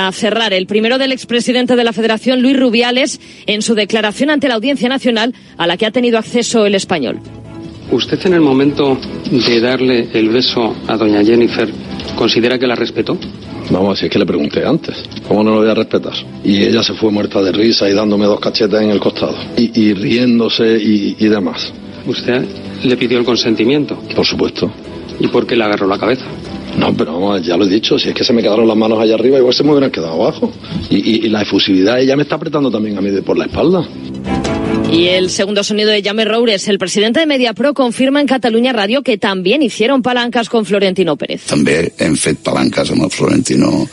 A cerrar, el primero del expresidente de la Federación, Luis Rubiales, en su declaración ante la Audiencia Nacional a la que ha tenido acceso el español. ¿Usted en el momento de darle el beso a doña Jennifer considera que la respetó? Vamos, si es que le pregunté antes, ¿cómo no lo voy a respetar? Y ella se fue muerta de risa y dándome dos cachetas en el costado, y, riéndose y, y demás. ¿Usted le pidió el consentimiento? Por supuesto. ¿Y por qué le agarró la cabeza? No, pero vamos, ya lo he dicho, si es que se me quedaron las manos allá arriba, igual se me hubieran quedado abajo. Y, la efusividad, ella me está apretando también a mí de por la espalda. Y el segundo sonido de Jame Roures, el presidente de MediaPro confirma en Cataluña Radio que también hicieron palancas con Florentino Pérez. També hem fet palanques amb el Florentino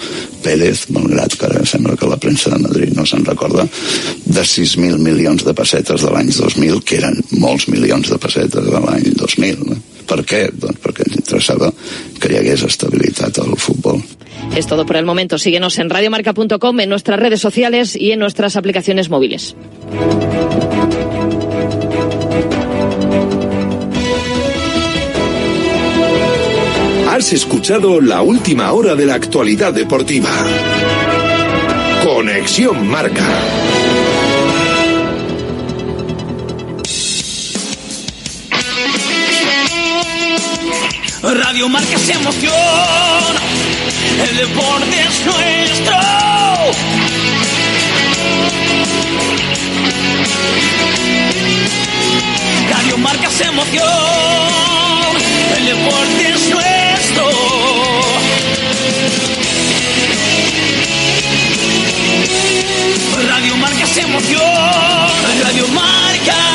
Pérez, malgrat que ara sembla que la premsa de Madrid no se'n recorda, de 6.000 milions de pessetes de l'any 2000, que eren molts milions de pessetes de l'any 2000. No? Per què? Doncs perquè ens interessava que hi hagués estabilitat al futbol. Es todo por el momento. Síguenos en radiomarca.com, en nuestras redes sociales y en nuestras aplicaciones móviles. Has escuchado la última hora de la actualidad deportiva. Conexión Marca. Radio Marca se emoción, el deporte es nuestro. Radio Marca se emoción, el deporte es nuestro. Radio Marca se emoción, Radio Marca.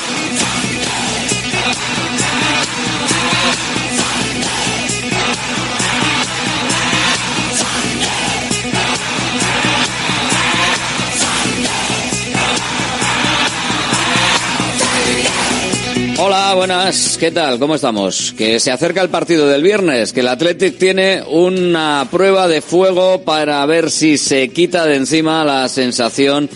Hola, buenas, ¿qué tal? ¿Cómo estamos? Que se acerca el partido del viernes, que el Athletic tiene una prueba de fuego para ver si se quita de encima la sensación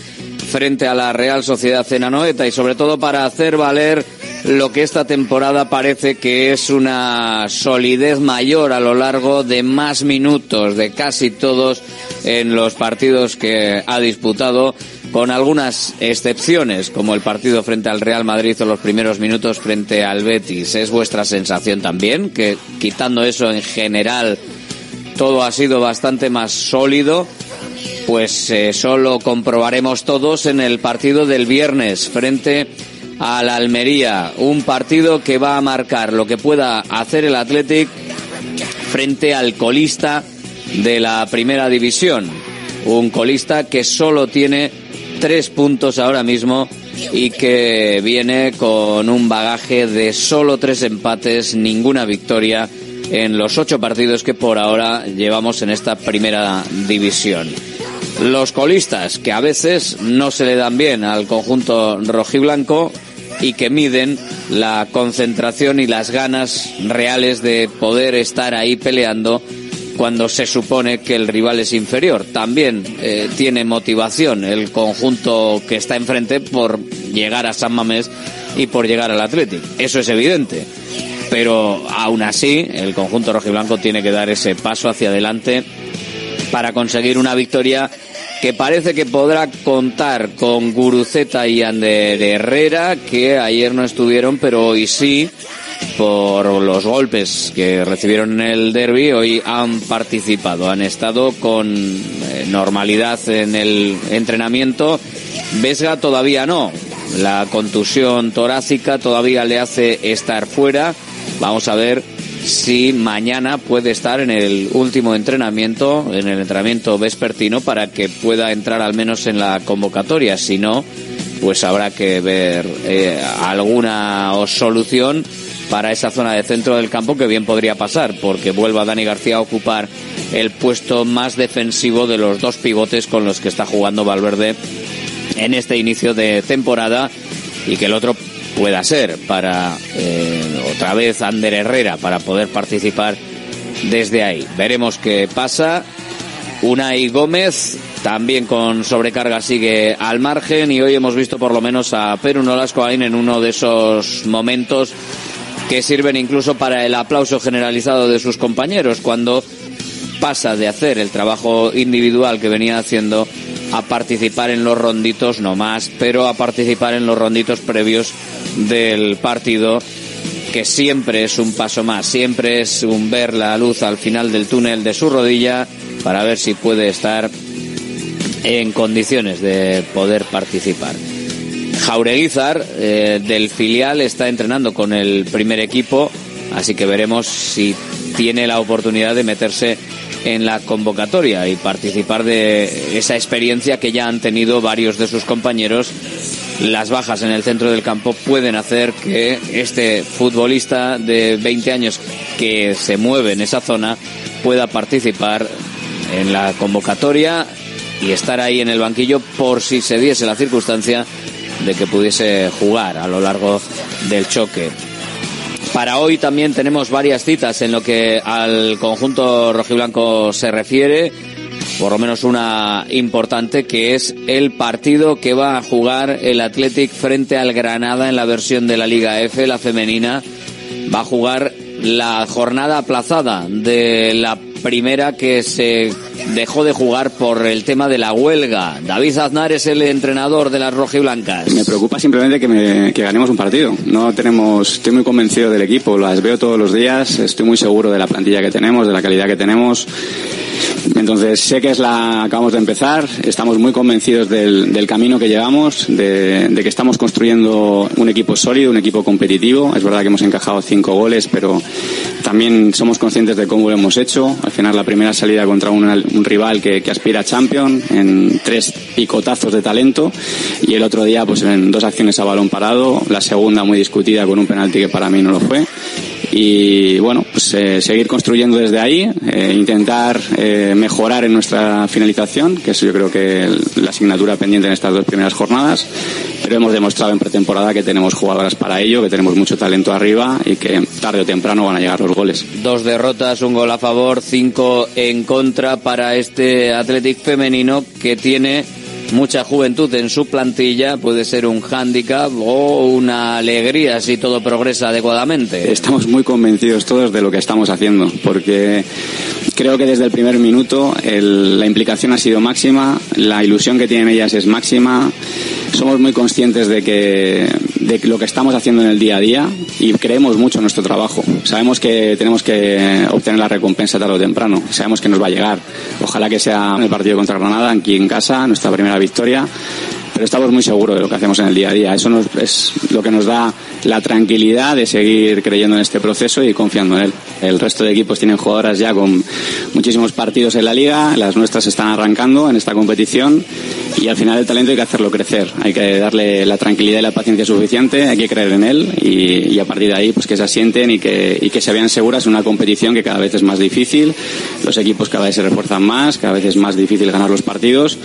frente a la Real Sociedad Cenanoeta y sobre todo para hacer valer lo que esta temporada parece que es una solidez mayor a lo largo de más minutos de casi todos en los partidos que ha disputado con algunas excepciones, como el partido frente al Real Madrid o los primeros minutos frente al Betis. ¿Es vuestra sensación también que quitando eso en general todo ha sido bastante más sólido? Pues eh, solo comprobaremos todos en el partido del viernes frente al Almería. Un partido que va a marcar lo que pueda hacer el Athletic frente al colista de la primera división. Un colista que solo tiene tres puntos ahora mismo y que viene con un bagaje de solo tres empates, ninguna victoria en los ocho partidos que por ahora llevamos en esta primera división. Los colistas que a veces no se le dan bien al conjunto rojiblanco y que miden la concentración y las ganas reales de poder estar ahí peleando cuando se supone que el rival es inferior. También eh, tiene motivación el conjunto que está enfrente por llegar a San Mamés y por llegar al Athletic. Eso es evidente. Pero aún así, el conjunto rojiblanco tiene que dar ese paso hacia adelante para conseguir una victoria que parece que podrá contar con Guruceta y Ander Herrera, que ayer no estuvieron, pero hoy sí por los golpes que recibieron en el derby, hoy han participado, han estado con eh, normalidad en el entrenamiento. Vesga todavía no. La contusión torácica todavía le hace estar fuera. Vamos a ver si mañana puede estar en el último entrenamiento, en el entrenamiento vespertino, para que pueda entrar al menos en la convocatoria. Si no, pues habrá que ver eh, alguna solución para esa zona de centro del campo que bien podría pasar, porque vuelva Dani García a ocupar el puesto más defensivo de los dos pivotes con los que está jugando Valverde en este inicio de temporada y que el otro pueda ser para eh, otra vez Ander Herrera para poder participar desde ahí. Veremos qué pasa. Unai Gómez también con sobrecarga sigue al margen y hoy hemos visto por lo menos a Perú Nolascoain en uno de esos momentos que sirven incluso para el aplauso generalizado de sus compañeros cuando pasa de hacer el trabajo individual que venía haciendo a participar en los ronditos no más, pero a participar en los ronditos previos del partido que siempre es un paso más, siempre es un ver la luz al final del túnel de su rodilla para ver si puede estar en condiciones de poder participar. Jaureguizar eh, del filial está entrenando con el primer equipo, así que veremos si tiene la oportunidad de meterse en la convocatoria y participar de esa experiencia que ya han tenido varios de sus compañeros. Las bajas en el centro del campo pueden hacer que este futbolista de 20 años que se mueve en esa zona pueda participar en la convocatoria y estar ahí en el banquillo por si se diese la circunstancia de que pudiese jugar a lo largo del choque. Para hoy también tenemos varias citas en lo que al conjunto rojiblanco se refiere, por lo menos una importante que es el partido que va a jugar el Athletic frente al Granada en la versión de la Liga F, la femenina. Va a jugar la jornada aplazada de la primera que se dejó de jugar por el tema de la huelga. David Aznar es el entrenador de las rojiblancas. Me preocupa simplemente que, me, que ganemos un partido. No tenemos, estoy muy convencido del equipo, las veo todos los días, estoy muy seguro de la plantilla que tenemos, de la calidad que tenemos. Entonces sé que es la acabamos de empezar, estamos muy convencidos del, del camino que llevamos, de, de, que estamos construyendo un equipo sólido, un equipo competitivo. Es verdad que hemos encajado cinco goles, pero también somos conscientes de cómo lo hemos hecho. Al final la primera salida contra una, un rival que, aspira a champion en tres picotazos de talento y el otro día pues en dos acciones a balón parado, la segunda muy discutida con un penalti que para mí no lo fue. Y bueno, pues eh, seguir construyendo desde ahí, eh, intentar eh, mejorar en nuestra finalización, que es yo creo que la asignatura pendiente en estas dos primeras jornadas, pero hemos demostrado en pretemporada que tenemos jugadoras para ello, que tenemos mucho talento arriba y que tarde o temprano van a llegar los goles. Dos derrotas, un gol a favor, cinco en contra para este Athletic femenino que tiene mucha juventud en su plantilla puede ser un hándicap o una alegría si todo progresa adecuadamente. Estamos muy convencidos todos de lo que estamos haciendo, porque creo que desde el primer minuto el, la implicación ha sido máxima, la ilusión que tienen ellas es máxima, somos muy conscientes de que de lo que estamos haciendo en el día a día y creemos mucho en nuestro trabajo. Sabemos que tenemos que obtener la recompensa tarde o temprano, sabemos que nos va a llegar. Ojalá que sea en el partido contra Granada, aquí en casa, nuestra primera victoria pero estamos muy seguros de lo que hacemos en el día a día. Eso nos, es lo que nos da la tranquilidad de seguir creyendo en este proceso y confiando en él. El resto de equipos tienen jugadoras ya con muchísimos partidos en la liga, las nuestras están arrancando en esta competición y al final el talento hay que hacerlo crecer, hay que darle la tranquilidad y la paciencia suficiente, hay que creer en él y, y a partir de ahí pues que se asienten y que, y que se vean seguras en una competición que cada vez es más difícil, los equipos cada vez se refuerzan más, cada vez es más difícil ganar los partidos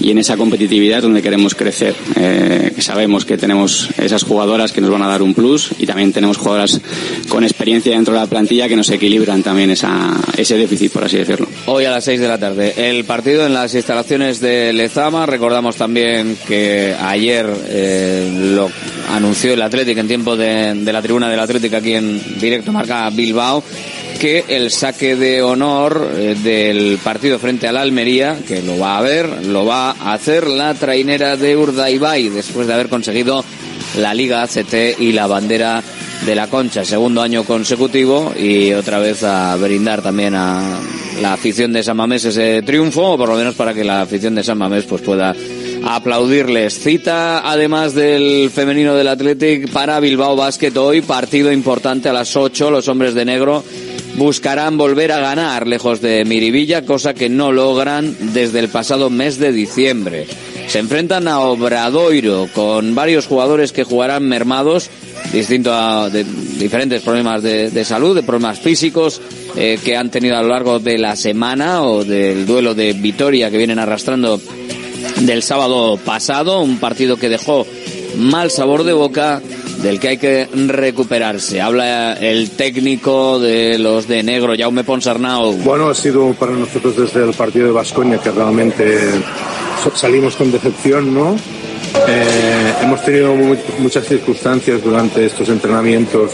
y en esa competitividad es donde queremos crecer. Eh, sabemos que tenemos esas jugadoras que nos van a dar un plus y también tenemos jugadoras con experiencia dentro de la plantilla que nos equilibran también esa, ese déficit, por así decirlo. Hoy a las 6 de la tarde, el partido en las instalaciones de Lezama. Recordamos también que ayer eh, lo anunció el Atlético en tiempo de, de la tribuna del Atlético aquí en directo marca Bilbao que el saque de honor eh, del partido frente al Almería, que lo va a ver, lo va a hacer la trainera de Urdaibai después de haber conseguido la Liga ACT y la bandera de la Concha, segundo año consecutivo y otra vez a brindar también a la afición de San Mamés ese triunfo, o por lo menos para que la afición de San Mamés pues pueda aplaudirles. Cita además del femenino del Athletic para Bilbao Basket hoy, partido importante a las 8, los hombres de negro buscarán volver a ganar lejos de Miribilla, cosa que no logran desde el pasado mes de diciembre. Se enfrentan a Obradoiro con varios jugadores que jugarán mermados, distinto a de diferentes problemas de, salud, de problemas físicos eh, que han tenido a lo largo de la semana o del duelo de Vitoria que vienen arrastrando del sábado pasado, un partido que dejó mal sabor de boca del que hay que recuperarse. Habla el técnico de los de negro, Jaume Ponsarnau. Bueno, ha sido para nosotros desde el partido de Vascoña que realmente salimos con decepción, ¿no? Eh, hemos tenido mu muchas circunstancias durante estos entrenamientos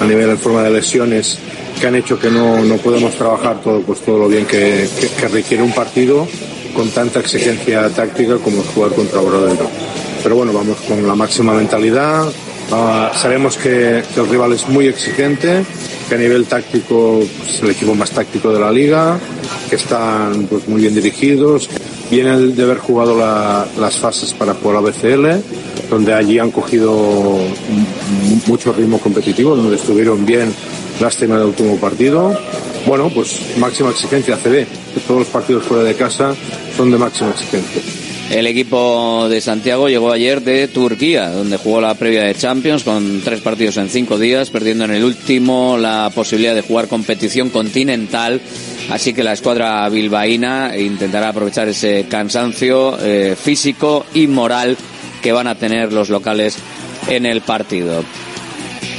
a nivel en forma de lesiones que han hecho que no, no podemos trabajar todo, pues todo lo bien que, que, requiere un partido con tanta exigencia táctica como jugar contra Obradoiro. Pero bueno, vamos con la máxima mentalidad, Uh, sabemos que, que, el rival es muy exigente, que a nivel táctico es el equipo más táctico de la liga, que están pues, muy bien dirigidos. Viene de haber jugado la, las fases para jugar la BCL, donde allí han cogido mucho ritmo competitivo, donde estuvieron bien, lástima del último partido. Bueno, pues máxima exigencia CB, todos los partidos fuera de casa son de máxima exigencia. El equipo de Santiago llegó ayer de Turquía, donde jugó la previa de Champions con tres partidos en cinco días, perdiendo en el último la posibilidad de jugar competición continental. Así que la escuadra bilbaína intentará aprovechar ese cansancio eh, físico y moral que van a tener los locales en el partido.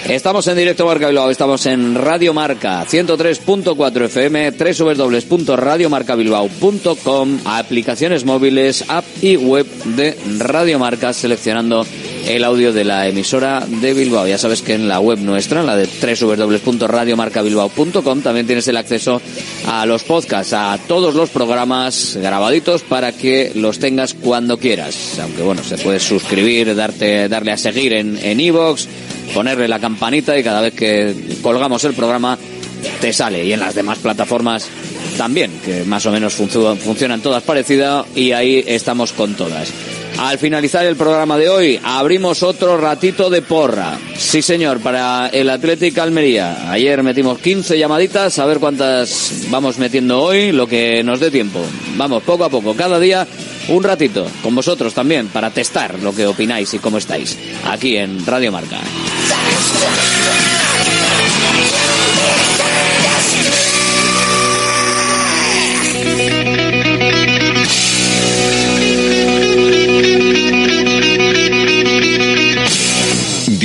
Estamos en directo Marca Bilbao, estamos en Radio Marca 103.4 FM, www.radiomarcabilbao.com, aplicaciones móviles, app y web de Radio Marca, seleccionando el audio de la emisora de Bilbao. Ya sabes que en la web nuestra, la de www.radiomarcabilbao.com, también tienes el acceso a los podcasts, a todos los programas grabaditos para que los tengas cuando quieras. Aunque bueno, se puede suscribir, darte, darle a seguir en en iVoox, ponerle la campanita y cada vez que colgamos el programa te sale. Y en las demás plataformas también, que más o menos funcionan todas parecidas y ahí estamos con todas. Al finalizar el programa de hoy, abrimos otro ratito de porra. Sí, señor, para el Atlético Almería. Ayer metimos 15 llamaditas, a ver cuántas vamos metiendo hoy, lo que nos dé tiempo. Vamos, poco a poco, cada día un ratito, con vosotros también, para testar lo que opináis y cómo estáis, aquí en Radio Marca. Yes.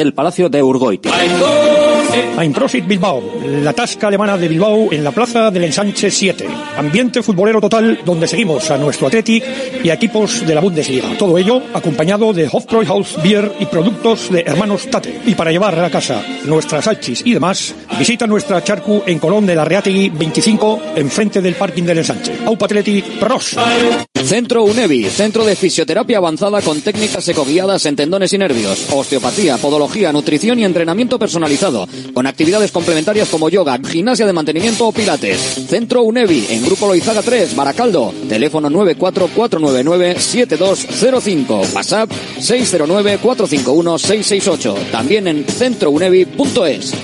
del Palacio de Urgoiti. Profit Bilbao, la tasca alemana de Bilbao en la plaza del Ensanche 7. Ambiente futbolero total donde seguimos a nuestro Athletic y a equipos de la Bundesliga. Todo ello acompañado de Hofbräuhaus Beer y productos de hermanos Tate. Y para llevar a casa nuestras salchis y demás, visita nuestra charcu en Colón de la Reategui 25, enfrente del parking del Ensanche. Aupa Athletic Pros. Centro UNEVI, centro de fisioterapia avanzada con técnicas ecoguiadas en tendones y nervios, osteopatía, podología, nutrición y entrenamiento personalizado, con actividades complementarias como yoga, gimnasia de mantenimiento o pilates. Centro UNEVI, en Grupo Loizaga 3, Baracaldo, teléfono 944997205, WhatsApp 609451668, también en centrounevi.es.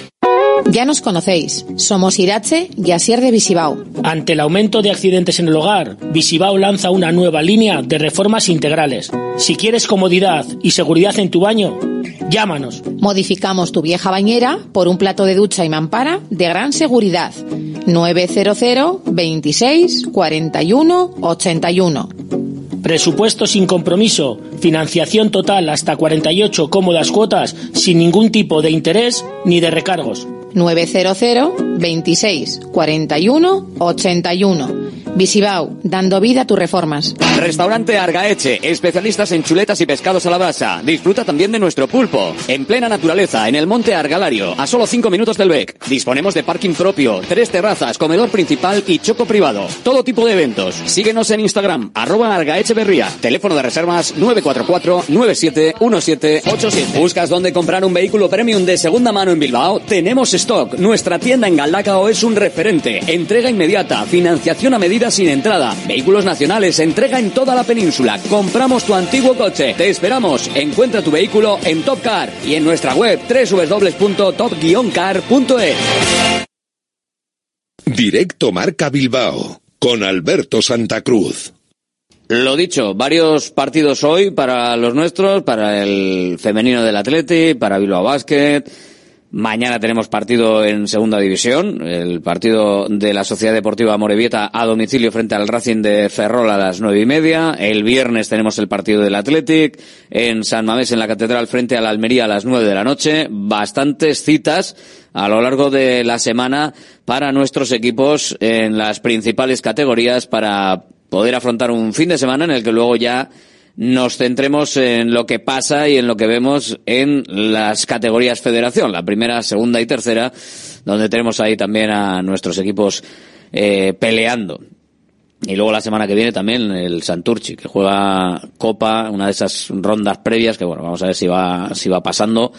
Ya nos conocéis, somos Irache y Asier de Visibao. Ante el aumento de accidentes en el hogar, Visibao lanza una nueva línea de reformas integrales. Si quieres comodidad y seguridad en tu baño, llámanos. Modificamos tu vieja bañera por un plato de ducha y mampara de gran seguridad. 900 26 41 81. Presupuesto sin compromiso, financiación total hasta 48 cómodas cuotas sin ningún tipo de interés ni de recargos. 900 26 41 81. Visibao, dando vida a tus reformas. Restaurante Argaeche, especialistas en chuletas y pescados a la brasa. Disfruta también de nuestro pulpo. En plena naturaleza, en el monte Argalario, a solo 5 minutos del BEC. Disponemos de parking propio, tres terrazas, comedor principal y choco privado. Todo tipo de eventos. Síguenos en Instagram, arroba Argaecheverría. Teléfono de reservas 944-971787. ¿Buscas dónde comprar un vehículo premium de segunda mano en Bilbao? Tenemos stock. Nuestra tienda en Galdacao es un referente. Entrega inmediata, financiación a medida sin entrada. Vehículos nacionales, entrega en toda la península. Compramos tu antiguo coche. Te esperamos. Encuentra tu vehículo en Top Car y en nuestra web www.top-car.es. Directo Marca Bilbao con Alberto Santa Cruz. Lo dicho, varios partidos hoy para los nuestros, para el femenino del Atleti, para Bilbao Basket. Mañana tenemos partido en segunda división, el partido de la Sociedad Deportiva Morevieta a domicilio frente al Racing de Ferrol a las nueve y media. El viernes tenemos el partido del Athletic en San Mamés en la Catedral frente a la Almería a las nueve de la noche. Bastantes citas a lo largo de la semana para nuestros equipos en las principales categorías para poder afrontar un fin de semana en el que luego ya nos centremos en lo que pasa y en lo que vemos en las categorías federación, la primera, segunda y tercera, donde tenemos ahí también a nuestros equipos eh, peleando. Y luego la semana que viene también el Santurchi, que juega Copa, una de esas rondas previas que bueno, vamos a ver si va, si va pasando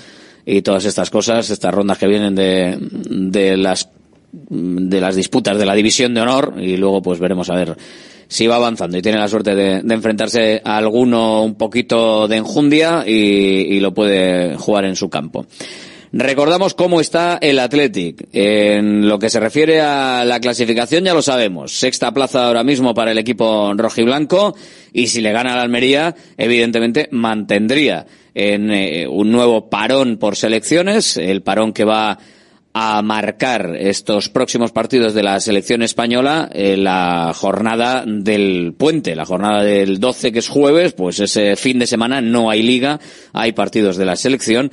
y todas estas cosas, estas rondas que vienen de, de las de las disputas de la división de honor y luego pues veremos a ver si va avanzando y tiene la suerte de, de enfrentarse a alguno un poquito de enjundia y, lo puede jugar en su campo. Recordamos cómo está el Athletic. En lo que se refiere a la clasificación ya lo sabemos. Sexta plaza ahora mismo para el equipo rojiblanco y si le gana la Almería, evidentemente mantendría en eh, un nuevo parón por selecciones, el parón que va a marcar estos próximos partidos de la selección española eh, la jornada del puente, la jornada del 12 que es jueves, pues ese fin de semana no hay liga, hay partidos de la selección.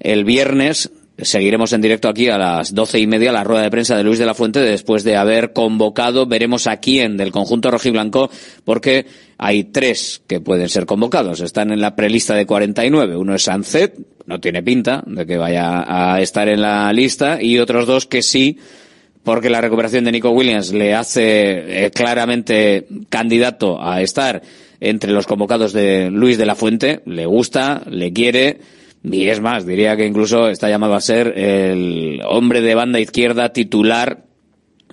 El viernes seguiremos en directo aquí a las doce y media la rueda de prensa de Luis de la Fuente después de haber convocado, veremos a quién del conjunto rojiblanco, porque hay tres que pueden ser convocados. Están en la prelista de 49. Uno es Sancet, no tiene pinta de que vaya a estar en la lista, y otros dos que sí, porque la recuperación de Nico Williams le hace eh, claramente candidato a estar entre los convocados de Luis de la Fuente, le gusta, le quiere, y es más, diría que incluso está llamado a ser el hombre de banda izquierda titular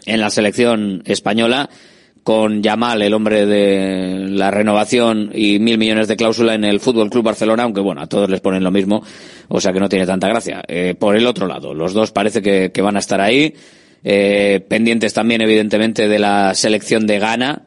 en la selección española, con Yamal, el hombre de la renovación y mil millones de cláusula en el Fútbol Club Barcelona, aunque bueno, a todos les ponen lo mismo, o sea que no tiene tanta gracia. Eh, por el otro lado, los dos parece que, que van a estar ahí, eh, pendientes también evidentemente de la selección de Ghana,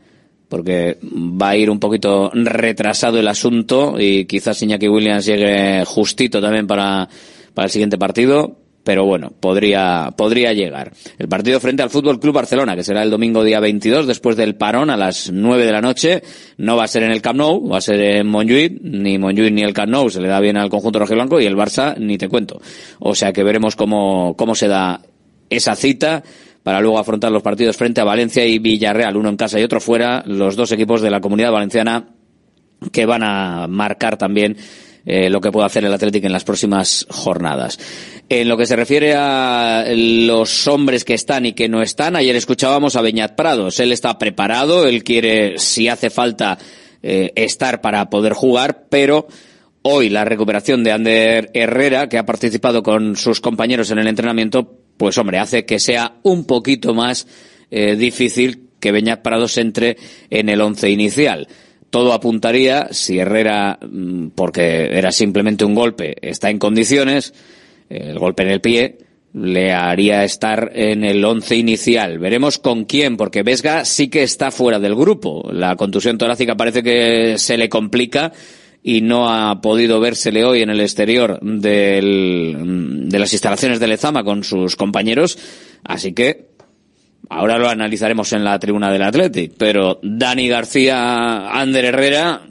porque va a ir un poquito retrasado el asunto y quizás Iñaki Williams llegue justito también para, para el siguiente partido, pero bueno, podría, podría llegar. El partido frente al Fútbol Club Barcelona, que será el domingo día 22, después del parón a las 9 de la noche, no va a ser en el Camp Nou, va a ser en Montjuic, ni Montjuic ni el Camp Nou se le da bien al conjunto rojiblanco y el Barça ni te cuento. O sea que veremos cómo, cómo se da esa cita para luego afrontar los partidos frente a Valencia y Villarreal, uno en casa y otro fuera, los dos equipos de la comunidad valenciana que van a marcar también eh, lo que puede hacer el Atlético en las próximas jornadas. En lo que se refiere a los hombres que están y que no están, ayer escuchábamos a Beñat Prados. Él está preparado, él quiere, si hace falta, eh, estar para poder jugar, pero hoy la recuperación de Ander Herrera, que ha participado con sus compañeros en el entrenamiento, pues hombre, hace que sea un poquito más eh, difícil que Beñat Prados entre en el once inicial. Todo apuntaría, si Herrera, mm, porque era simplemente un golpe, está en condiciones, el golpe en el pie, le haría estar en el once inicial. Veremos con quién, porque Vesga sí que está fuera del grupo. La contusión torácica parece que se le complica y no ha podido vérsele hoy en el exterior del, de las instalaciones de Lezama con sus compañeros. Así que ahora lo analizaremos en la tribuna del Athletic. Pero Dani García, Ander Herrera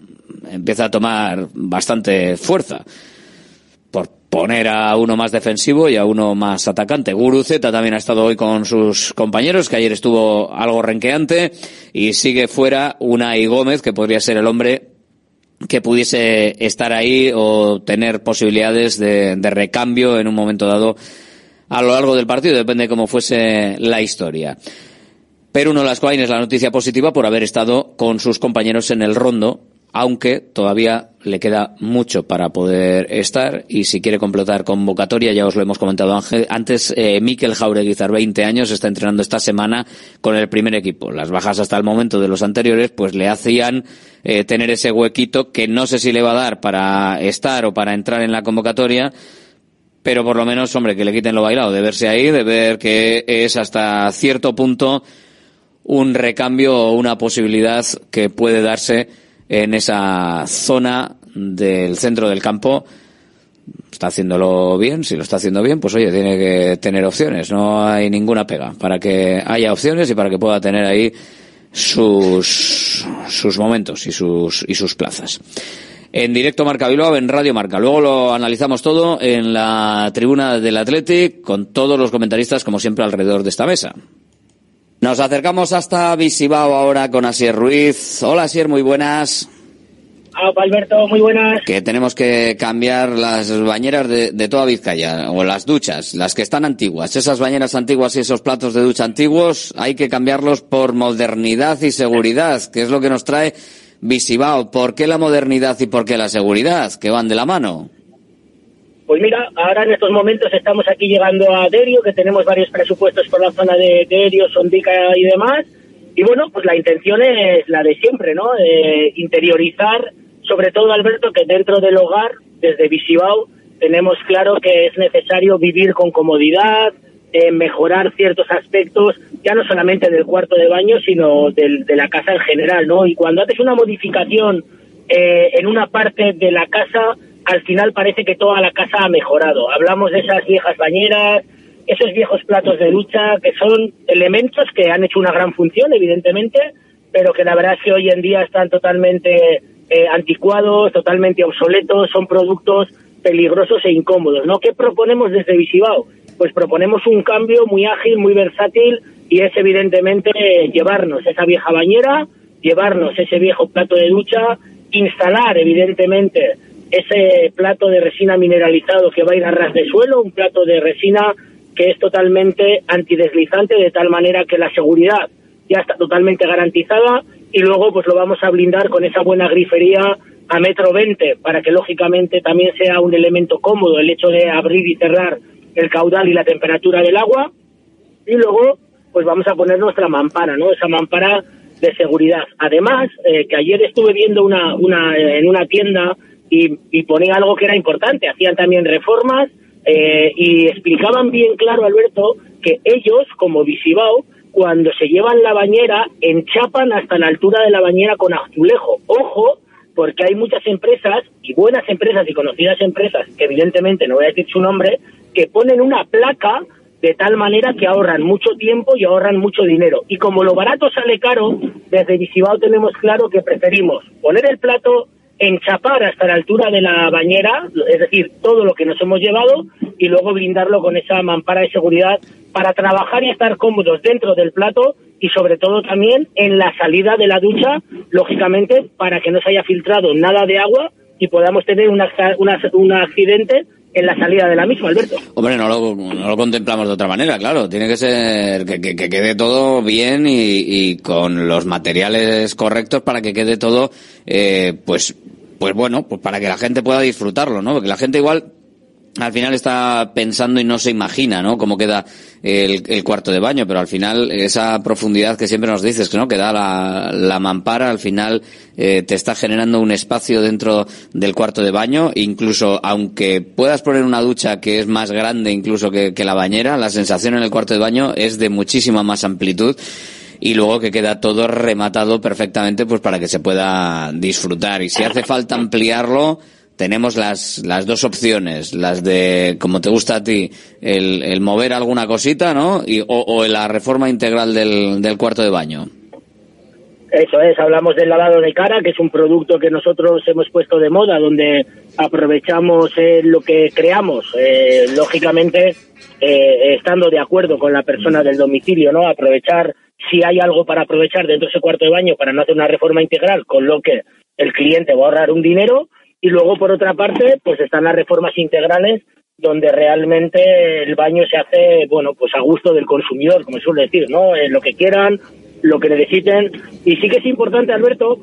empieza a tomar bastante fuerza. Por, poner a uno más defensivo y a uno más atacante. Guruceta también ha estado hoy con sus compañeros, que ayer estuvo algo renqueante, y sigue fuera Unai Gómez, que podría ser el hombre que pudiese estar ahí o tener posibilidades de, recambio en un momento dado a lo largo del partido, depende de cómo fuese la historia. Pero uno de las es la noticia positiva por haber estado con sus compañeros en el rondo, aunque todavía le queda mucho para poder estar y si quiere completar convocatoria, ya os lo hemos comentado antes, eh, Mikel Jaureguizar, 20 años, está entrenando esta semana con el primer equipo. Las bajas hasta el momento de los anteriores, pues le hacían eh, tener ese huequito que no sé si le va a dar para estar o para entrar en la convocatoria, pero por lo menos, hombre, que le quiten lo bailado, de verse ahí, de ver que es hasta cierto punto un recambio o una posibilidad que puede darse en esa zona del centro del campo. Está haciéndolo bien, si lo está haciendo bien, pues oye, tiene que tener opciones, no hay ninguna pega para que haya opciones y para que pueda tener ahí sus, sus momentos y sus, y sus plazas. En directo Marca Bilbao, en Radio Marca. Luego lo analizamos todo en la tribuna del Athletic con todos los comentaristas, como siempre, alrededor de esta mesa. Nos acercamos hasta Visibao ahora con Asier Ruiz. Hola Asier, muy buenas. Hola Alberto, muy buenas. Que tenemos que cambiar las bañeras de, de, toda Vizcaya, o las duchas, las que están antiguas. Esas bañeras antiguas y esos platos de ducha antiguos hay que cambiarlos por modernidad y seguridad, que es lo que nos trae Visibao. ¿Por qué la modernidad y por qué la seguridad? Que van de la mano. Pues mira, ahora en estos momentos estamos aquí llegando a Derio, que tenemos varios presupuestos por la zona de Derio, Sondica y demás. Y bueno, pues la intención es la de siempre, ¿no? interiorizar, sobre todo, Alberto, que dentro del hogar, desde Visibao, tenemos claro que es necesario vivir con comodidad, eh, mejorar ciertos aspectos, ya no solamente del cuarto de baño, sino del, de la casa en general, ¿no? Y cuando haces una modificación eh, en una parte de la casa, al final parece que toda la casa ha mejorado. Hablamos de esas viejas bañeras, esos viejos platos de ducha, que son elementos que han hecho una gran función, evidentemente, pero que la verdad es que hoy en día están totalmente eh, anticuados, totalmente obsoletos, son productos peligrosos e incómodos, ¿no? ¿Qué proponemos desde Visibao? Pues proponemos un cambio muy ágil, muy versátil y es evidentemente llevarnos esa vieja bañera, llevarnos ese viejo plato de ducha, instalar evidentemente ese plato de resina mineralizado que va a ir a ras de suelo, un plato de resina que es totalmente antideslizante, de tal manera que la seguridad ya está totalmente garantizada y luego pues lo vamos a blindar con esa buena grifería a metro 20 para que lógicamente también sea un elemento cómodo el hecho de abrir y cerrar el caudal y la temperatura del agua y luego pues vamos a poner nuestra mampara, ¿no? Esa mampara de seguridad. Además, eh, que ayer estuve viendo una, una, en una tienda y, y ponía algo que era importante. Hacían también reformas eh, y explicaban bien claro, Alberto, que ellos, como Visibao, cuando se llevan la bañera, enchapan hasta la altura de la bañera con azulejo. Ojo, porque hay muchas empresas, y buenas empresas y conocidas empresas, que evidentemente no voy a decir su nombre, que ponen una placa de tal manera que ahorran mucho tiempo y ahorran mucho dinero. Y como lo barato sale caro, desde Visibao tenemos claro que preferimos poner el plato enchapar hasta la altura de la bañera, es decir, todo lo que nos hemos llevado, y luego blindarlo con esa mampara de seguridad para trabajar y estar cómodos dentro del plato y sobre todo también en la salida de la ducha, lógicamente, para que no se haya filtrado nada de agua y podamos tener una, un accidente en la salida de la misma, Alberto. Hombre, no lo, contemplamos de otra manera, claro. Tiene que ser que quede todo bien y, y, con los materiales correctos para que quede todo, eh, pues, pues bueno, pues para que la gente pueda disfrutarlo, ¿no? Porque la gente igual al final está pensando y no se imagina, ¿no? Cómo queda el, cuarto de baño, pero al final esa profundidad que siempre nos dices, no, que da la, la mampara, al final eh, te está generando un espacio dentro del cuarto de baño, incluso aunque puedas poner una ducha que es más grande incluso que la bañera, la sensación en el cuarto de baño es de muchísima más amplitud y luego que queda todo rematado perfectamente pues para que se pueda disfrutar y si hace falta ampliarlo tenemos las, las dos opciones, las de, como te gusta a ti, el, el mover alguna cosita, ¿no? Y, o, la reforma integral del, del cuarto de baño. Eso es, hablamos del lavado de cara, que es un producto que nosotros hemos puesto de moda, donde aprovechamos eh, lo que creamos, eh, lógicamente eh, estando de acuerdo con la persona del domicilio, ¿no? Aprovechar, si hay algo para aprovechar dentro de ese cuarto de baño para no hacer una reforma integral, con lo que el cliente va a ahorrar un dinero, y luego, por otra parte, pues están las reformas integrales, donde realmente el baño se hace, bueno, pues a gusto del consumidor, como suele decir, ¿no? Eh, lo que quieran, lo que necesiten. Y sí que es importante, Alberto,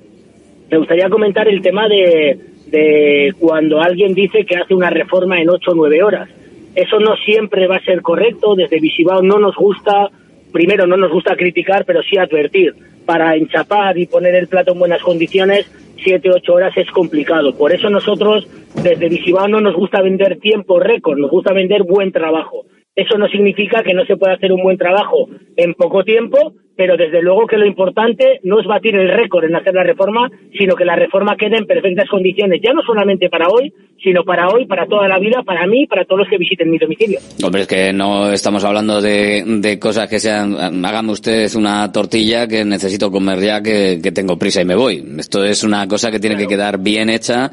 me gustaría comentar el tema de, de cuando alguien dice que hace una reforma en 8 o 9 horas. Eso no siempre va a ser correcto. Desde Visibao no nos gusta, primero no nos gusta criticar, pero sí advertir. Para enchapar y poner el plato en buenas condiciones, 7, 8 horas es complicado. Por eso nosotros, desde Visibao, no nos gusta vender tiempo récord, nos gusta vender buen trabajo. Eso no significa que no se pueda hacer un buen trabajo en poco tiempo, pero desde luego que lo importante no es batir el récord en hacer la reforma, sino que la reforma quede en perfectas condiciones, ya no solamente para hoy, sino para hoy, para toda la vida, para mí para todos los que visiten mi domicilio. Hombre, es que no estamos hablando de, de cosas que sean, hágame usted una tortilla que necesito comer ya, que, que tengo prisa y me voy. Esto es una cosa que tiene que quedar bien hecha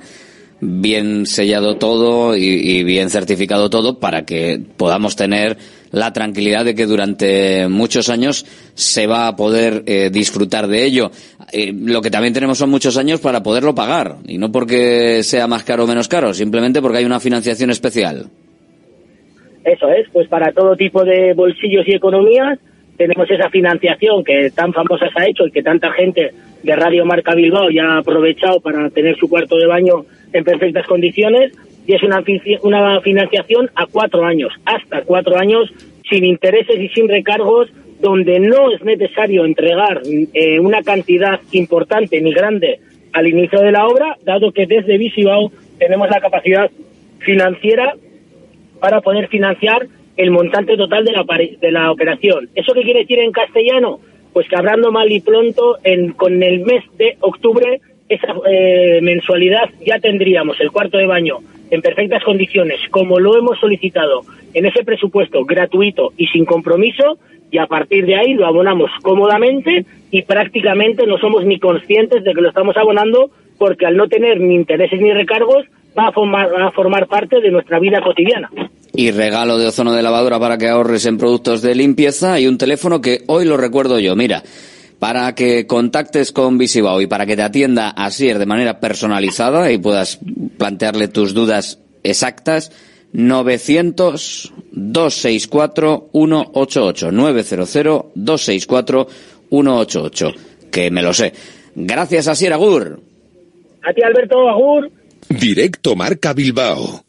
bien sellado todo y, bien certificado todo para que podamos tener la tranquilidad de que durante muchos años se va a poder eh, disfrutar de ello. Eh, lo que también tenemos son muchos años para poderlo pagar y no porque sea más caro o menos caro, simplemente porque hay una financiación especial. Eso es, pues para todo tipo de bolsillos y economías tenemos esa financiación que tan famosa se ha hecho y que tanta gente de Radio Marca Bilbao ya ha aprovechado para tener su cuarto de baño en perfectas condiciones y es una, una financiación a cuatro años, hasta cuatro años, sin intereses y sin recargos, donde no es necesario entregar eh, una cantidad importante ni grande al inicio de la obra, dado que desde Visibao tenemos la capacidad financiera para poder financiar el montante total de la, de la operación. ¿Eso qué quiere decir en castellano? Pues que hablando mal y pronto, en, con el mes de octubre esa eh, mensualidad ya tendríamos el cuarto de baño en perfectas condiciones, como lo hemos solicitado en ese presupuesto gratuito y sin compromiso, y a partir de ahí lo abonamos cómodamente y prácticamente no somos ni conscientes de que lo estamos abonando porque al no tener ni intereses ni recargos va a formar, va a formar parte de nuestra vida cotidiana. Y regalo de ozono de lavadora para que ahorres en productos de limpieza y un teléfono que hoy lo recuerdo yo. Mira, para que contactes con Visibao y para que te atienda así de manera personalizada y puedas plantearle tus dudas exactas, 900 264 188 900 264 188 que me lo sé. Gracias a Sierra Agur. A ti Alberto Agur. Directo Marca Bilbao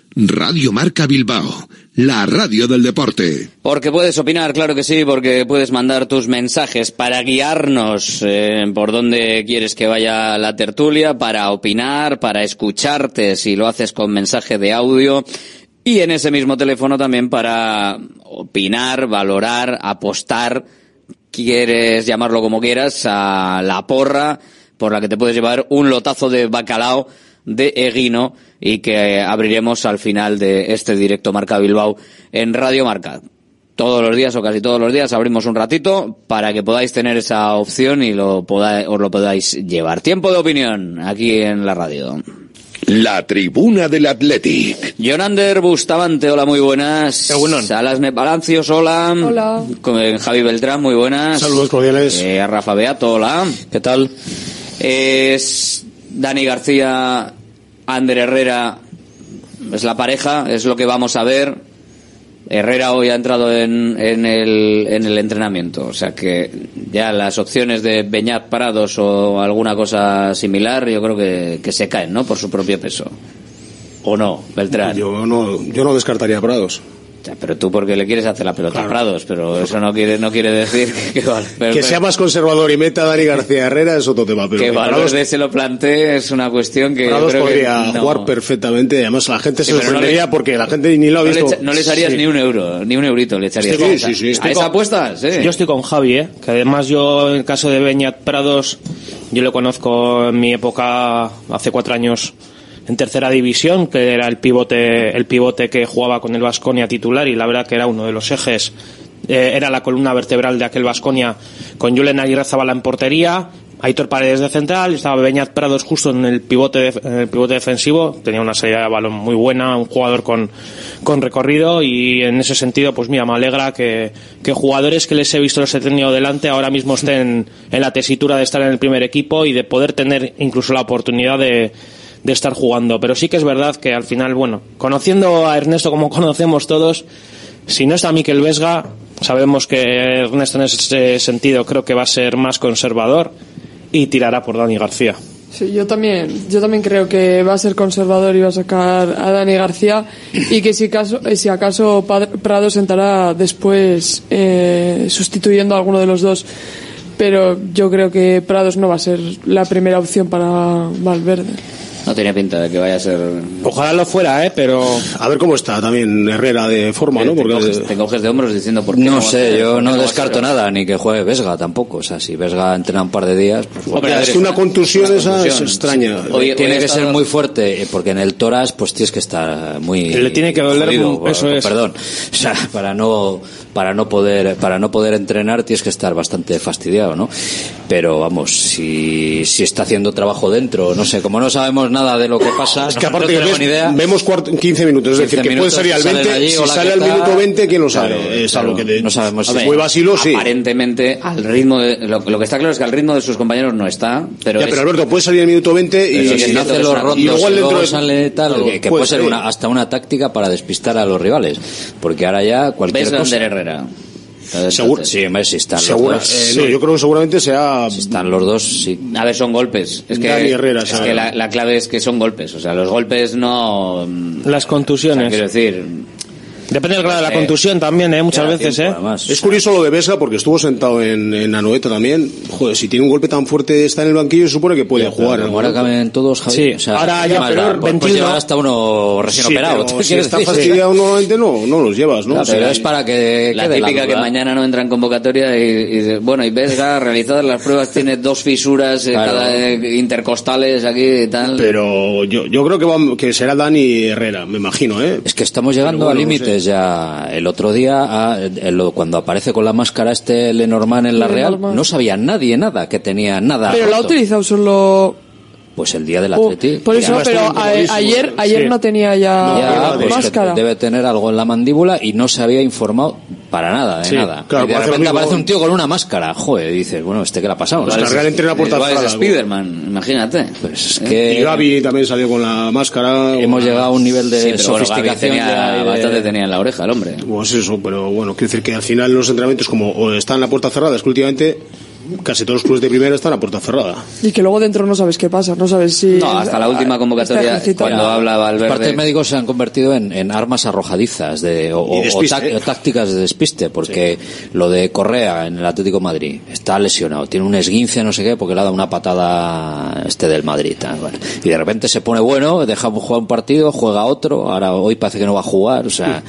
Radio Marca Bilbao la radio del deporte. Porque puedes opinar, claro que sí, porque puedes mandar tus mensajes para guiarnos eh, por dónde quieres que vaya la tertulia, para opinar, para escucharte si lo haces con mensaje de audio. Y en ese mismo teléfono también para opinar, valorar, apostar, quieres llamarlo como quieras, a la porra por la que te puedes llevar un lotazo de bacalao de Eguino y que abriremos al final de este directo Marca Bilbao en Radio Marca. Todos los días o casi todos los días abrimos un ratito para que podáis tener esa opción y lo podáis, os lo podáis llevar. Tiempo de opinión aquí en la radio. La tribuna del Athletic. Jonander Bustamante, hola, muy buenas. Salas Palancios, hola. Hola. Con Javi Beltrán, muy buenas. Saludos cordiales. Eh, Rafa Beato, hola. ¿Qué tal? Es Dani García, Ander Herrera, es la pareja, es lo que vamos a ver. Herrera hoy ha entrado en, en, el, en el entrenamiento, o sea que ya las opciones de Beñat Parados o alguna cosa similar, yo creo que, que se caen, ¿no? Por su propio peso. ¿O no, Beltrán? Yo no, yo no descartaría Parados. Ya, pero tú porque le quieres hacer la pelota a Prados, pero eso no quiere no quiere decir que, que, Val- pero- que sea más conservador y meta a Dani García Herrera es otro tema. Pero que que Valverde Prados, se lo plantee es una cuestión que Prados creo que podría no- jugar perfectamente. Además, la gente Sí, se no sorprendería le- porque la gente ni lo ha no le, visto. echa- no le echarías Sí. ni un euro, ni un eurito le echarías. Sí, a sí, esa- sí, sí. ¿A Estoy esa con- apuesta? Sí. Yo estoy con Javi, ¿eh? que además yo, en el caso de Beñat Prados, yo lo conozco en mi época, hace cuatro años, en tercera división, que era el pivote, el pivote que jugaba con el Vasconia titular y la verdad que era uno de los ejes, eh, era la columna vertebral de aquel Vasconia con Julen Aguirre Zabala en portería, Aitor Paredes de central, estaba Beñat Prados justo en el pivote, def- en el pivote defensivo, tenía una salida de balón muy buena, un jugador con, con recorrido y en ese sentido, pues mira, me alegra que, que jugadores que les he visto los he tenido delante ahora mismo estén en la tesitura de estar en el primer equipo y de poder tener incluso la oportunidad de, de estar jugando. Pero sí que es verdad que al final, bueno, conociendo a Ernesto como conocemos todos, si no está Miquel Vesga, sabemos que Ernesto en ese sentido creo que va a ser más conservador y tirará por Dani García. Sí, yo también, yo también creo que va a ser conservador y va a sacar a Dani García y que si, caso, eh, si acaso Prado sentará después eh, sustituyendo a alguno de los dos. Pero yo creo que Prados no va a ser la primera opción para Valverde. No tiene pinta de que vaya a ser... Ojalá lo fuera, ¿eh? Pero... A ver cómo está también Herrera de forma, ¿no? Te Porque coges, te coges de hombros diciendo por qué No sé, yo no descarto ser. nada, ni que juegue Vesga tampoco. O sea, si Vesga entrena un par de días, pues. Hombre, es que una contusión Una esa es extraña. Oye, tiene hoy que ser muy fuerte, eh, porque en el toras pues tienes que estar muy Le tiene que doler jodido, mu- eso es. perdón. O sea, para no para no poder para no poder entrenar tienes que estar bastante fastidiado, ¿no? Pero vamos, si si está haciendo trabajo dentro, no sé, como no sabemos nada de lo que pasa, Es que no aparte que tenemos ves- idea. vemos cuarto- 15 minutos, es 15 decir, que puede salir al salen 20, allí, si sale ¿qué al minuto 20, ¿quién lo sabe? Claro, es claro, algo que de- no sabemos si si fue Basilo, sí. Aparentemente, al ritmo de, lo, lo que está claro es que al ritmo de sus compañeros no está, pero, ya, es- pero Alberto, puede salir al minuto 20 y, y- si no hace y los rondos y igual dentro luego de- sale tal, que, que puede puede ser una, hasta una táctica para despistar a los rivales. Porque ahora ya cualquier cosa... Herrera. Seguro, sí, hombre, si están Seguro- los dos. eh, no, yo creo que seguramente sea Si están los dos, sí. A ver, son golpes. Es que, Herrera, es que la, la clave es que son golpes. O sea, los golpes no. Las contusiones. quiero decir. Depende del grado de la Eh, contusión también, ¿eh? Muchas veces, tiempo, ¿eh? Es curioso lo de Vesga porque estuvo sentado en, en Anoeta también. Joder, si tiene un golpe tan fuerte está en el banquillo, se supone que puede jugar. Pero ¿no? ahora caben todos, Javi. Sí, O sea, ahora ¿qué ya, pero da? Pues- pues 21. llevar hasta uno recién Sí, operado. pero ¿tú si está decir? fastidiado normalmente no, no los llevas, ¿no? Claro, O sea, pero es para que La quede típica que mañana no entra en convocatoria y, y dice, bueno, y Vesga, realizadas las pruebas, tiene dos fisuras eh, Claro. cada, eh, intercostales aquí y tal. Pero yo, yo creo que, va- que será Dani Herrera, me imagino, ¿eh? Es que estamos llegando bueno, a no límites ya. El otro día, a- el- lo- cuando aparece con la máscara este Lenormand en la Real, Lenormand. no sabía nadie nada que tenía nada. Pero lo ha utilizado solo... Pues el día del Oh, Atleti. por eso, pero a- ayer, ayer Sí. no tenía ya, Ya, pues máscara. debe tener algo en la mandíbula y no se había informado para nada, de Sí, nada. claro, y de repente mismo. aparece un tío con una máscara. Joder, dices, bueno, ¿este qué le ha pasado? Pues ¿no? la Real entrena a puerta cerrada. Spiderman, imagínate. Pues es ¿Eh? que Y Gaby también salió con la máscara. hemos llegado a un nivel de Sí, pero bueno, sofisticación tenía, de- bastante tenía en la oreja el hombre. Pues eso, pero bueno, quiero decir que al final los entrenamientos, como o están en la puerta cerrada, es que últimamente casi todos los clubes de primera están a puerta cerrada. Y que luego dentro no sabes qué pasa, no sabes si... No, hasta la última convocatoria, está ejercitado. cuando habla Los partes Valverde. médicos se han convertido en, en armas arrojadizas de, o, o- tácticas de despiste, porque lo de Correa en el Atlético de Madrid está lesionado, tiene un esguince, no sé qué, porque le ha dado una patada este del Madrid. bueno. Y de repente se pone bueno, deja jugar un partido, juega otro, ahora hoy parece que no va a jugar, o sea,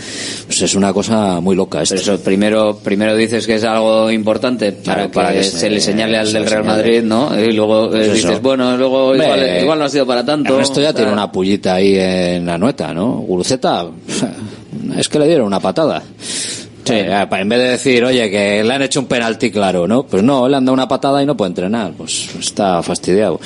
pues es una cosa muy loca esto. Pero eso, primero, primero dices que es algo importante para, Claro, que para que es, se le eh, señale al del Real. Madrid, ¿no? Y luego Pues dices, bueno, luego igual, igual no ha sido para tanto. Ernesto ya tiene una pullita ahí en la nueta, ¿no? Guruceta, es que le dieron una patada. Sí, eh, en vez de decir, oye, que le han hecho un penalti claro, ¿no? Pues no, le han dado una patada y no puede entrenar. Pues está fastidiado.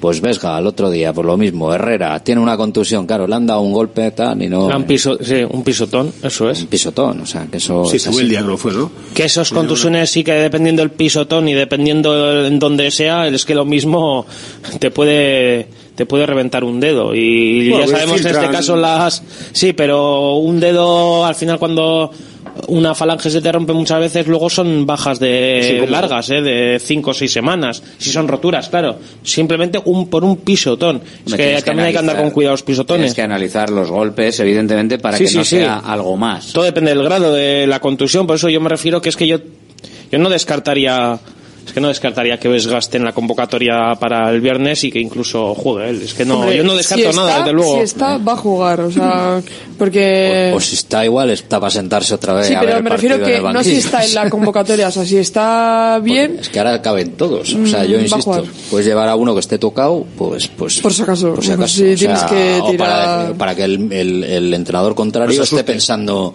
Pues Vesga, el otro día, por lo mismo. Herrera, tiene una contusión, claro, le han dado un golpe, tal, y no... Un, piso, sí, un pisotón, eso es. Un pisotón, o sea, que eso... Sí, es el día que lo fue, ¿no? Que esos contusiones sí que dependiendo del pisotón y dependiendo en donde sea, es que lo mismo te puede te puede reventar un dedo y Bueno, ya pues sabemos en este caso las sí, pero un dedo al final cuando una falange se te rompe muchas veces, luego son bajas de Sí, largas, ¿eh? de cinco o seis semanas. Si son roturas, claro. Simplemente un por un pisotón. Es que también hay que andar con cuidado los pisotones. Tienes que analizar los golpes, evidentemente, para Sí, que sí, no sea algo más. Todo depende del grado de la contusión, por eso yo me refiero que es que yo, yo no descartaría, es que no descartaría que desgaste en la convocatoria para el viernes y que incluso juegue él. Es que no, Hombre, yo no descarto si nada, desde luego. Si está, va a jugar, o sea, porque... O si está igual, está para sentarse otra vez Sí, a pero me refiero que no si está en la convocatoria, o sea, si está bien, Es que ahora caben todos. O sea, Mm, yo insisto, puedes llevar a uno que esté tocado, pues, pues. por si acaso. por si acaso. Si O sea, tienes que o para, tirar... para que el, el- el entrenador contrario esté pensando,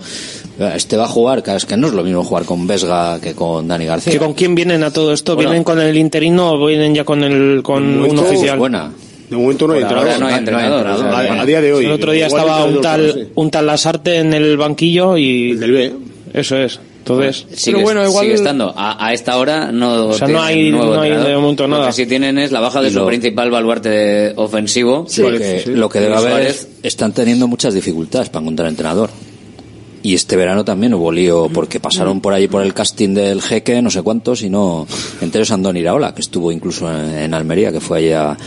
"Ah, este va a jugar, claro, es que no es lo mismo jugar con Vesga que con Dani García. ¿Que ¿Con quién vienen a todo esto? Bueno. ¿Vienen con el interino o vienen ya con el con un momento, oficial? Buena. De momento no hay entrenador. no hay entrenador, a, a día de hoy. El otro día Igual estaba un tal, sí. un tal Lasarte en el banquillo y... El del B. Eso es. Entonces, Sigue, Pero bueno, igual- sigue estando. A, a esta hora no, O sea, no hay- nuevo no hay de momento Lo nada. que sí tienen es la baja de Y su lo- principal baluarte ofensivo. lo, que, lo que debe haber es, están teniendo muchas dificultades para encontrar entrenador. Y este verano también hubo lío porque pasaron por ahí por el casting del jeque, no sé cuántos, y no. Entre ellos Andón Iraola, que estuvo incluso en, Almería, que fue allí a,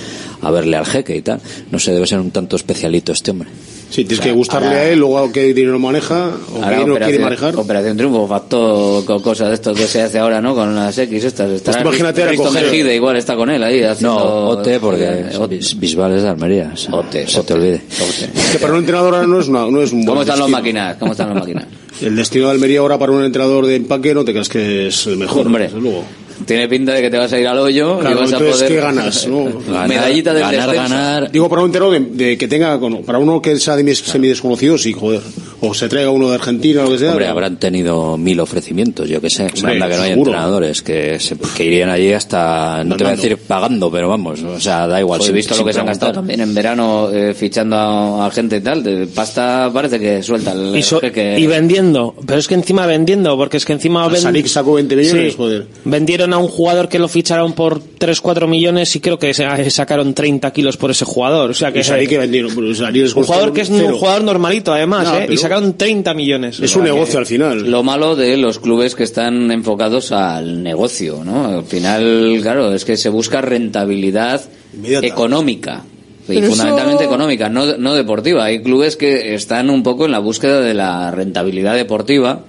a verle al jeque y tal. No sé, debe ser un tanto especialito este hombre. Sí, tienes O sea, que gustarle ahora- a él, luego qué dinero maneja, o qué no quiere manejar. operación Triunfo, facto con cosas de esto que se hace ahora, ¿no? Con las X estas. Estará Pues imagínate ahora coger- igual está con él ahí haciendo... No, Ote, porque Eh, Ote. Bis- Bisbal es de Almería. o sea, Ote, se Ote, te olvide. Ote. Es que para un entrenador ahora no es, una, no es un buen ¿Cómo están los destino. máquinas? ¿Cómo están los máquinas? El destino de Almería ahora para un entrenador de empaque no te creas que es el mejor, Hombre. desde luego. Tiene pinta de que te vas a ir al hoyo Claro, y vas a poder... ¿qué ganas, no? Ganar, Medallita del ganar, descenso. ganar. Digo, para un entrenador de, de que tenga, para uno que sea de semi desconocido, sí, joder. O se traiga uno de Argentina o lo que sea. Hombre, habrán tenido mil ofrecimientos, yo que sé. Hombre, Anda que no hay seguro. entrenadores que, se- que irían allí hasta, no te voy a decir pagando, pero vamos, o sea, da igual. Pues he sin- visto lo que se han gastado también en verano eh, fichando a, a gente y tal. De pasta parece que suelta el, y, so- vendiendo, pero es que encima vendiendo, porque es que encima ven- Sarik sacó 20 millones, Sí. joder. vendieron a un jugador que lo ficharon por 3-4 millones y creo que se- sacaron 30 kilos por ese jugador. O sea que Sarik que vendieron, pero les un jugador que es cero. un jugador normalito además, No, ¿eh? y sacaron 30 millones. Es un negocio al final. Lo malo de los clubes que están enfocados al negocio, ¿no? Al final, claro, es que se busca rentabilidad Inmediata. económica. Y Pero fundamentalmente eso- económica, no, no deportiva. Hay clubes que están un poco en la búsqueda de la rentabilidad deportiva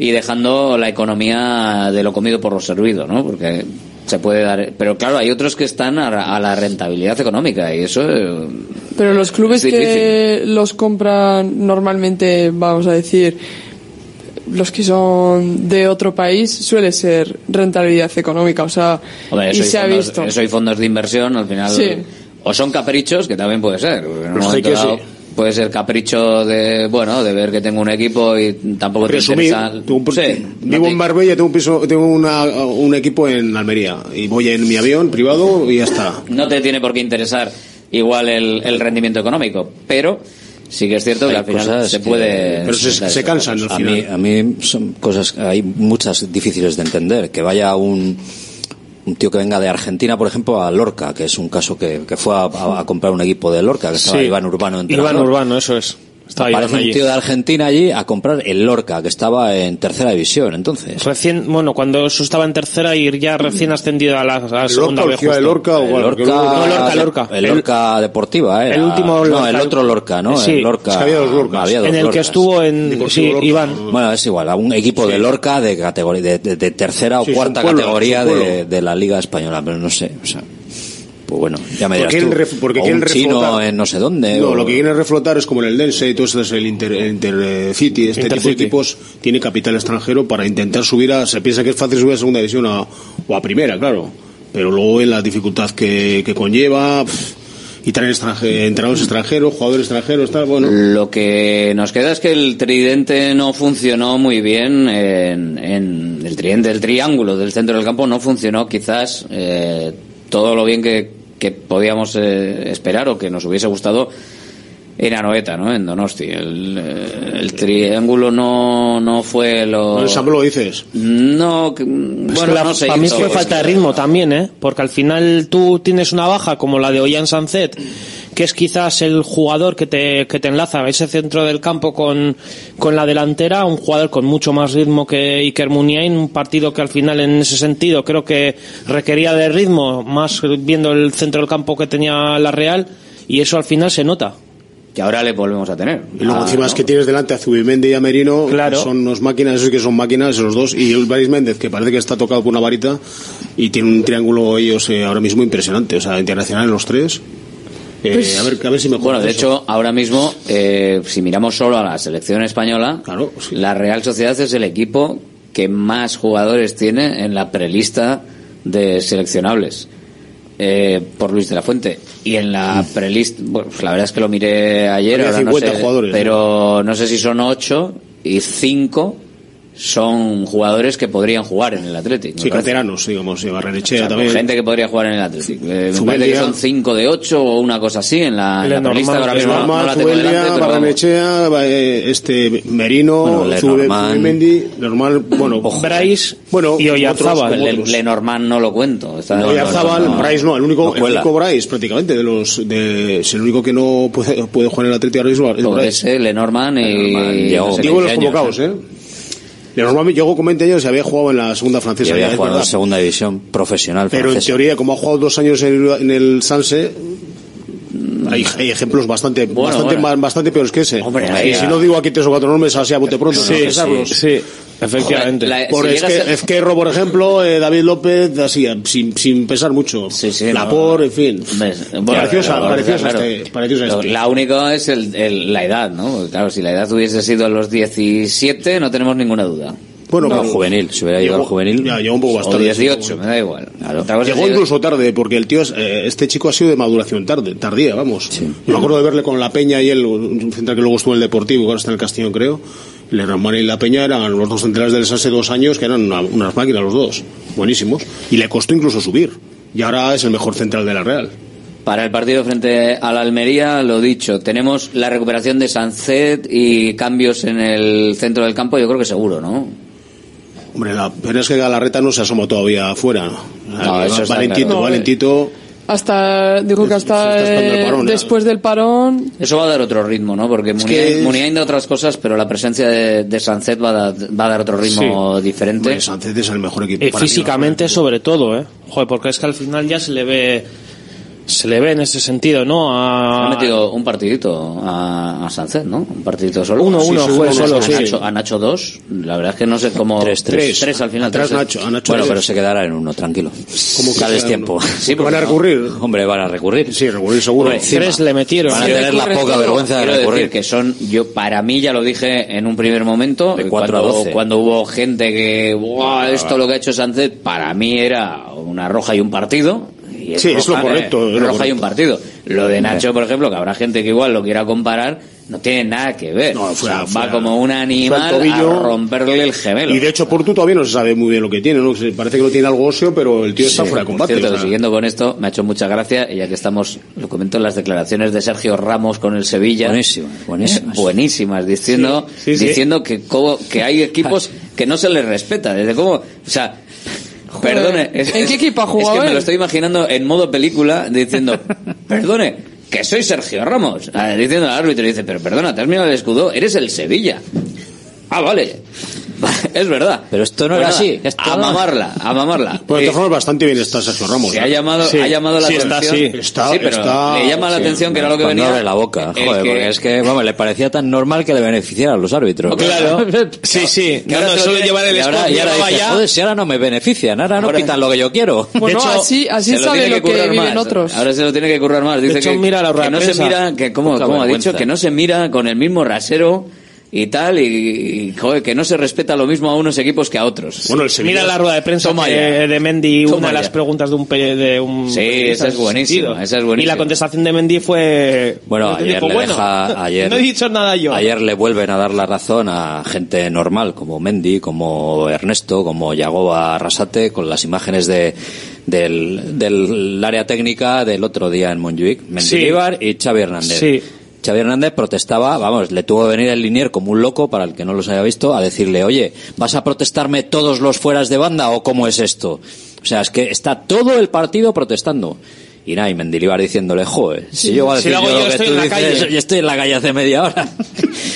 y dejando la economía de lo comido por lo servido, ¿no? Porque se puede dar. Pero claro, hay otros que están a, a la rentabilidad económica y eso. eh, Pero los clubes Es que los compran normalmente, vamos a decir, los que son de otro país, suele ser rentabilidad económica, o sea, Hombre, y se ha fondos, visto. eso hay fondos de inversión, al final. Sí. O son caprichos, que también puede ser. porque en un Pues momento que dado sí. Puede ser capricho de, bueno, de ver que tengo un equipo y tampoco te Resumir, interesa. tengo un- Sí, vivo en Marbella, tengo un piso, tengo una- un equipo en Almería y voy en mi avión privado y ya está. no te tiene por qué interesar igual el, el rendimiento económico, pero sí que es cierto que al final cosas se puede. Pero se, se cansan al A final. mí, a mí son cosas, hay muchas difíciles de entender. Que vaya un, un tío que venga de Argentina, por ejemplo, a Lorca, que es un caso que, que fue a, a- a comprar un equipo de Lorca, que estaba Sí. Iván Urbano entrenador. Iván Urbano, eso es. Aparece un allí. tío de Argentina allí a comprar el Lorca, que estaba en tercera división, entonces. Recién, bueno, cuando eso estaba en tercera y ya recién ascendido a la, a la ¿El segunda vez. el. Lorca o El? Lorca, No, Lorca, Lorca. El El- Lorca Deportiva, ¿eh? el último No, Lorca. el otro Lorca, ¿no? Sí. El Lorca. Es que había dos Lorcas. había dos En el que Lorcas. estuvo en, Deportivo sí, Lorca. Iván. Bueno, es igual, a un equipo de Lorca de categoría de, de- de tercera o Sí, cuarta pueblo, categoría de, de la Liga Española, pero no sé, o sea, pues bueno, ya me ¿Por dirás qué tú. porque o quieren un chino reflotar? en no sé dónde. No, o- lo que quieren reflotar es como en el Dense y todo eso es el Inter, el Intercity. Este tipo de equipos tiene capital extranjero para intentar subir a. Se piensa que es fácil subir a segunda división a- o a primera, claro. Pero luego en la dificultad que, que conlleva. pff, y traen extranje- entrenadores extranjeros, jugadores extranjeros, tal, bueno. Lo que nos queda es que el tridente no funcionó muy bien en, en el tridente, el triángulo del centro del campo no funcionó quizás eh, todo lo bien que, que podíamos eh, esperar o que nos hubiese gustado en Anoeta, ¿no? En Donosti. El, eh, el triángulo no, no fue lo... ¿En San Pablo dices? No, que- bueno, la- no sé. para mí fue falta de ritmo también, ¿eh? Porque al final tú tienes una baja como la de Ollán Sanzet, que es quizás el jugador que te, que te enlaza ese centro del campo con, con la delantera, un jugador con mucho más ritmo que Iker Muniain, un partido que al final en ese sentido creo que requería de ritmo, más viendo el centro del campo que tenía la Real, y eso al final se nota. Que ahora le volvemos a tener. Y luego Ah, encima es que tienes delante a Zubimendi y a Merino, Claro. que son unos máquinas, esos que son máquinas, los dos, y el Baris Méndez, que parece que está tocado por una varita, y tiene un triángulo ellos eh, ahora mismo impresionante, o sea, internacional en los tres. Eh, Pues- a, ver, a ver si me Bueno, de hecho, ahora mismo, eh, si miramos solo a la selección española, la Real Sociedad es el equipo que más jugadores tiene en la prelista de seleccionables eh, por Luis de la Fuente. Y en la prelista, bueno, pues la verdad es que lo miré ayer, ahora no 50 sé, jugadores, pero no sé si son 8 y 5 son jugadores que podrían jugar en el Atlético. Sí, parece. canteranos, digamos, y O Barrenechea sea, también. gente que podría jugar en el Atlético. Eh, me parece que son 5 de 8 o una cosa así en la, en la Lenormand, prelista. Ahora mismo no- no Lenormand, la tengo Zubeldia, delante. Barrenechea, eh, este Merino, Bueno, Zube- Lenormand. Zubimendi, normal, bueno, Bryce bueno, y Oyarzábal. Le- Lenormand no lo cuento. Está- Oyarzábal, no. Bryce no, el único, No el único Bryce prácticamente de los, de, es el único que no puede, puede jugar en el Atlético ahora mismo es Lenormand y... Diego, sé Diego los convocados, ¿eh? Lenormand llegó con 20 años y había jugado en la segunda Y francesa. había jugado en verdad. segunda división profesional Pero en teoría, como ha jugado dos años en el, en el Sanse, hay, hay ejemplos bastante, bastante, bueno. bastante peores que ese. ahí y si no digo aquí tres o cuatro nombres, así a bote pronto, Sí, no sí, sí, efectivamente. Joder, la- Por si es que, por ejemplo, eh, David López, así, sin, sin pensar mucho. Lapor, en fin. Bueno, Pareciosa, claro, pareciosa claro. este- pareciosa este. La única es el, el- la edad, ¿no? Claro, si la edad hubiese sido a los 17, no tenemos ninguna duda. Bueno, No, juvenil, si hubiera Llegó- al juvenil. Ya, llegó un poco tarde. 18, me da igual. Llegó incluso tarde, porque el tío, es, eh, este chico ha sido de maduración tarde, tardía, vamos. Yo me acuerdo de verle con La Peña y él, un central que luego estuvo en el Deportivo, ahora está en el Castellón, creo. Lenormand y La Peña eran los dos centrales del hace dos años, que eran una- unas máquinas los dos, buenísimos. Y le costó incluso subir. Y ahora es el mejor central de la Real. Para el partido frente a la Almería, lo dicho, tenemos la recuperación de Sancet y cambios en el centro del campo, yo creo que seguro, ¿no? Hombre, la pena es que Galarreta no se asomó todavía afuera. No, eso está Valentito, claro. Valentito. Hasta, digo que hasta eh, parón, ¿eh? después del parón. Eso va a dar otro ritmo, ¿no? Porque Muniain, que- Muniain da otras cosas, pero la presencia de, de Sancet va a, dar, va a dar otro ritmo diferente. Sancet es el mejor equipo. Mí, físicamente sobre todo, ¿eh? Joder, porque es que al final ya se le ve se le ve en ese sentido, ¿no? Ha A... metido un partidito a, a Sancet, ¿no? Un partidito solo. Uno, uno, sí, fue solo, a, sí. Nacho, a Nacho dos. La verdad es que no sé cómo... Tres, tres. Tres al final. Atrás tres. Nacho, a Nacho Bueno, tres. pero se quedará en uno, tranquilo. Como que Cada tiempo. uno. Sí, ¿Van a no. recurrir? Hombre, van a recurrir. Sí, recurrir seguro. Hombre, Tres le metieron. Van a tener la poca vergüenza de Quiero recurrir. decir que son, yo para mí ya lo dije en un primer momento, De cuatro a cuando, doce. cuando hubo gente que, "Buah, esto lo que ha hecho Sánchez, para mí era una roja y un partido. Y Sí, es lo correcto, es lo roja y un partido. Lo de Nacho, por ejemplo, que habrá gente que igual lo quiera comparar, no tiene nada que ver. No, O sea, fue va como un animal tobillo. a romperle el gemelo. Y de hecho, Portu todavía no se sabe muy bien lo que tiene, ¿no? Parece que no tiene algo óseo, pero el tío está Sí, fuera de combate. cierto, o sea. siguiendo con esto, me ha hecho mucha gracia, y ya que estamos, lo comento en las declaraciones de Sergio Ramos con el Sevilla. Buenísimas, buenísimas. Eh, buenísimas, diciendo, Sí, sí, sí. diciendo que, cómo- que hay equipos que no se les respeta. Desde cómo, o sea, perdone. es- ¿en es- qué equipo ha Es jugado que me lo estoy imaginando en modo película, diciendo, perdone, que soy Sergio Ramos. Ah, Diciendo al árbitro, y dice, pero perdona, te has mirado el escudo, eres el Sevilla. Ah, vale. Es verdad. Pero esto no Pues era nada, así, esto a no. mamarla, a mamarla. Bueno, de Eh, todas formas, bastante bien está Sergio Ramos. se ¿eh? ha llamado, Sí, ha llamado la sí, está atención. así. Está- sí, pero está- le llama la sí, atención que era lo que Cuando venía. abre la boca, el joder, que- porque es que, vamos, le parecía tan normal que le beneficiara a los árbitros. Claro. Sí, sí. No, no, solo llevar el Y ahora, escudo y ahora dice, joder, si ahora no me benefician, ahora no Ahora- pitan lo que yo quiero. Bueno, hecho, así, así sabe lo que viven más. otros. Ahora se lo tiene que currar más. Dice que, mira la rueda que no de se mira, que como, ha dicho, que no se mira con el mismo rasero y tal, y, y, joder, que no se respeta lo mismo a unos equipos que a otros. Bueno, el Sevilla. Mira la rueda de prensa que- de Mendy, Toma una de las preguntas de un, pe- de un Sí, esa es buenísima, esa es buenísima. Y la contestación de Mendy fue Bueno, Mendy ayer dijo, le bueno, deja, ayer, no he dicho nada yo. Ayer le vuelven a dar la razón a gente normal como Mendy, como Ernesto, como Yagoba Arrasate, con las imágenes de del, del área técnica del otro día en Montjuic, Mendilibar y Xavi Hernández. Sí. Xavi Hernández protestaba, vamos, le tuvo que venir el linier como un loco, para el que no los haya visto, a decirle, oye, ¿vas a protestarme todos los fueras de banda o cómo es esto? O sea, es que está todo el partido protestando. Y nada, y Mendilibar diciéndole, joder, si Sí. yo voy a Si decir lo hago yo yo, lo que estoy tú en la dices, calle. yo estoy en la calle hace media hora.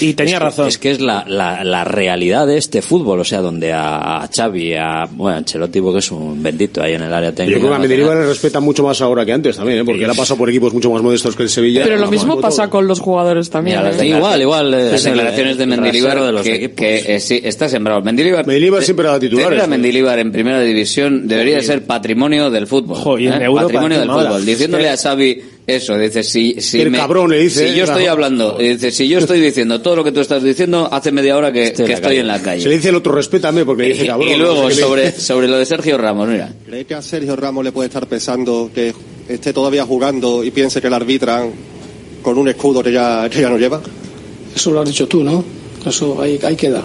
Y tenía Es que- razón. Es que es la, la, la realidad de este fútbol, o sea, donde a, a Xavi, a, bueno, a Ancelotti, porque es un bendito ahí en el área Yo técnica. creo que a Mendilibar le respeta mucho más ahora que antes también, ¿eh? porque él ha pasado por equipos mucho más modestos que el Sevilla. Pero lo mismo todo. pasa con los jugadores también. Mira, ¿eh? declaraciones- eh, Las declaraciones de Mendilibar de los que, equipos. que, eh, sí, está sembrado. Mendilibar, Mendilibar siempre era titular. Mendilibar en primera división debería ser patrimonio del fútbol. Jo, y en ¿eh? Europa Patrimonio del encima Diciéndole a Xavi eso, dice, si, si, El cabrón le dice, si yo eh, estoy hablando, y dice, si yo estoy diciendo todo lo que tú estás diciendo, hace media hora que, Estoy en la estoy calle. en la calle. Se le dice el otro, respétame, porque dice Y- cabrón. y luego no sé sobre, sobre lo de Sergio Ramos, mira. ¿Cree que a Sergio Ramos le puede estar pesando que esté todavía jugando y piense que le arbitran con un escudo que ya, que ya no lleva? Eso lo has dicho tú, ¿no? Eso ahí, ahí queda.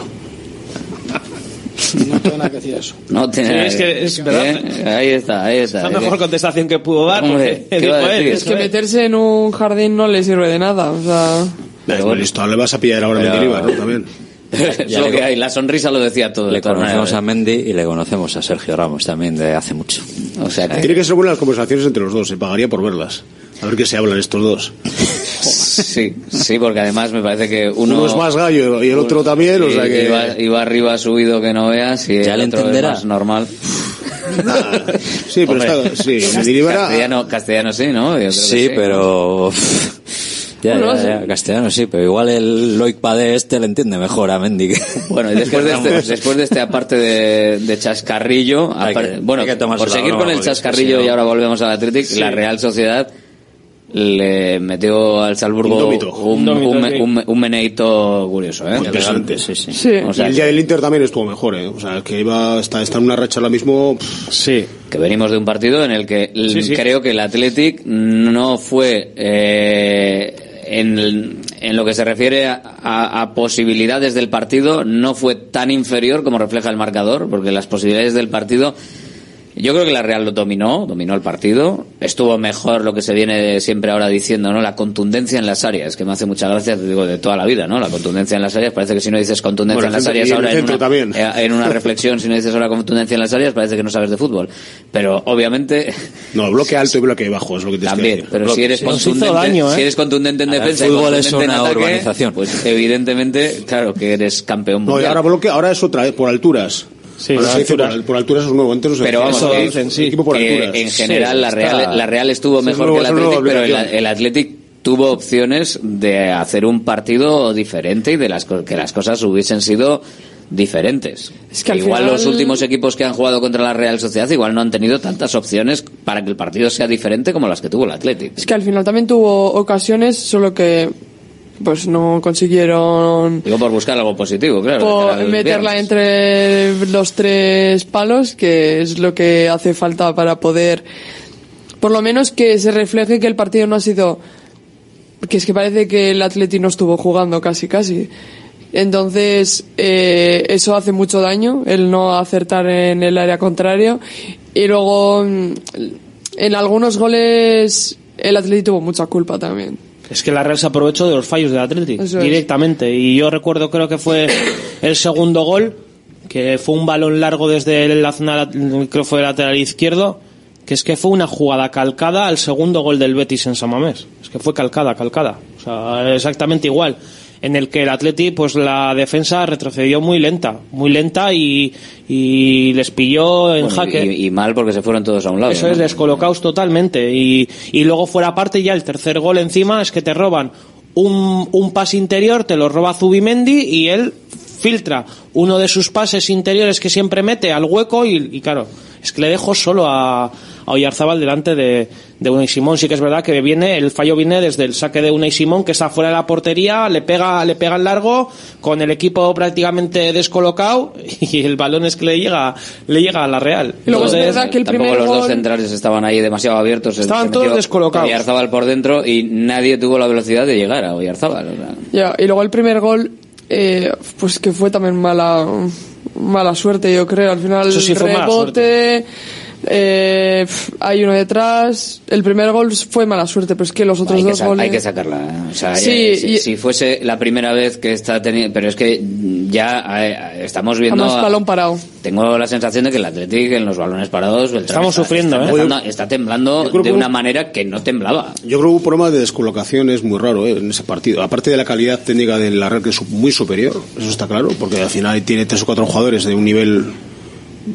No tengo nada que decir eso. No tiene Sí, nada es que es verdad. ¿Eh? Ahí está, ahí está. La mejor contestación que pudo dar. Hombre, porque ¿qué iba a dijo él? Es que meterse en un jardín no le sirve de nada. O sea, Pero bueno, listo, le vas a pillar ahora a Pero- Mendilibar, ¿no? También. es lo que hay. La sonrisa lo decía todo. Le conocemos a. Mendy y le conocemos a Sergio Ramos también de hace mucho. O sea que- Tiene que ser buenas las conversaciones entre los dos, se pagaría por verlas. A ver qué se hablan estos dos. Sí, sí, porque además me parece que uno, Uno es más gallo y el otro también, o sea que... iba, iba arriba subido que no veas y Ya el le otro entenderá. es más normal. Sí, pero Hombre, está... Sí, castellano, castellano sí, ¿no? Yo creo que Sí, pero... Ya, Bueno, ya, ya, castellano sí, pero igual el Loic Pade este le entiende mejor a Mendy. que- Bueno, y después de este, después de este aparte de, de chascarrillo, que- bueno, por seguir con el chascarrillo si no- y ahora volvemos al Athletic, la Real Sociedad le metió al Salzburgo un, un, un, un meneito curioso, ¿eh? Interesante. Sí, sí. sí. O Y sea, el día del Inter también estuvo mejor, ¿eh? O sea, que iba, está, está en una racha ahora mismo... pff, Sí. que venimos de un partido en el que l- Sí, sí. creo que el Athletic no fue eh, en, el- en lo que se refiere a, a- a posibilidades del partido no fue tan inferior como refleja el marcador porque las posibilidades del partido yo creo que la Real lo dominó, dominó el partido. Estuvo mejor lo que se viene siempre ahora diciendo, ¿no? La contundencia en las áreas, que me hace mucha gracia, te digo, de toda la vida, ¿no? La contundencia en las áreas, parece que si no dices contundencia Bueno, en las áreas ahora en una, también. eh, en una reflexión, si no dices ahora contundencia en las áreas, parece que no sabes de fútbol. Pero obviamente No, bloque alto y bloque bajo es lo que te también, pero si eres contundente, daño, ¿eh? si eres contundente en defensa, el y fútbol es contundente en una ataque, urbanización. pues evidentemente, claro que eres campeón No, y mundial. ahora bloque, ahora es otra, ¿eh? por alturas. Sí, Ahora por por, por alturas es nuevo, antes no se Pero vamos, Eso que- dicen, sí. equipo por que alturas. en general la está- Real, la Real estuvo mejor nuevo- que el Athletic, pero el, el Athletic tuvo opciones de hacer un partido diferente y de las que las cosas hubiesen sido diferentes. Es que al igual final- los últimos equipos que han jugado contra la Real Sociedad igual no han tenido tantas opciones para que el partido sea diferente como las que tuvo el Athletic. es que al final también tuvo ocasiones, solo que pues no consiguieron Digo por buscar algo positivo, claro. de po- cara al meterla viernes. entre los tres palos, que es lo que hace falta para poder, por lo menos que se refleje que el partido no ha sido, que es que parece que el Atleti no estuvo jugando casi casi. Entonces, eh, eso hace mucho daño, el no acertar en el área contrario. Y luego, en algunos goles, el Atleti tuvo mucha culpa también. Es que la Real se aprovechó de los fallos del Atlético es. directamente. Y yo recuerdo, creo que fue el segundo gol, que fue un balón largo desde la zona, creo que fue lateral izquierdo, que es que fue una jugada calcada al segundo gol del Betis en San Mamés. Es que fue calcada, calcada. O sea, exactamente igual. En el que el Atleti, pues la defensa retrocedió muy lenta, muy lenta y, y les pilló en Bueno, jaque. y, y mal porque se fueron todos a un lado. Eso ¿no? es, descolocados totalmente. Y, y luego fuera parte ya el tercer gol encima es que te roban un, un pase interior, te lo roba Zubimendi y él filtra uno de sus pases interiores que siempre mete al hueco y, y claro, es que le dejo solo a, a Oyarzábal delante de, de Unai Simón. Sí que es verdad que viene, el fallo viene desde el saque de Unai Simón que está fuera de la portería, le pega, le pega el largo con el equipo prácticamente descolocado y el balón es que le llega, le llega a la Real. Y luego es Entonces, verdad que el Tampoco primer los dos gol- centrales estaban ahí demasiado abiertos. Estaban se todos descolocados. Oyarzábal por dentro y nadie tuvo la velocidad de llegar a Oyarzábal. o sea. Ya, y luego el primer gol, eh, pues que fue también mala, mala suerte, yo creo. Al final, Eso sí fue mala rebote, Eh, hay uno detrás. El primer gol fue mala suerte, pero es que los otros hay, que dos sa- goles. hay que sacarla. ¿eh? O sea, Sí, eh, si, y- si fuese la primera vez que está teniendo. Pero es que ya eh, estamos viendo. Además, balón parado. Tengo la sensación de que el Atlético en los balones parados. Beltrán Estamos está- sufriendo, está ¿eh? temblando de que- una manera que no temblaba. Yo creo que un problema de descolocaciones muy raro ¿eh? en ese partido. Aparte de la calidad técnica de la red que es muy superior, eso está claro, porque al final tiene tres o cuatro jugadores de un nivel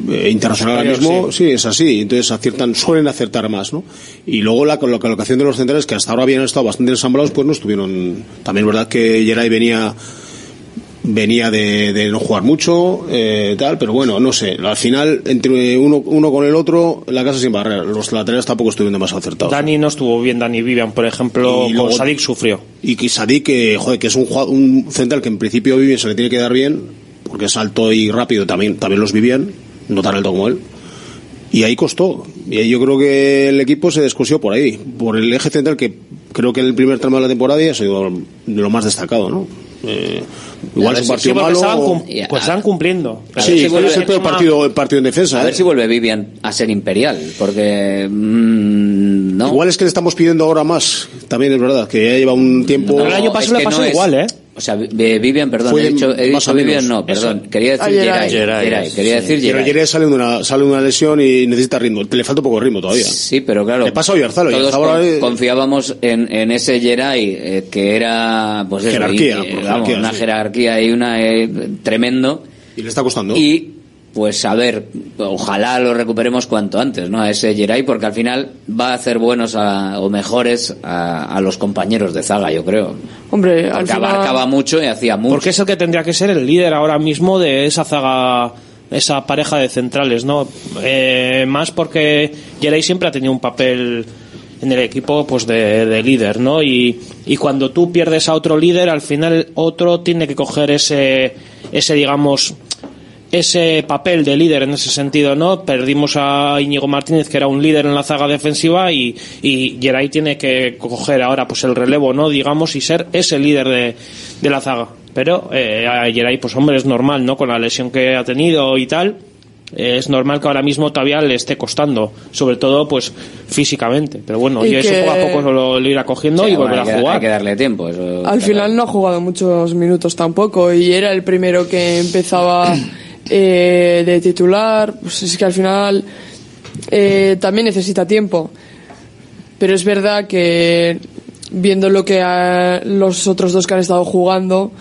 eh, internacional ahora mismo, sí. es así, entonces aciertan, suelen acertar más, ¿no? Y luego la, colo- colocación de los centrales que hasta ahora habían estado bastante ensamblados, pues no estuvieron. También es verdad que Geray venía venía de, de no jugar mucho, eh, tal, pero bueno, no sé. Al final, entre uno, uno con el otro, la casa sin barrer. Los laterales tampoco estuvieron demasiado acertados. Dani no estuvo bien, Dani Vivian, por ejemplo, Y con luego- Sadik sufrió. Y que Sadik, que, joder, que es un, un central que en principio Vivian se le tiene que dar bien, porque es alto y rápido, también, también los Vivian, no tan alto como él. Y ahí costó. Y ahí yo creo que el equipo se descosió por ahí, por el eje central que creo que en el primer tramo de la temporada ya ha sido de lo más destacado, ¿no? Eh, igual es un partido Sí, malo. estaban, o- pues estaban cumpliendo. Sí, si vuelve- es el peor partido, el partido en defensa. A ver ¿eh? si vuelve Vivian a ser imperial, porque. mm, no. Igual es que le estamos pidiendo ahora más, también es verdad, que ya lleva un tiempo. No, es que no es- O sea, Vi- Vivian, perdón, Fue he dicho, he dicho. Vivian, no, perdón, Eso. quería decir Ah, Geray. Geray. Geray, quería Sí. decir Pero Geray. Geray sale de una, sale de una lesión y necesita ritmo. Le falta un poco de ritmo todavía. Sí, pero claro. Le pasa a Oyarzabal, Todos con- confiábamos en, en ese Geray, eh, que era, pues eso, Jerarquía, y, por eh, vamos, jerarquía, una sí. jerarquía y una eh, tremendo. Y le está costando. Y, pues a ver, ojalá lo recuperemos cuanto antes, ¿no? A ese Geray, porque al final va a hacer buenos a- o mejores a, a los compañeros de zaga, yo creo. Hombre, al Porque final. abarcaba mucho y hacía mucho. Porque es el que tendría que ser el líder ahora mismo de esa zaga, esa pareja de centrales, ¿no? Eh, más porque Geray siempre ha tenido un papel en el equipo pues de, de líder, ¿no? Y, y cuando tú pierdes a otro líder, al final otro tiene que coger ese, ese digamos, ese papel de líder en ese sentido, ¿no? Perdimos a Íñigo Martínez, que era un líder en la zaga defensiva, y, y Geray tiene que coger ahora pues el relevo, ¿no? Digamos, y ser ese líder de, de la zaga. Pero eh, a Geray, pues hombre, es normal, ¿no? Con la lesión que ha tenido y tal, eh, es normal que ahora mismo todavía le esté costando, sobre todo, pues físicamente. Pero bueno, Y y eso que- poco a poco lo, lo irá cogiendo Sí, y volverá que- a jugar. Hay que darle tiempo. eso Al final no ha jugado muchos minutos tampoco y era el primero que empezaba eh, de titular. Pues es que al final eh, también necesita tiempo. Pero es verdad que viendo lo que los otros dos que han estado jugando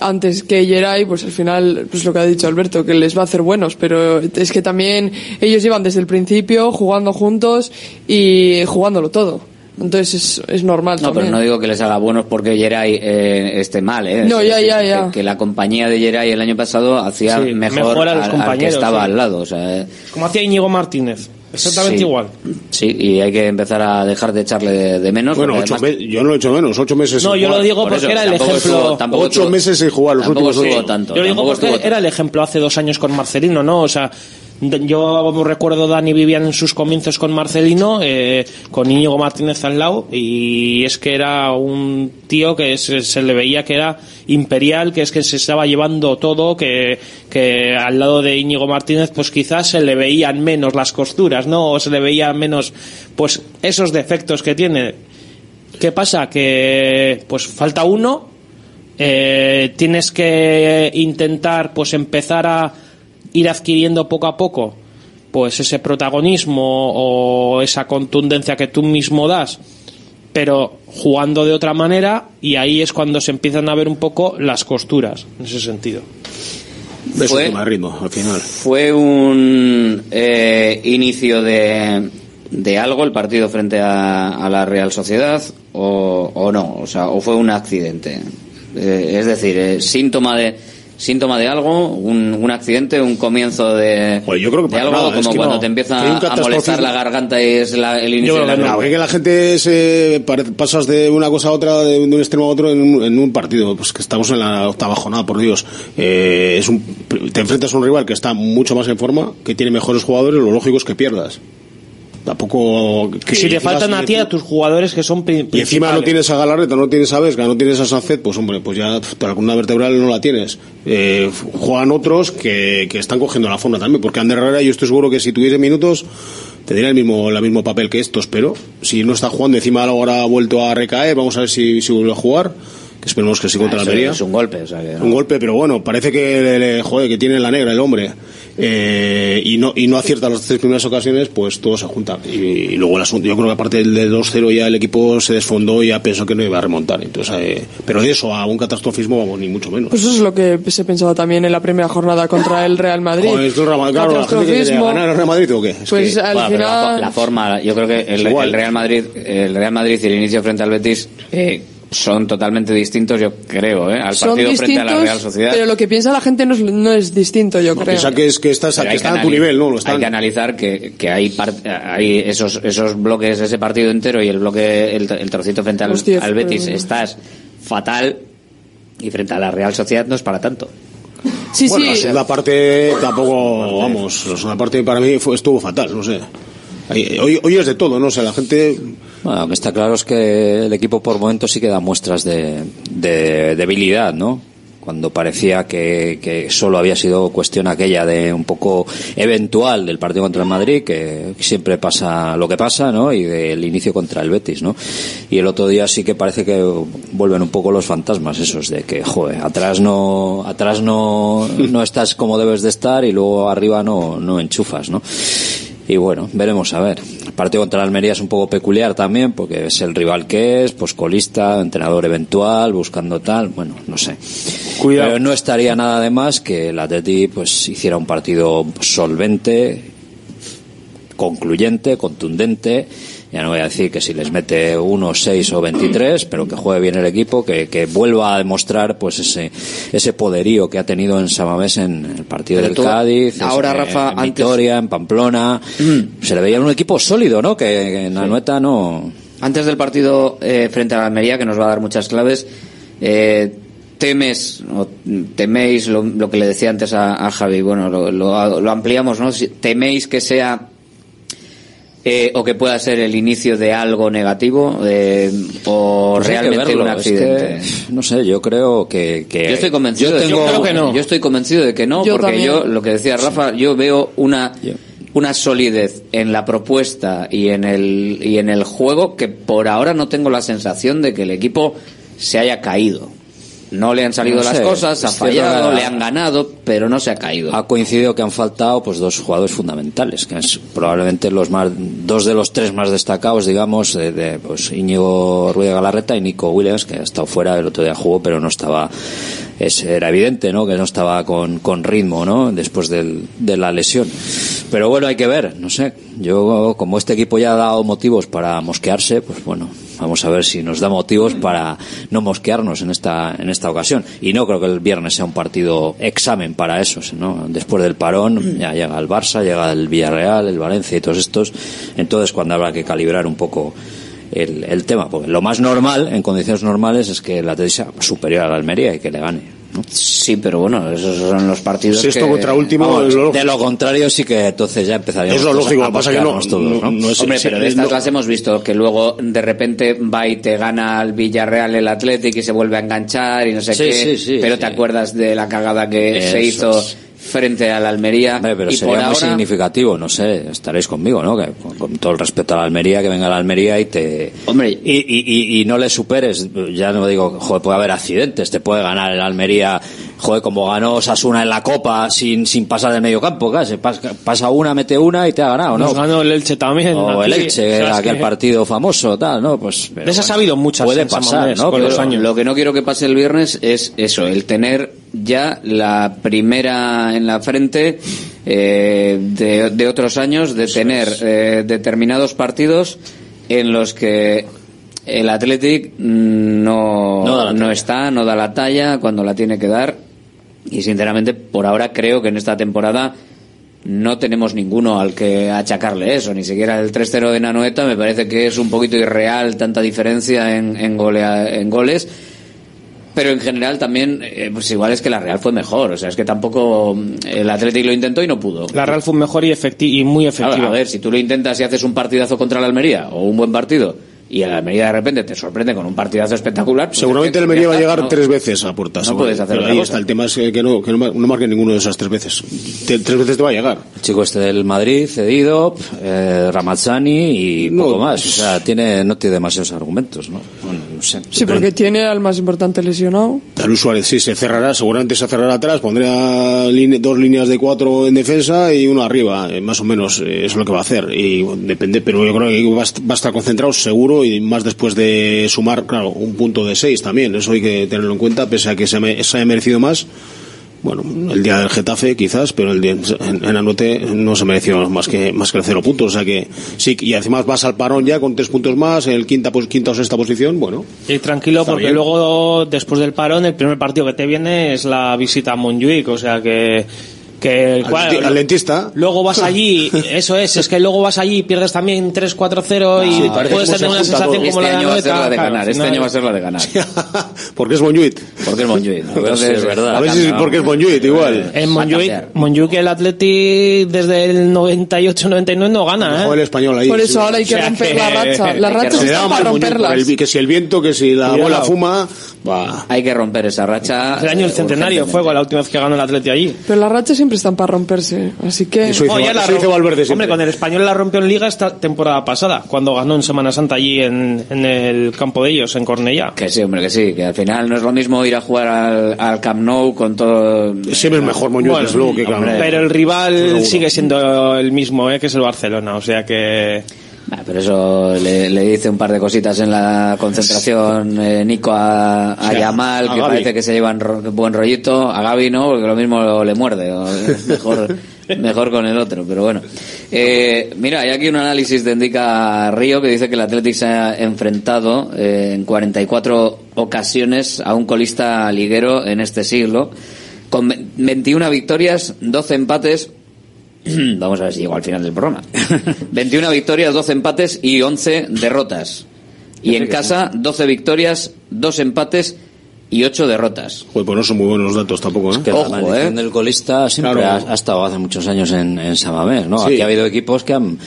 antes que Geray, pues al final, pues lo que ha dicho Alberto, que les va a hacer buenos, pero es que también ellos llevan desde el principio jugando juntos y jugándolo todo. Entonces es, es normal No, pero también. no digo que les haga buenos porque Geray eh, esté mal, ¿eh? No, Es ya, decir, ya, que- ya. Que, la compañía de Geray el año pasado hacía Sí, mejor, mejor a los al- al, que compañeros, estaba sí. al lado. O sea, eh, Como hacía Íñigo Martínez, exactamente sí. igual. Sí, y hay que empezar a dejar de echarle de, de menos. Bueno, ocho además- me- yo no lo he hecho menos, ocho meses. No, sin yo lo digo Por porque eso, era el ejemplo. estuvo- tampoco Ocho estuvo- meses sin jugar, los tampoco últimos sí. tanto. Yo lo digo porque estuvo era el ejemplo hace dos años con Marcelino, ¿no? O sea, yo recuerdo Dani Vivian en sus comienzos con Marcelino, eh, con Íñigo Martínez al lado, y es que era un tío que se, se le veía que era imperial, que es que se estaba llevando todo, que, que al lado de Íñigo Martínez, pues quizás se le veían menos las costuras, ¿no? O se le veían menos, pues, esos defectos que tiene. ¿Qué pasa? Que, pues, falta uno, eh, tienes que intentar pues empezar a ir adquiriendo poco a poco pues ese protagonismo o esa contundencia que tú mismo das pero jugando de otra manera y ahí es cuando se empiezan a ver un poco las costuras en ese sentido Fue- un tema de ritmo, al final. Fue un eh, inicio de, de algo el partido frente a, a la Real Sociedad o, o no, o sea, o fue un accidente. Eh, es decir, eh, síntoma de síntoma de algo, un, un accidente, un comienzo de, Pues yo creo que de para algo, nada, como es que cuando no. te empieza a molestar la garganta y es la- el inicio de la No, que la gente se pasas de una cosa a otra, de un, de un extremo a otro en un, en un partido. Pues que estamos en la octava jornada, por Dios. Eh, es un, te enfrentas a un rival que está mucho más en forma, que tiene mejores jugadores, lo lógico es que pierdas. Tampoco. Que, si te faltan a ti a tus jugadores que son Y encima no tienes a Galarreta, no tienes a Vesga, no tienes a Sacet, pues hombre, pues ya la columna vertebral no la tienes. Eh, juegan otros que, que están cogiendo la forma también, porque Ander Herrera yo estoy seguro que si tuviese minutos tendría el mismo, el mismo papel que estos, pero si no está jugando, encima ahora ha vuelto a recaer, vamos a ver si, si vuelve a jugar, que esperemos que sí contra Ah, la Almería. Es un golpe, o sea que no. Un golpe, pero bueno, parece que, le- le- joder, que tiene la negra el hombre. Eh, y no y no acierta las tres primeras ocasiones, pues todo se junta. Y, y luego el asunto, yo creo que aparte del, del 2-0 ya el equipo se desfondó y ya pensó que no iba a remontar. Entonces, eh, pero de eso a un catastrofismo vamos ni mucho menos. Pues eso es lo que se pensaba también en la primera jornada contra el Real Madrid. Joder, es que el Real Madrid, claro, la gente que ganar al Real Madrid o qué? Es Pues que- al Bueno, pero la, forma, yo creo que el, el Real Madrid, el Real Madrid y el inicio frente al Betis eh, son totalmente distintos, yo creo, ¿eh? al Son partido frente a la Real Sociedad. pero lo que piensa la gente no es, no es distinto, yo creo. Piensa que es que estás, que a tu nivel, ¿no? Lo están. Hay que analizar que, que hay, par- hay esos, esos bloques, ese partido entero y el bloque, el, el trocito frente al, al Betis, pero- estás fatal y frente a la Real Sociedad no es para tanto. Sí, bueno, sí. la segunda parte tampoco, vamos, la segunda parte para mí fue, estuvo fatal, no sé. Hoy, hoy es de todo, no sé, la gente Bueno, lo que está claro es que el equipo por momentos sí que da muestras de, de debilidad, ¿no? Cuando parecía que, que solo había sido cuestión aquella de un poco eventual del partido contra el Madrid, que siempre pasa lo que pasa, ¿no? Y del inicio contra el Betis, ¿no? Y el otro día sí que parece que vuelven un poco los fantasmas esos de que, joder, atrás no, atrás no, no estás como debes de estar y luego arriba no, no enchufas, ¿no? Y bueno, veremos a ver. El partido contra la Almería es un poco peculiar también, porque es el rival que es, pues colista, entrenador eventual, buscando tal, bueno, no sé. Cuidado. Pero no estaría nada de más que el Atleti pues hiciera un partido solvente, concluyente, contundente. Ya no voy a decir que si les mete uno, seis o 23, pero que juegue bien el equipo, que, que vuelva a demostrar pues ese ese poderío que ha tenido en Samamés en el partido Pero del Cádiz, ahora, en- Rafa, en antes- Vitoria, en Pamplona. Se le veía un equipo sólido, ¿no? Que, que en la nueta no. Antes del partido eh, frente a la Almería, que nos va a dar muchas claves, eh, temes o teméis lo, lo que le decía antes a, a Javi, bueno, lo, lo- lo ampliamos, ¿no? Teméis que sea eh, o que pueda ser el inicio de algo negativo eh, o Pues realmente verlo, un es accidente. que, no sé, yo creo que, que Yo estoy convencido yo de tengo- que Yo estoy convencido de que no, Yo porque también. yo, lo que decía Rafa, yo veo una, una solidez en la propuesta y en el, y en el juego que por ahora no tengo la sensación de que el equipo se haya caído. No le han salido No las sé, cosas, ha fallado, le han ganado, pero no se ha caído. ha coincidido que han faltado pues dos jugadores fundamentales que es probablemente los más dos de los tres más destacados digamos de, de, pues Íñigo Ruiz de Galarreta y Nico Williams que ha estado fuera el otro día jugó pero no estaba es, era evidente no que no estaba con, con ritmo no después del, de la lesión. Pero bueno hay que ver no sé. Yo como este equipo ya ha dado motivos para mosquearse pues bueno vamos a ver si nos da motivos para no mosquearnos en esta en esta ocasión. Y no creo que el viernes sea un partido examen para eso ¿no? después del parón ya llega el Barça llega el Villarreal el Valencia y todos estos. Entonces cuando habrá que calibrar un poco el, el tema porque lo más normal en condiciones normales es que la Atleti sea superior a la Almería y que le gane Sí, pero bueno, esos son los partidos Sexto que... contra último, Vamos, es lo de lo contrario sí que entonces ya empezaríamos Es lo lógico, a lo que pasa que no- todos, no- ¿no? no es- Hombre, sí, pero de es estas lo- las hemos visto que luego de repente va y te gana al Villarreal el Athletic y se vuelve a enganchar y no sé Sí, qué. sí, sí, pero sí. te acuerdas de la cagada que se hizo es. Frente al Almería. Hombre, pero y sería por muy ahora, significativo, no sé, estaréis conmigo, ¿no? Que con, con todo el respeto a la Almería, que venga la Almería y te... Hombre. Y, y, y, y no le superes, ya no digo, joder, puede haber accidentes, te puede ganar el Almería, joder, como ganó Sasuna en la Copa sin, sin pasar de medio campo, casi, pasa, pasa una, mete una y te ha ganado, ¿no? Nos ganó el Elche también. o el. Elche, era aquel que partido famoso, tal, ¿no? Pues... pero De esas bueno, ha habido muchas Puede pasar, ¿no? con Pero- los años. Lo que no quiero que pase el viernes es eso, el tener ya la primera en la frente eh, de, de otros años, de tener eh, determinados partidos en los que el Athletic no, No está, no da la talla cuando la tiene que dar. Y sinceramente, por ahora creo que en esta temporada no tenemos ninguno al que achacarle eso, ni siquiera el 3-0 de Nanoeta me parece que es un poquito irreal tanta diferencia en, en, golea- en goles. Pero en general también, eh, pues igual es que la Real fue mejor. O sea, es que tampoco mm, el Athletic lo intentó y no pudo. La Real fue mejor y, efecti y muy Claro, efectiva. a ver, si tú lo intentas y haces un partidazo contra la Almería o un buen partido y el Almería de repente te sorprende con un partidazo espectacular. pues Seguramente el Almería va a llegar no- tres veces a puerta. no puedes hacer ahí está el tema es que no, que no, ma- no marque ninguno de esas tres veces. Te- tres veces te va a llegar. El chico este del Madrid, cedido, eh, Ramazzani y poco más. O sea, tiene, no tiene demasiados argumentos, ¿no? Sí, porque tiene al más importante lesionado. Luis Suárez sí se cerrará, seguramente se cerrará atrás, pondrá line- dos líneas de cuatro en defensa y uno arriba, eh, más o menos eh, es lo que va a hacer. Y depende, pero yo creo que va a est- va a estar concentrado seguro y más después de sumar, claro, un punto de seis también, eso hay que tenerlo en cuenta, pese a que se, me- se haya merecido más. Bueno, el día del Getafe quizás, pero el día en, en Anote no se mereció más que más que el cero puntos, o sea que sí, y además vas al parón ya con tres puntos más, en el quinta, pos- quinta o sexta posición, bueno. Y tranquilo, porque bien. luego, después del parón, el primer partido que te viene es la visita a Montjuic, o sea que... que Al denti- al dentista. Luego vas allí, eso es, es que luego vas allí y pierdes también 3-4-0 y Sí, parece puedes tener una sensación todo. como Este la de año va a ser Anoeta, la de ganar, este final- año va a ser la de ganar. Porque es Montjuic. Porque es Montjuic. A ver si es verdad. A si es porque es Montjuic, igual. En Montjuic, Montjuic el Atleti desde el 98-99 no gana, ¿eh? El español ahí. Por eso ahora hay que O sea romper que- la racha. Se da están mal para romperlas. el- que si el viento, que si la bola fuma, va. Hay que romper esa racha. El año del eh, centenario fue la última vez que ganó el Atleti allí. Pero las rachas siempre están para romperse. Así que. Eso hizo, Oh, ya la eso Valverde siempre. Hombre, con el español la rompió en Liga esta temporada pasada, cuando ganó en Semana Santa allí en, en el campo de ellos, en Cornellá. Que sí, hombre, que sí, que al final no es lo mismo ir a jugar al, al Camp Nou con todo... Siempre es mejor Montjuic, Bueno, desde luego que. Pero el rival Seguro. sigue siendo el mismo, ¿eh? que es el Barcelona, o sea que... Ah, pero eso le, le dice un par de cositas en la concentración eh, Nico a, Yamal, a que parece que se llevan ro- buen rollito. A Gaby no, porque lo mismo le muerde. o mejor, mejor con el otro, pero bueno. Eh, mira, hay aquí un análisis de Indica Río que dice que el Athletic se ha enfrentado eh, en 44 ocasiones a un colista liguero en este siglo, con ve- 21 victorias, 12 empates, Vamos a ver si llego al final del programa. 21 victorias, 12 empates y 11 derrotas. Y en casa, 12 victorias, 2 empates y 8 derrotas. Joder, pues no son muy buenos datos tampoco, ¿eh? Que Ojo, la maldición ¿eh? del colista siempre Claro. ha, ha estado hace muchos años en, en Samamés, ¿no? Sí. Aquí ha habido equipos que han,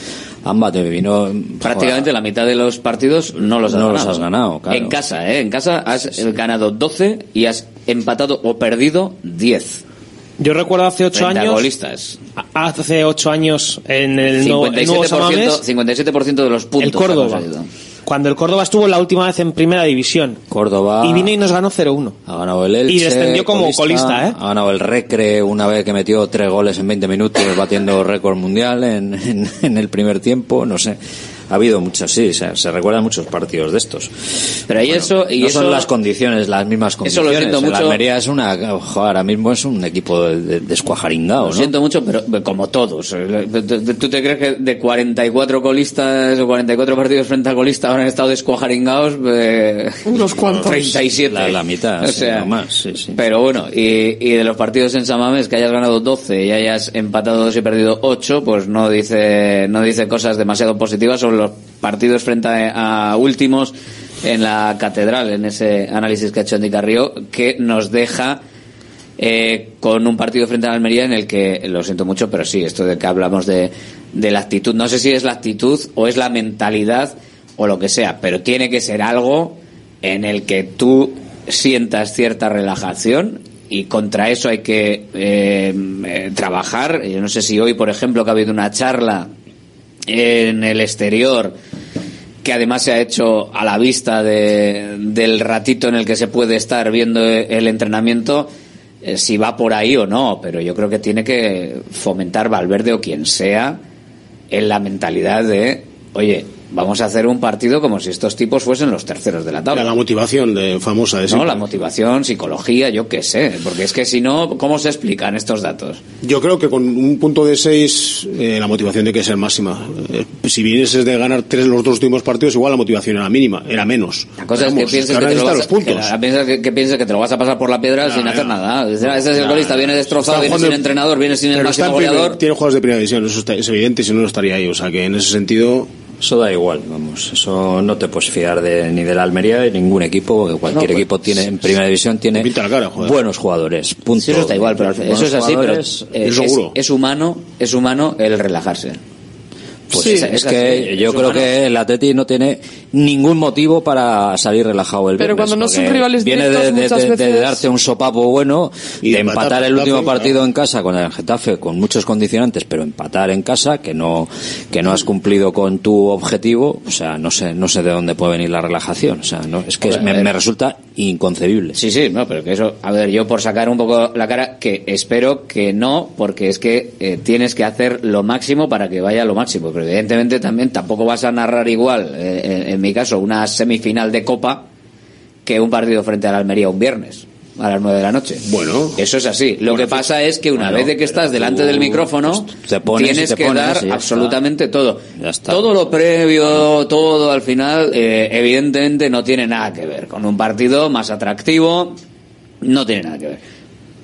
han batido, vino Prácticamente la mitad de los partidos no los has No los ganado. has ganado, claro. En casa, ¿eh? En casa has ganado 12 y has empatado o perdido 10. Yo recuerdo hace ocho años, golistas. hace ocho años en el, nuevo, el nuevo 57%, Samamés, 57% de los puntos. el Córdoba. Cuando el Córdoba estuvo la última vez en primera división. Córdoba Y vino y nos ganó 0-1. ha ganado el Elche, Y descendió como colista, ¿eh? Ha ganado el Recre una vez que metió tres goles en 20 minutos batiendo récord mundial en, en, en el primer tiempo, no sé. Ha habido muchos, sí, se, se recuerdan muchos partidos de estos. Pero ahí eso... Y no eso son las condiciones, las mismas Eso condiciones. lo siento El mucho. Almería es una, ojo, ahora mismo es un equipo de- de- descuajaringado, Lo ¿no? siento mucho, pero como todos. Eh, ¿Tú te crees que de 44 colistas o 44 partidos frente a colista ahora han estado descuajaringados? Eh, Unos cuantos. 37. La, la mitad, O sí, sea, no más, sí, sí. Pero bueno, y, y de los partidos en Samamés que hayas ganado 12 y hayas empatado 2 y perdido 8, pues no dice, no dice cosas demasiado positivas sobre los partidos frente a, últimos en la catedral, en ese análisis que ha hecho Andy Carrillo, que nos deja eh, con un partido frente a la Almería en el que, lo siento mucho, pero sí, esto de que hablamos de, de la actitud, no sé si es la actitud o es la mentalidad o lo que sea, pero tiene que ser algo en el que tú sientas cierta relajación y contra eso hay que eh, eh, trabajar. Yo no sé si hoy, por ejemplo, que ha habido una charla en el exterior que además se ha hecho a la vista de- del ratito en el que se puede estar viendo el entrenamiento, eh, si va por ahí o no, pero yo creo que tiene que fomentar Valverde o quien sea en la mentalidad de, oye, vamos a hacer un partido como si estos tipos fuesen los terceros de la tabla. La motivación de, famosa de No, la motivación, psicología, yo qué sé, porque es que si no, ¿cómo se explican estos datos? Yo creo que con un punto de 6 la motivación tiene que ser máxima. Eh, si vienes de ganar tres los dos últimos partidos, igual la motivación era mínima, era menos. La cosa es que Vamos, pienses ahora que, te lo necesitas vas a, los puntos. que la- piensas que, que pienses que te lo vas a pasar por la piedra sin hacer nada. Ese es el golista, viene destrozado, viene sin entrenador, viene sin el máximo primer- goleador. Tiene jugadores de primera división, eso está- es evidente, si no, no estaría ahí. O sea que en ese sentido. Eso da igual, vamos. Eso no te puedes fiar de, ni de la Almería de ningún equipo, porque cualquier No, pues, equipo tiene en primera división tiene pinta la cara, joder. buenos jugadores. Punto. Sí, eso está igual, pero Buenos eso es así, pero eh, es, seguro. es humano, es humano el relajarse. Pues Sí, es, es que así, yo creo humano. que el Atleti no tiene ningún motivo para salir relajado el Pero viernes. cuando no son rivales Viene de, de- de- de veces- darte un sopapo bueno, Y de de empatar empatar el último Getafe, partido claro. en casa con el Getafe, con muchos condicionantes, pero empatar en casa, que no, que no has cumplido con tu objetivo, o sea, no sé, no sé de dónde puede venir la relajación. O sea, no, es que me resulta inconcebible. Sí, sí, no, pero que eso, a ver, yo por sacar un poco la cara, que espero que no, porque es que eh, tienes que hacer lo máximo para que vaya lo máximo, pero evidentemente también tampoco vas a narrar igual, eh, en, en mi caso, una semifinal de Copa que un partido frente al Almería un viernes a las nueve de la noche. Bueno. Eso es así. Lo que pasa es que una Bueno, vez de que estás delante tú, del micrófono, te pones y tienes te que pones dar absolutamente todo. Todo lo previo, todo al final, eh, evidentemente no tiene nada que ver con un partido más atractivo, no tiene nada que ver.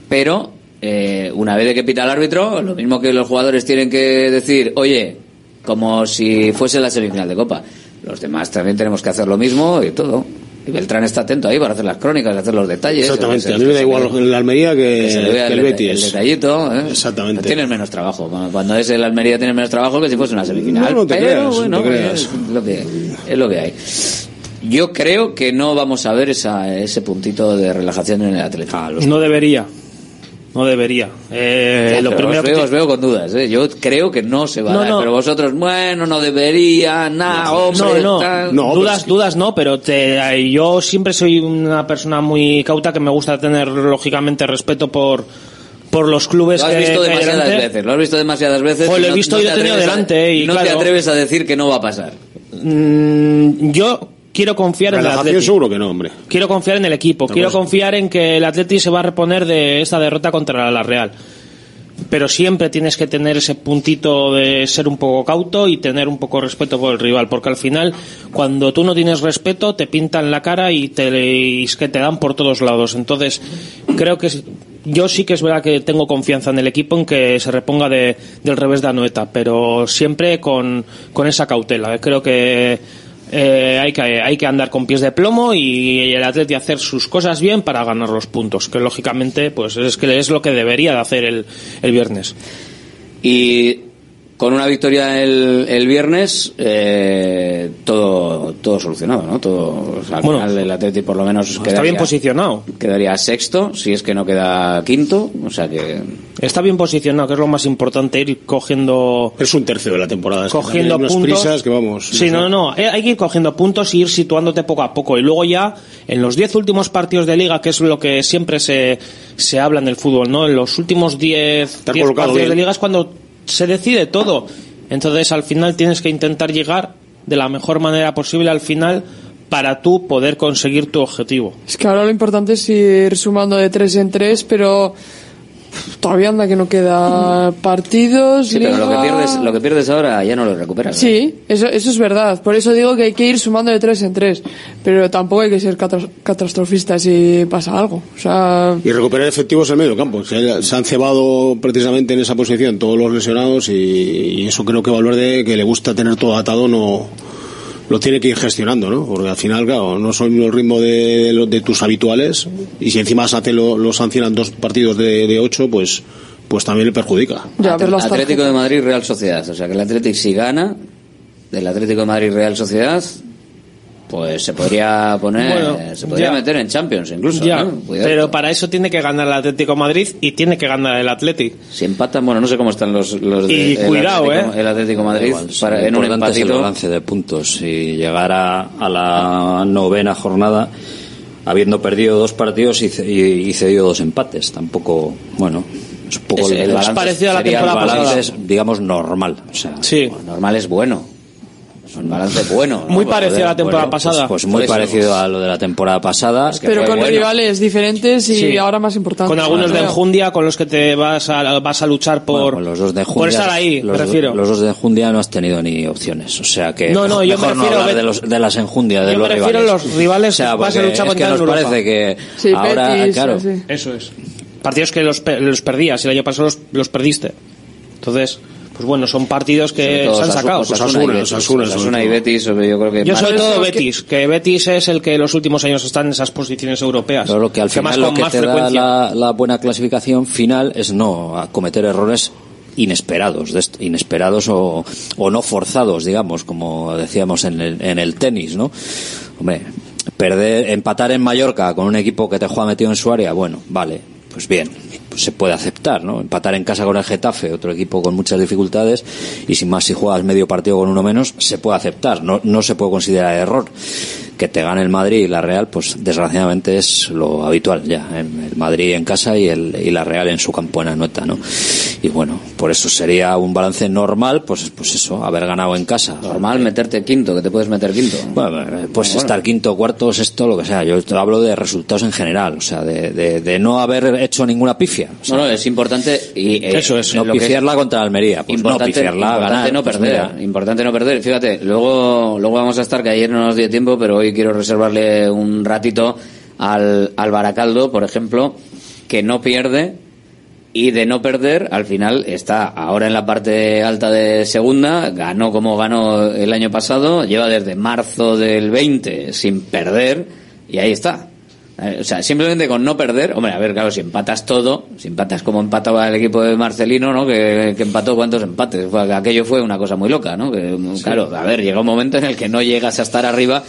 Pero eh, una vez de que pita el árbitro, lo mismo que los jugadores tienen que decir, oye, como si fuese la semifinal de Copa. Los demás también tenemos que hacer lo mismo y todo. Y Beltrán está atento ahí para hacer las crónicas, hacer los detalles. Exactamente, Se- a mí me da igual el Almería que, el el, Betis. el detallito, ¿eh? Exactamente. Tienes menos trabajo. Cuando- es el Almería tienes menos trabajo que si fuese una semifinal. No, no te Pero creas, no bueno, te creas. Es, lo que, es lo que hay. Yo creo que no vamos a ver esa, ese puntito de relajación en el Atlético. No debería. No debería. Eh, Ya, lo primero os, que veo, os veo con dudas. ¿eh? Yo creo que no se va No, a dar. no. Pero vosotros, bueno, no debería, nada, hombre. no, no, dudas, dudas no, pero te- yo siempre soy una persona muy cauta que me gusta tener lógicamente respeto por por los clubes Lo has que, visto que demasiadas delante. veces, lo has visto demasiadas veces. Joder, lo he y visto y lo te he tenido a- delante, y no te atreves a decir que no va a pasar. Mm, yo quiero confiar en el Relajación Atleti. seguro que no, hombre. Quiero confiar en el equipo, quiero cosa. confiar en que el Atleti se va a reponer de esta derrota contra la Real. Pero siempre tienes que tener ese puntito de ser un poco cauto y tener un poco respeto por el rival, porque al final, cuando tú no tienes respeto, te pintan la cara y, te, y es que te dan por todos lados. Entonces, creo que yo sí que es verdad que tengo confianza en el equipo en que se reponga de- del revés de Anoeta, pero siempre con, con esa cautela. Creo que eh, hay que hay que andar con pies de plomo y el Atleti hacer sus cosas bien para ganar los puntos, que lógicamente pues es que es lo que debería de hacer el, el viernes. Y con una victoria el, el viernes, eh, todo, todo solucionado, ¿no? Todo, o sea, al Bueno, final el Atleti por lo menos Está quedaría, bien posicionado. quedaría sexto, si es que no queda quinto, o sea que... Está bien posicionado, que es lo más importante, ir cogiendo Es un tercio de la temporada. es que cogiendo unas puntos. prisas que vamos. Sí, no, no, eh, hay que ir cogiendo puntos y ir situándote poco a poco. Y luego ya, en los 10 últimos partidos de liga, que es lo que siempre se, se habla en el fútbol, ¿no? En los últimos 10 Te has 10 colocado partidos de liga es cuando se decide todo. Entonces, al final tienes que intentar llegar de la mejor manera posible al final para tú poder conseguir tu objetivo. Es que ahora lo importante es ir sumando de tres en tres, pero todavía anda que no queda partidos. Sí, pero lo que, pierdes, lo que pierdes ahora ya no lo recuperas. ¿no? Sí, eso, eso es verdad. Por eso digo que hay que ir sumando de tres en tres. Pero tampoco hay que ser catastrofista si pasa algo. O sea, Y recuperar efectivos en medio campo. Se, se han cebado precisamente en esa posición todos los lesionados y, y eso creo que Valverde, que le gusta tener todo atado, no lo tiene que ir gestionando, ¿no? Porque al final, claro, no son el ritmo de, los- de tus habituales y si encima Sate lo, lo sancionan dos partidos de, de ocho, pues pues también le perjudica. ya Atlético de Madrid, Real Sociedad. O sea que el Atlético si gana, del Atlético de Madrid, Real Sociedad, pues se podría poner, Bueno, se podría ya. meter en Champions incluso. Ya, ¿no? Pero para eso tiene que ganar el Atlético Madrid y tiene que ganar el Atlético. Si empatan, bueno, no sé cómo están los, los de, Y el cuidado, Atlético, ¿eh? el Atlético Madrid Igual, para, en un es el empatito. balance de puntos y llegar a, a la novena jornada habiendo perdido dos partidos y, ce- y- y cedido dos empates. Tampoco, bueno, es un poco Es- el balance parecido a la temporada el pasada. es, digamos, normal. O sea, Sí, Normal es bueno. Es un balance bueno. ¿no? muy Pues, parecido a la temporada bueno, pasada. pues muy Por eso, parecido pues, a lo de la temporada pasada. que Pero con bueno. rivales diferentes y Sí. ahora más importantes. con algunos de enjundia con los que te vas a, vas a luchar por, Bueno, los dos de por Enjundia, estar ahí, los, me refiero. Los dos de Enjundia no has tenido ni opciones. O sea que No, no, mejor, yo me mejor no refiero hablar a- de, los, de las Enjundia, de Yo los me refiero a rivales. los rivales o sea, que vas a luchar es que contra nos Europa. parece que Sí, ahora, Betis, claro, así. Eso es. Partidos que los, los perdías, el año pasado los, los perdiste. Entonces, pues bueno, son partidos que todo se han sacado. Osasuna, Osasuna, y Betis. Sobre yo creo que Yo sobre todo que- Betis, que Betis es el que los últimos años está en esas posiciones europeas. Pero lo que al final lo con que más te da frecuencia. la, la buena clasificación final es no a cometer errores inesperados, inesperados o, o no forzados, digamos, como decíamos en el, en el tenis, ¿no? Hombre, perder, empatar en Mallorca con un equipo que te juega metido en su área, bueno, vale, pues bien, pues se puede aceptar, ¿no? Empatar en casa con el Getafe, otro equipo con muchas dificultades, y sin más si juegas medio partido con uno menos, se puede aceptar, no, no se puede considerar error. Que te gane el Madrid y la Real, pues desgraciadamente es lo habitual ya. El Madrid en casa y, el, y la Real en su campo en Anoeta, ¿no? Y bueno, por eso sería un balance normal, pues, pues eso, haber ganado en casa. Normal meterte quinto, que te puedes meter quinto. Bueno, eh, pues Bueno. estar quinto, cuarto, sexto, lo que sea. Yo te hablo de resultados en general, o sea, de, de, de no haber hecho ninguna pifia. O sea, No, no, es importante y eh, Eso es, lo no que es pifiarla contra Almería. Pues no importante, pifiarla, importante ganar. no pues perder, importante no perder. Fíjate, luego, luego vamos a estar, que ayer no nos dio tiempo, pero hoy quiero reservarle un ratito al, al Baracaldo, por ejemplo, que no pierde y de no perder, al final está ahora en la parte alta de segunda, ganó como ganó el año pasado, lleva desde marzo del 20 sin perder y ahí está. Eh, O sea, simplemente con no perder, hombre, a ver, claro, si empatas todo, si empatas como empataba el equipo de Marcelino, ¿no? Que, que empató cuántos empates, aquello fue una cosa muy loca, ¿no? Que, Claro, a ver, llega un momento en el que no llegas a estar arriba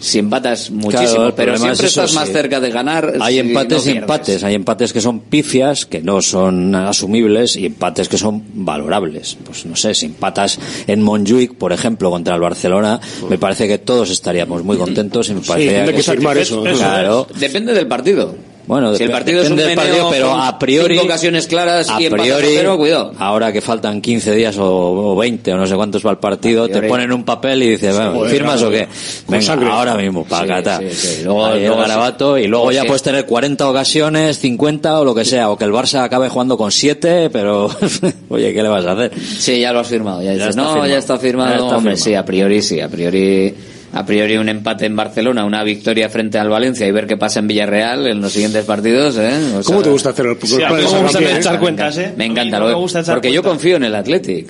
si empatas muchísimo, Claro, pero siempre es eso, estás más sí. cerca de ganar. Hay si empates no y empates. Hay empates que son pifias, que no son asumibles, y empates que son valorables. Pues no sé, si empatas en Montjuic, por ejemplo, contra el Barcelona, me parece que todos estaríamos muy contentos y me parece tendrá que firmar eso. Claro. Depende del partido. Bueno, si el partido es un meneo partido, pero a priori, cinco ocasiones claras a y priori, cero, cuidado. ahora que faltan 15 días o, o 20 o no sé cuántos va el partido, te ponen un papel y dices, bueno, ¿firmas claro, o qué? Venga, ahora mismo, para Sí, sí. Luego- Ahí el luego garabato y luego Luego ya puedes tener 40 ocasiones, 50 o lo que sea, o que el Barça acabe jugando con 7, pero oye, ¿qué le vas a hacer? Sí, ya lo has firmado. Ya, dices, está no, firmado. ya está firmado. Ya está Hombre, firmado. sí, a priori sí. A priori, a priori un empate en Barcelona, una victoria frente al Valencia y ver qué pasa en Villarreal en los siguientes partidos. ¿eh? O ¿Cómo te gusta hacer el Sí, a mí planes me gusta echar cuentas, ¿eh? Me encanta, me gusta echar porque yo confío en el Athletic.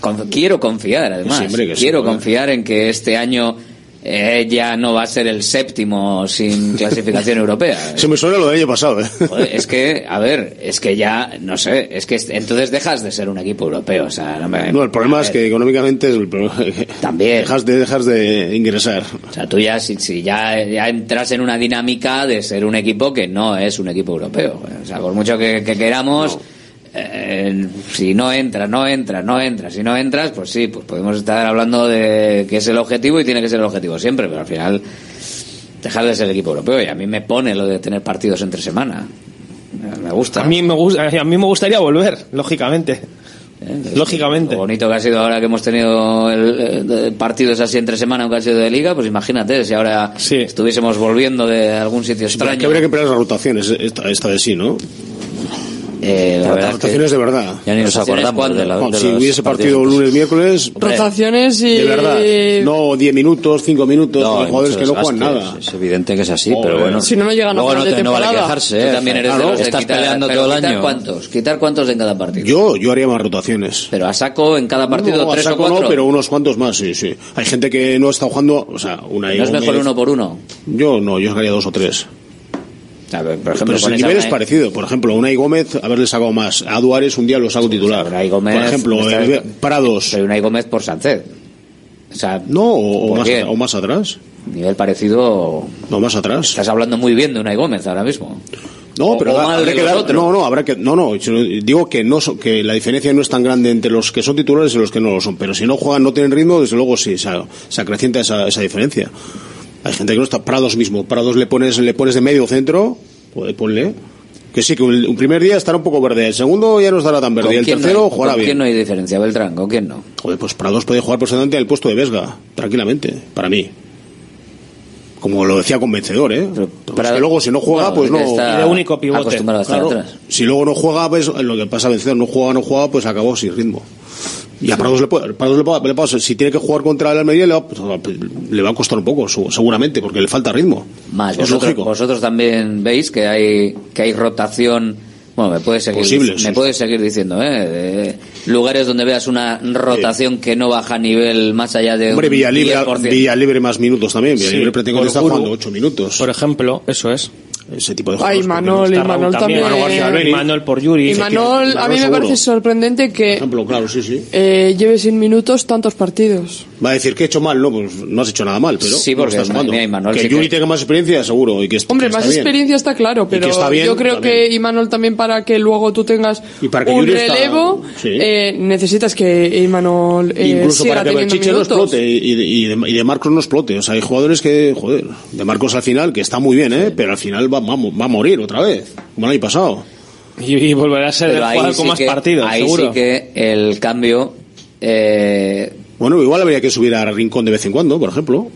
Con- quiero confiar, además. Sí, hombre, que sí, quiero confiar en que este año eh, ya no va a ser el séptimo sin clasificación europea. Se me suena lo del año pasado, ¿eh? Joder, es que, a ver, es que ya, no sé, es que entonces dejas de ser un equipo europeo. O sea, no, me- No, el problema es que económicamente es el problema. También. Dejas de, dejas de ingresar. O sea, tú ya, si, si ya, ya entras en una dinámica de ser un equipo que no es un equipo europeo. O sea, por mucho que, que queramos, eh, si no entras, no entras, no entras, si no entras, pues sí, pues podemos estar hablando de que es el objetivo y tiene que ser el objetivo siempre, pero al final dejar de ser el equipo europeo y a mí me pone lo de tener partidos entre semana. Eh, Me gusta. A mí me gusta, a mí me gustaría volver, lógicamente. Eh, Lógicamente. Lo bonito que ha sido ahora que hemos tenido el- eh, partidos así entre semana, aunque ha sido de liga, pues imagínate si ahora estuviésemos volviendo de algún sitio Pero extraño. que habría que emplear las rotaciones esta, esta vez sí, ¿no? Eh, la verdad las es que- rotaciones de verdad. Ya ni nos ¿Rotaciones acordamos de, la, de si los hubiese partidos partido lunes, miércoles, Rotaciones y... de verdad. No 10 minutos, 5 minutos, No, jugadores que no juegan nada. Es, es evidente que es así, Joder. pero bueno. Si no, no llegan a Luego final no, de te- no vale quejarse, Tú ¿eh? también eres Claro, de los de Estás quitar- peleando todo el año. cuántos? ¿Quitar cuántos en cada partido? Yo, yo haría más rotaciones. Pero a saco en cada partido no, a tres saco o cuatro. no, pero unos cuantos más, sí, sí. Hay gente que no está jugando, o sea, una ¿No es mejor uno por uno? Yo no, yo sacaría dos o tres. A ver, por ejemplo, Pero si el nivel es parecido. Por ejemplo, Unai Gómez, haberle sacado más. A Duárez un día lo saco titular. Unai Gómez, por ejemplo, eh, Prados. Pero Unai Gómez por Sánchez. O sea, No, o, o ¿Por más, o atrás. nivel parecido. No, más atrás. Estás hablando muy bien de Unai Gómez ahora mismo. No, O- pero o habrá que dar, no, no, habrá que, no, no, digo que no, que la diferencia no es tan grande entre los que son titulares y los que no lo son, pero si no juegan, no tienen ritmo, desde luego sí, se, se acrecienta esa, esa diferencia. Hay gente que no está, Prados mismo, Prados le pones, le pones de medio centro, pues ponle, que sí, que un, primer día estará un poco verde, el segundo ya no estará tan verde, ¿Con y el tercero no hay, jugará ¿Con bien. quién no hay diferencia? Beltrán, ¿con quién no? Joder, pues Prados puede jugar personalmente en el puesto de Vesga, tranquilamente, para mí. Como lo decía convencedor, ¿eh? Pues Prado- que luego si no juega, bueno, pues no. está Y de único pivote. Acostumbrado a estar Claro, atrás. si luego no juega, pues lo que pasa vencedor, no juega, no juega, pues acabó sin ritmo. Y a Prados le puede, Prados le puede- le puede- si tiene que jugar contra el Almería, le va, pues, le va a costar un poco, su- seguramente, porque le falta ritmo. Más, es vosotros, lógico. vosotros también veis que hay que hay rotación. Bueno, me puedes seguir, Posibles, me sí. puedes seguir diciendo, ¿eh? De lugares donde veas una rotación que no baja a nivel más allá de Hombre, un Villalibre, 10%. Villalibre más minutos también. Villalibre Sí, está jugando 8 minutos. Por ejemplo, eso es ese tipo de juegos. Ah, Manol, y también. también. Manol por Yuri. Y a mí me parece sorprendente que. Eh, lleve sin minutos tantos partidos. Va a decir que he hecho mal, no, pues no has hecho nada mal, pero. Sí, porque estás jugando. Que Yuri tenga más experiencia, seguro. Y que Hombre, más experiencia está claro, pero yo creo que Imanol también para que luego tú tengas un relevo, eh, necesitas que eh, Imanol. Incluso para que Berchiche no explote y de, y de Marcos no explote. O sea, hay jugadores que, joder, de Marcos al final, que está muy bien, ¿eh? pero al final va va, a morir otra vez, como el año pasado. Y, volverá a ser el jugador con más que, partidos, seguro. que el cambio... Eh... Bueno, igual habría que subir a Rincón de vez en cuando, por ejemplo.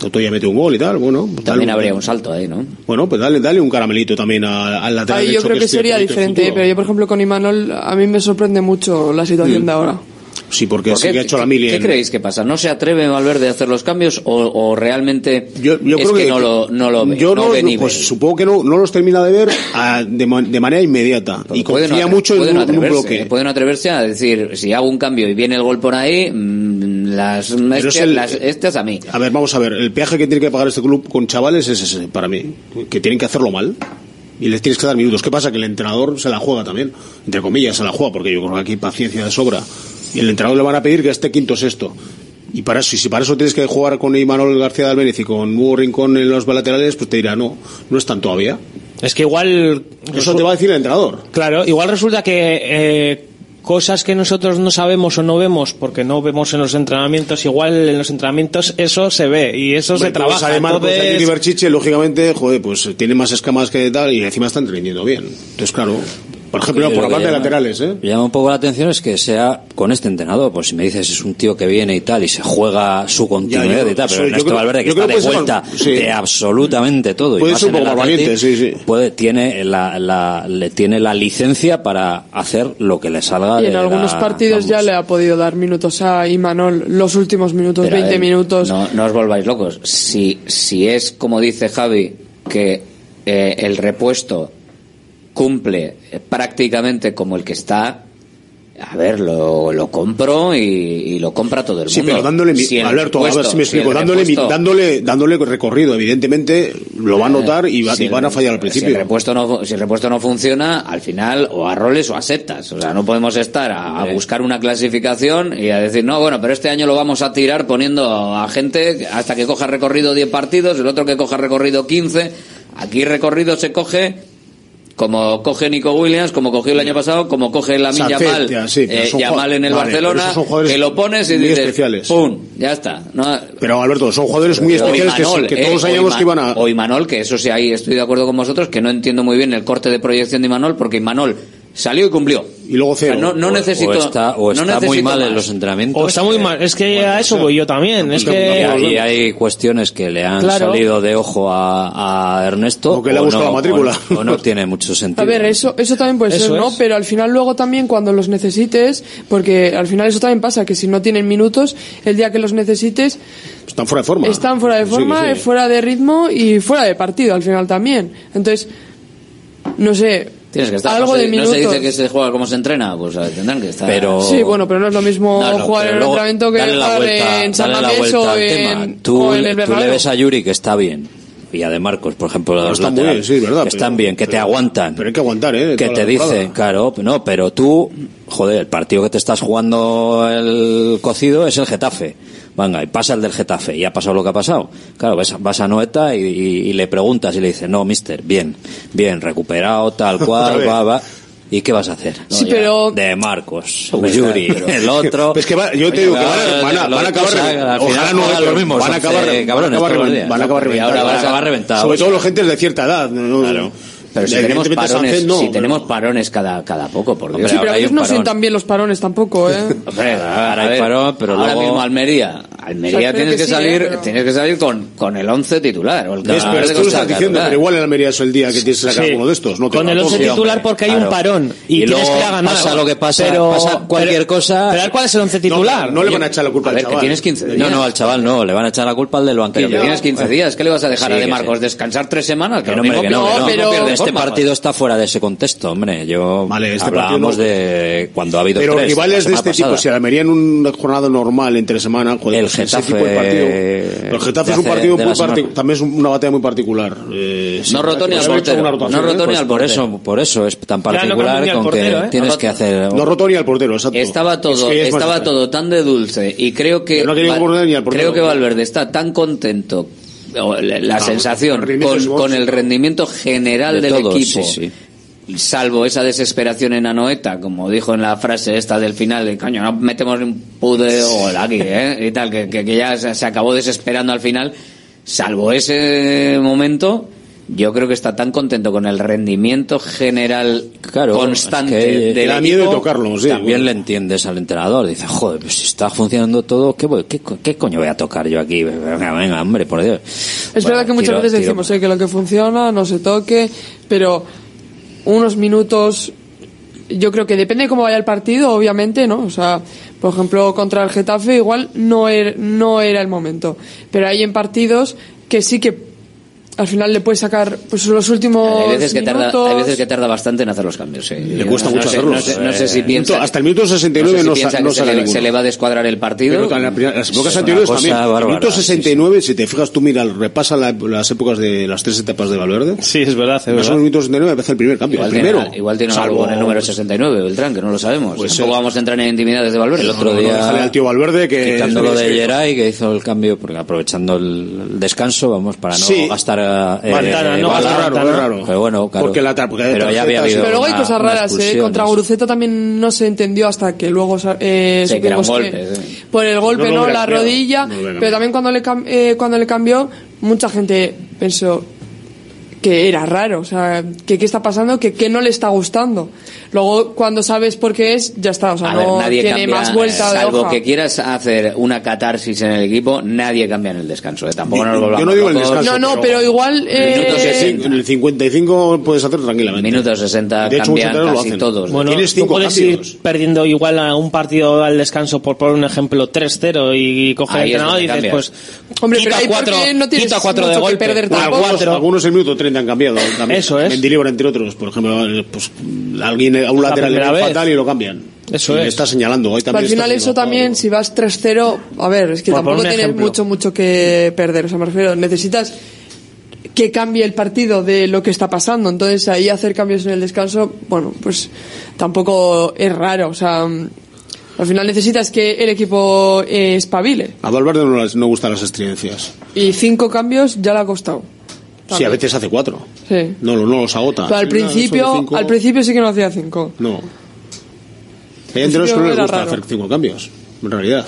Toto ya un gol y tal, bueno. Pues también habría un salto ahí, ¿no? Bueno, pues dale, dale un caramelito también al lateral. Ahí yo creo que, sería diferente, pero yo, por ejemplo, con Imanol, a mí me sorprende mucho la situación de ahora. Sí, porque ¿Por sí ha hecho la mili. ¿Qué creéis que pasa? ¿No se atreve Valverde a hacer los cambios o, realmente es que, no lo, no ve? Yo no, ve pues supongo que no, los termina de ver a, de, de, manera inmediata pues y confía mucho en, un, un, bloque. ¿eh? Pueden atreverse a decir, si hago un cambio y viene el gol por ahí, mm, las, es este, las estas a mí. A ver, vamos a ver, el peaje que tiene que pagar este club con chavales es ese, para mí, que tienen que hacerlo mal y les tienes que dar minutos. ¿Qué pasa? Que el entrenador se la juega también, entre comillas se la juega, porque yo creo que aquí paciencia de sobra y el entrenador le van a pedir que esté quinto sexto. Y para eso, y si para eso tienes que jugar con Imanol García de y con Hugo Rincón en los laterales, pues te dirá, no, no están todavía. Es que igual... Eso te va a decir el entrenador. Claro, igual resulta que... Eh cosas que nosotros no sabemos o no vemos porque no vemos en los entrenamientos igual en los entrenamientos eso se ve y eso se pues trabaja pues además entonces... pues, Berchiche lógicamente joder pues tiene más escamas que tal y encima está entendiendo bien entonces claro por ejemplo, por hablar de laterales, ¿eh? Me llama un poco la atención es que sea con este entrenador, pues si me dices es un tío que viene y tal y se juega su continuidad ya, yo, y tal, pero Ernesto creo, Valverde que está de vuelta sí. de absolutamente todo puede y ser un poco valiente, sí, sí. Puede, tiene la, la, le tiene la licencia para hacer lo que le salga y en algunos partidos vamos. ya le ha podido dar minutos a Imanol los últimos minutos, pero 20 minutos. No, no os volváis locos. Si si es como dice Javi que eh, el repuesto cumple eh, prácticamente como el que está, a ver, lo, lo compro y, lo compra todo el mundo. Sí, pero dándole, mi, Alberto, a me explico, dándole, dándole, dándole recorrido, evidentemente lo va a eh, notar y, van a fallar al principio. Si el, repuesto no, si repuesto no funciona, al final o a roles o a setas. O sea, no podemos estar a, a eh. buscar una clasificación y a decir, no, bueno, pero este año lo vamos a tirar poniendo a gente hasta que coja recorrido 10 partidos, el otro que coja recorrido 15. Aquí recorrido se coge como coge Nico Williams, como cogió el año pasado, como coge la Yamal, sí, eh, Yamal en el vale, Barcelona, que lo pones y dices, especiales. ¡pum! Ya está. No, pero Alberto, son jugadores muy especiales Imanol, que, que eh, todos sabíamos que iban a... O Imanol, que eso sí, ahí estoy de acuerdo con vosotros, que no entiendo muy bien el corte de proyección de Imanol, porque Imanol salió y cumplió. Y luego cero. O sea, no, no o, necesito. O está, o está no muy mal más. en los entrenamientos. O está muy mal. Es que bueno, a eso voy yo también. Es que... Y hay cuestiones que le han claro. salido de ojo a, a Ernesto. O que le ha buscado no, la matrícula. O, no tiene mucho sentido. A ver, eso, eso también puede eso ser, ¿no? Es. Pero al final, luego también cuando los necesites, porque al final eso también pasa, que si no tienen minutos, el día que los necesites. Están fuera de forma. Están fuera de forma, sí, sí. fuera de ritmo y fuera de partido al final también. Entonces, no sé Tienes que estar. Algo no se, minutos. ¿No se dice que se juega como se entrena? Pues tendrán que estar. Pero... Sí, bueno, pero no es lo mismo jugar en el entrenamiento que jugar en San Mamés o, en, el Tú le ves a Yuri que está bien y a De Marcos, por ejemplo, los están laterales, bien, sí, verdad, están bien, que te aguantan. Pero hay que aguantar, ¿eh? Que te dicen, claro, no, pero tú, joder, el partido que te estás jugando el cocido es el Getafe venga, y pasa el del Getafe, y ha pasado lo que ha pasado. Claro, vas, vas a Noeta y, le preguntas y le dices, no, mister, bien, bien, recuperado, tal cual, va, va. ¿Y qué vas a hacer? Sí, pero... De Marcos, pues Yuri, el otro. Es que yo te digo que van, a, van a acabar. Ojalá no los mismos. Van a acabar, van a acabar reventados. Sobre todo los gentes de cierta edad. Claro. Pero si tenemos parones, Sánchez, no, si pero... tenemos parones cada, cada poco, por Dios. Sí, pero ellos no sientan bien los parones tampoco, ¿eh? Hombre, ahora hay parón, pero ahora luego... mismo Almería. Almería o sea, tienes que, que salir, eh, pero... tienes que salir con, con el 11 titular. O el es, pero tú lo estás diciendo, pero igual en Almería es el día que tienes que sacar sí. uno de estos. No con el 11 titular porque hay claro. un parón y, y tienes que ganar. Pasa lo que pasa, pero, pasa cualquier cosa. Pero ¿cuál es el 11 titular? No, le van a echar la culpa a al ver, chaval. Que tienes 15. No, no, al chaval no, le van a echar la culpa al del banquillo. Pero que tienes 15 días, ¿qué le vas a dejar a De Marcos? ¿Descansar tres semanas? Que no, no, no, no, pierdes este partido está fuera de ese contexto, hombre. Yo vale, este hablábamos de cuando ha habido Pero tres, rivales de este tipo, si la en una jornada normal entre semana, el pues Getafe, ese partido. El Getafe es un partido muy particular, también es una batalla muy particular. Eh, no roto ni al portero. No ¿eh? roto ni pues al por eso, por eso es tan particular con que ¿eh? tienes que hacer. No roto ni al portero. Estaba todo, estaba todo tan de dulce y creo que creo que Valverde está tan contento la, la Ah, sensación con el rendimiento con, el rendimiento general De del todos, equipo sí, salvo esa desesperación en Anoeta como dijo en la frase esta del final de coño no metemos ni un pude gol aquí ¿eh? y tal que, que, que ya se, se acabó desesperando al final salvo ese momento yo creo que está tan contento con el rendimiento general Claro, constante es que del da miedo equipo. tocarlo, sí. También le entiendes al entrenador. Dice, joder, pues si está funcionando todo, ¿qué, voy- qué, co- qué coño voy a tocar yo aquí? Venga, venga, hombre, por Dios. Es verdad que muchas tiro- veces tiro- decimos eh, que lo que funciona no se toque, pero unos minutos, yo creo que depende de cómo vaya el partido, obviamente, ¿no? O sea, por ejemplo, contra el Getafe igual no era, no era el momento, pero hay en partidos que sí que al final le puedes sacar pues los últimos Hay veces, que tarda, minutos. hay veces que tarda bastante en hacer los cambios. sí. Le cuesta no- mucho no sé- hacerlos. No sé, no sé si Eh, piensa. hasta el minuto 69 no, sé si no piensa sa- que no se, le, se le va a descuadrar el partido. Pero en la primera- las épocas anteriores también. En el bárbara, minuto sí, sí. 69, si te fijas tú, mira, repasa la- las épocas de las tres etapas de Valverde. Sí, es verdad, es En verdad. esos minutos 69 empieza el primer cambio. Igual el tiene, primero. igual tiene Salvo- algo con el número 69, Beltrán, que no lo sabemos. Puede Tampoco vamos a entrar en intimidades de Valverde. El otro día, al tío Valverde que... quitándolo de Geray, que hizo el cambio, porque aprovechando el, el descanso, vamos, para no Sí. Gastar eh, no bala. Es raro, es raro. Pero bueno, claro. Porque la porque pero ya había habido Pero luego hay una- cosas raras, ¿eh? Contra. Guruceta también no se entendió hasta que luego eh, Sí, que era un supimos que- golpe, sí. por el golpe, No ¿no? hubiera la cambiado, rodilla. no pero también cuando le, eh, cuando le cambió, mucha gente pensó que era raro, o sea, que qué está pasando, que qué no le está gustando. Luego, cuando sabes por qué es, ya está, o sea, A ver, no nadie tiene cambia, más vuelta de salvo hoja. que quieras hacer una catarsis en el equipo, nadie cambia en el descanso. ¿eh? Tampoco nos Yo volvamos no digo en el descanso. No, no, pero igual... eh, Minuto Sí, 60. en el 55 puedes hacer tranquilamente. Minuto 60 De hecho, cambian entrenadores lo casi hacen. todos. Bueno, Tienes tú cinco puedes cambios. ir perdiendo igual a un partido al descanso, por poner un ejemplo, 3-0 y coger Ahí el entrenador y dices, cambias. pues, Hombre, quita pero cuatro, no tienes quita cuatro de golpe. perder. Algunos, cuatro. algunos en minuto 30 han cambiado. También. Eso es. Mendilibar, entre otros. Por ejemplo, eh, pues, alguien a un La lateral le vez. fatal y lo cambian. Eso Y es. está señalando. Ahí Pero también al final está eso también, si vas 3-0, a ver, es que Por tampoco tienes ejemplo. mucho, mucho que perder. O sea, me refiero, necesitas que cambie el partido de lo que está pasando. Entonces ahí hacer cambios en el descanso, bueno, pues tampoco es raro. O sea, al final necesitas que el equipo eh, espabile. A Valverde no, no gustan las estridencias. Y cinco cambios ya le ha costado. Sí, a veces hace cuatro. Sí. No, no, no los agota. Pero al principio, al principio sí que no hacía cinco. No. Hay entrenadores que no les gusta hacer cinco cambios, en realidad.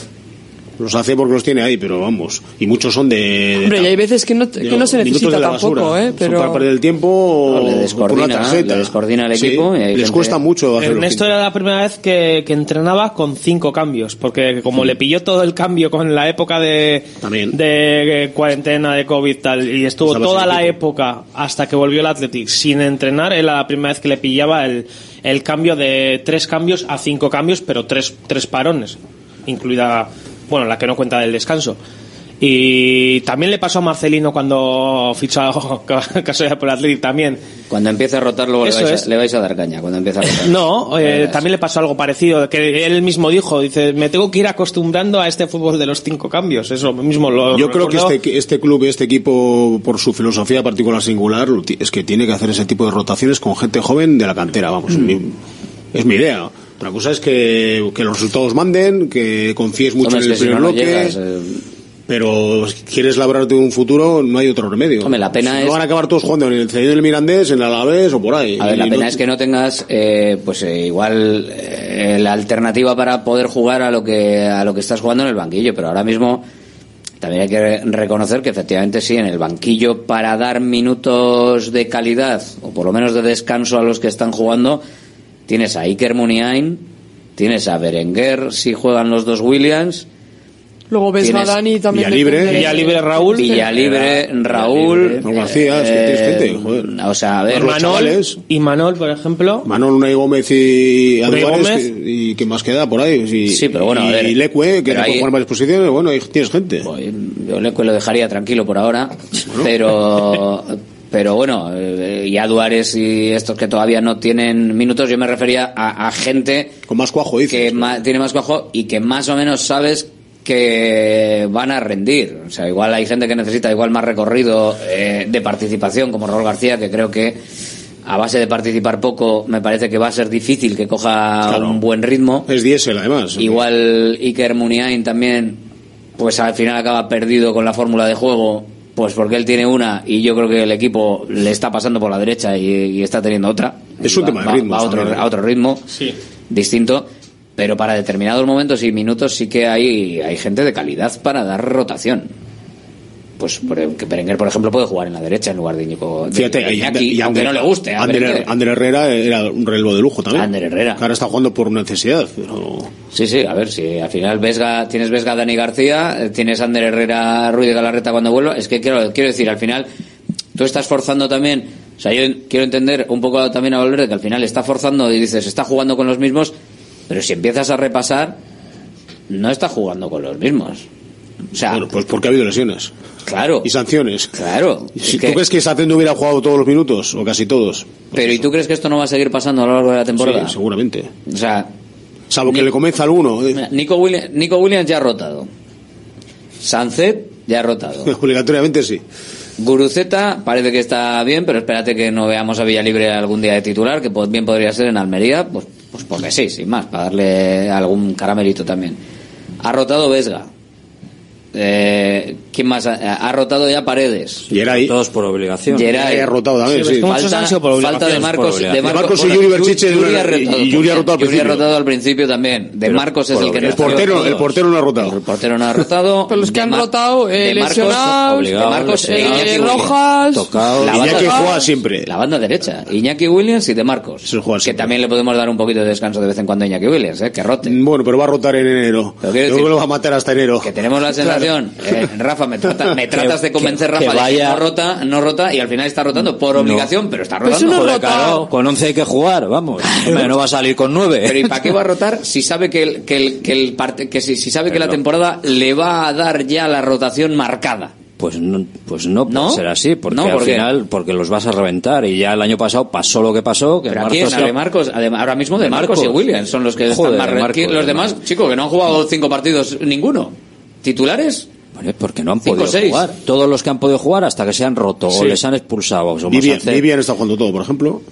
Los hace porque los tiene ahí, pero vamos. Y muchos son de. de Hombre, y hay veces que no, que no se necesita de la tampoco, basura. ¿eh? Son Pero... para perder el tiempo No, le por descoordina, una tarjeta. le descoordina el Sí, equipo y les gente- cuesta mucho hacer Ernesto era la primera vez que, que entrenaba con cinco cambios, porque como le pilló todo el cambio con la época de, de eh, cuarentena, de COVID tal, y estuvo toda la equipo. época hasta que volvió el Athletic sin entrenar, era la primera vez que le pillaba el, el cambio de tres cambios a cinco cambios, pero tres, tres parones, incluida, bueno, la que no cuenta del descanso. Y también le pasó a Marcelino cuando fichó casualidad por el Athletic también. Cuando empiece a rotar, luego le vais, es. a, le vais a dar caña. Cuando empiece a rotar. No, eh, también le pasó algo parecido, que él mismo dijo, dice, me tengo que ir acostumbrando a este fútbol de los cinco cambios. Eso mismo lo Yo creo que este, este club, este equipo, por su filosofía particular singular, es que tiene que hacer ese tipo de rotaciones con gente joven de la cantera, vamos. Mm. es mi idea. Otra cosa es que, que los resultados manden, que confíes mucho Hombre, en el que si primer no, no bloque. llegas, eh. Pero si quieres labrarte un futuro, no hay otro remedio. Hombre, la pena Si es- No van a acabar todos jugando en el Cedido del Mirandés, en el Alavés o por ahí. A ver, la pena no- es que no tengas, eh, pues eh, igual eh, la alternativa para poder jugar a lo que a lo que estás jugando en el banquillo, pero ahora mismo también hay que re- reconocer que efectivamente sí, en el banquillo para dar minutos de calidad o por lo menos de descanso a los que están jugando, tienes a Iker Muniain, tienes a Berenguer si juegan los dos Williams. Luego ves a Dani también. Villalibre. Villalibre, Raúl. Villalibre, Raúl, Raúl García, es que tienes eh, gente, joder. O sea, a ver, Los Manol, y Manol, por ejemplo. Manol, Unai Gómez y Unai Gómez. que- y que más queda por ahí. Y, Sí, pero bueno, a y, ver. y Leque, que no puede ahí- jugar en varias posiciones, bueno, ahí tienes gente. Yo lo dejaría tranquilo por ahora, pero pero bueno, eh, y a Duárez y estos que todavía no tienen minutos, yo me refería a, a gente Con más cuajo, dices. que ma- tiene más cuajo y que más o menos sabes que van a rendir. O sea, igual hay gente que necesita igual más recorrido eh, de participación, como Raúl García, que creo que a base de participar poco, me parece que va a ser difícil que coja Claro. un buen ritmo. Es diésel, además. Igual Iker Muniain también, pues al final acaba perdido con la fórmula de juego, pues porque él tiene una y yo creo que el equipo le está pasando por la derecha y, y está teniendo otra. Es un Va- tema de va a otro, ¿eh? a otro ritmo distinto. Pero para determinados momentos y minutos sí que hay, hay gente de calidad para dar rotación. Pues por- que Berenguer, por ejemplo, puede jugar en la derecha en lugar de Íñigo. Fíjate, y, aunque Ander- no le guste. Ander. Ander Herrera era un relevo de lujo también. Ander Herrera. Que ahora está jugando por necesidad, pero... Sí, sí, a ver, si al final Vesga, tienes Vesga Dani García, eh, tienes Ander Herrera Ruiz de Galarreta cuando vuelva, es que quiero, quiero decir, al final tú estás forzando también, o sea, yo quiero entender un poco también a Valverde que al final está forzando y dices, está jugando con los mismos, pero si empiezas a repasar, no está jugando con los mismos. O sea, Bueno, pues porque ha habido lesiones. Claro. Y sanciones. Claro. Si- que- ¿Tú crees que Sacen hubiera jugado todos los minutos? O casi todos. pero ¿y tú crees que esto no va a seguir pasando a lo largo de la temporada? Sí, seguramente. O sea, Salvo que le convenza alguno. eh, mira, Nico, Williams, Nico Williams ya ha rotado. Sancet ya ha rotado. Obligatoriamente sí. Guruceta parece que está bien, pero espérate que no veamos a Villalibre algún día de titular, que pues bien podría ser en Almería, pues, pues porque sí, sin más, para darle algún caramelito también. Ha rotado Vesga. Eh, ¿Quién más? Ha, ha rotado ya Paredes. Y era ahí. Todos por obligación. Geray. ha rotado también, sí. Falta, falta de Marcos, de De Marcos, Marcos y Yuri Berchiche Yuri ha rotado y Yuri ha rotado al Yuri ha principio. rotado al principio también. De Marcos es el que no El portero, el portero no ha rotado. El portero no ha rotado. Pero los que De han rotado, eh, de Marcos, lesionados, de Marcos e eh. Rojas, Tocado. La Iñaki banda- juega siempre. La banda derecha. Iñaki Williams y de Marcos. Que también le podemos dar un poquito de descanso de vez en cuando a Iñaki Williams, ¿eh? que rote. Bueno, pero va a rotar en enero. Pero quiero Luego decir- lo va a matar hasta enero. Que tenemos la sensación, eh, Rafa, me, trata- me tratas de convencer, que- Rafa, que vaya- no rota, no rota y al final está rotando por obligación, pero está Pues rotando. Joder. Claro, con 11 hay que jugar, vamos. Hombre, no va a salir con 9. Pero ¿y para qué va a rotar si sabe que el, que el, que el parte- que si, si sabe que la temporada le va a dar ya la rotación marcada? Pues no, pues no puede ¿No? ser así, porque No, al final, porque los vas a reventar. Y ya el año pasado pasó lo que pasó. Que Pero en se- de Marcos, ahora mismo de, De Marcos, y Marcos. Williams son los que Joder, están más Marcos, Los de demás, chicos, que no han jugado cinco partidos ninguno. ¿Titulares? Vale, porque no han Cinco, podido seis. jugar. Todos los que han podido jugar hasta que se han roto o Sí. les han expulsado. o Vivian, está jugando todo, por ejemplo.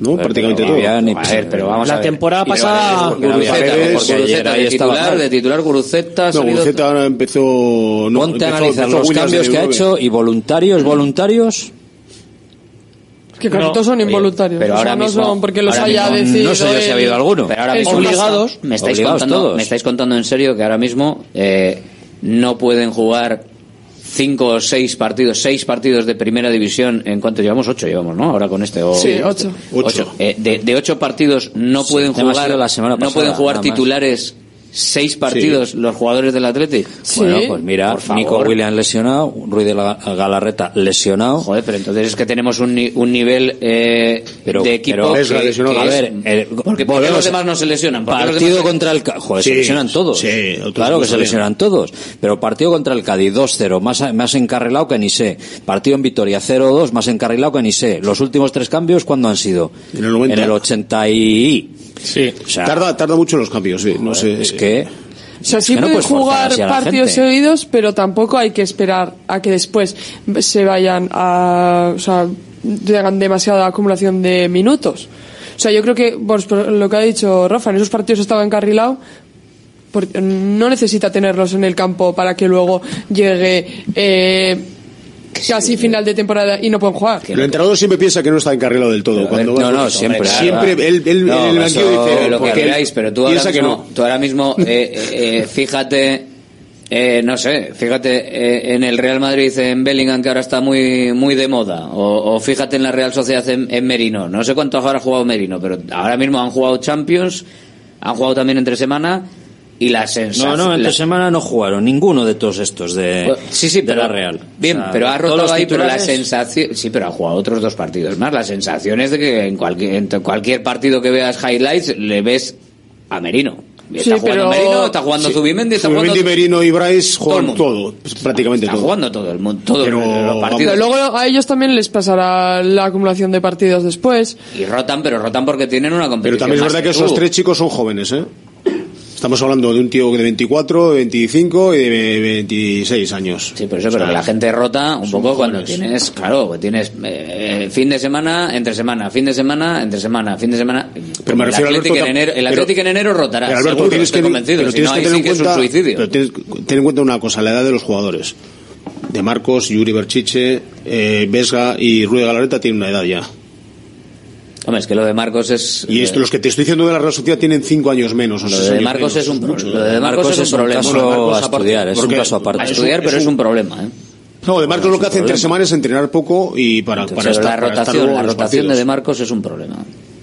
¿No? Prácticamente pero todo. Vivian y- A ver, pero vamos La a ver. temporada pasada- Guruceta, de estaba titular, de titular Guruceta No, Guruceta ahora empezó... No, Ponte a analizar los cambios que ha hecho y voluntarios, voluntarios. que casi No. todos son involuntarios. pero o sea, ahora no mismo- son porque los haya mismo decidido. no sé yo si ha habido alguno. Pero ahora mismo Obligados. Me estáis, Obligados contando, todos. me estáis contando en serio que ahora mismo eh, no pueden jugar cinco o seis partidos, seis partidos de primera división. ¿En cuánto llevamos? Ocho llevamos, ¿no? Ahora con este. O, Sí, ocho. Ocho. Eh, de, de ocho partidos no pueden jugar. sido la semana no pueden jugar titulares seis partidos los jugadores del Athletic. Sí. Bueno, pues mira. Nico Williams lesionado, Ruiz de la Galarreta lesionado. Joder, pero entonces es que tenemos un, ni- un nivel eh, Pero- de equipo pero- que, que a ver, el- porque ¿por qué los demás no se lesionan? ¿Por qué los Partido contra el Cádiz. Joder, se Sí, lesionan todos. sí, claro que se lesionan todos. Pero partido contra el Cádiz 2-0, más, más encarrilado que ni sé. Partido en Vitoria 0-2, más encarrilado que ni sé. Los últimos tres cambios, ¿cuándo han sido? En el 90. En el 80 y... Sí. O sea, Tarda, tarda mucho en los cambios, sí. No sé. es que... O sea, sí no jugar partidos gente. seguidos, pero tampoco hay que esperar a que después se vayan a. O sea, llegan demasiada acumulación de minutos. O sea, yo creo que, pues, por lo que ha dicho Rafa, en esos partidos estaba encarrilado. porque no necesita tenerlos en el campo para que luego llegue eh, casi final de temporada y no pueden jugar. El entrenador siempre piensa que no está encarrilado del todo. Cuando no, no, siempre. Siempre, él, él- No, en el eso- banquillo dice... lo que queráis, pero tú ahora que mismo, no. tú ahora mismo eh, eh, eh, fíjate, eh, no sé, fíjate eh, en el Real Madrid en Bellingham que ahora está muy muy de moda, o, o fíjate en la Real Sociedad en, en Merino. No sé cuánto ahora ha jugado Merino, pero ahora mismo han jugado Champions, han jugado también entre semana y la No, sensación. no, entre la- semana no jugaron ninguno de todos estos de, Pues, sí, sí, de pero, la Real. Bien, O sea, pero ha todos rotado los ahí, pero la titulares- sensación. Sí, pero ha jugado otros dos partidos más. La sensación es de que en cualquier, en cualquier partido que veas highlights le ves a Merino. Está Sí, jugando pero- Merino, está jugando Sí. Zubimendi, está Zubimendi, jugando. Merino y Bryce Todo juegan todo, pues, prácticamente Está todo. jugando todo el mundo, todos Pero, los partidos. Pero luego a ellos también les pasará la acumulación de partidos después. Y rotan, pero rotan porque tienen una Pero competición. también es verdad que tú. esos tres chicos son jóvenes, ¿eh? Estamos hablando de un tío de 24, 25 y de 26 años. Sí, por eso, o sea, pero la gente rota un poco jóvenes. cuando tienes, claro, pues tienes eh, fin de semana, entre semana, fin de semana, entre semana, fin de semana. Pero me refiero el Atlético, Alberto, en, enero, el Atlético pero, en enero rotará. Pero Alberto, seguro, tienes estoy que, convencido. Pero tienes no, que tener sí en cuenta, es un pero tienes, ten en cuenta una cosa, la edad de los jugadores. De Marcos, Yuri Berchiche, eh, Vesga y Rui Galareta tienen una edad ya. Hombre, es que lo de Marcos es. Y eh, los que te estoy diciendo de la Real Sociedad tienen cinco años menos. Lo, de Marcos. Es un, lo de Marcos, es un problema. Estudiar, es un caso aparte. A estudiar, pero es un problema, ¿eh? No, de Marcos lo que hace entre semanas es entrenar poco y para, para la rotación, de, de Marcos es un problema.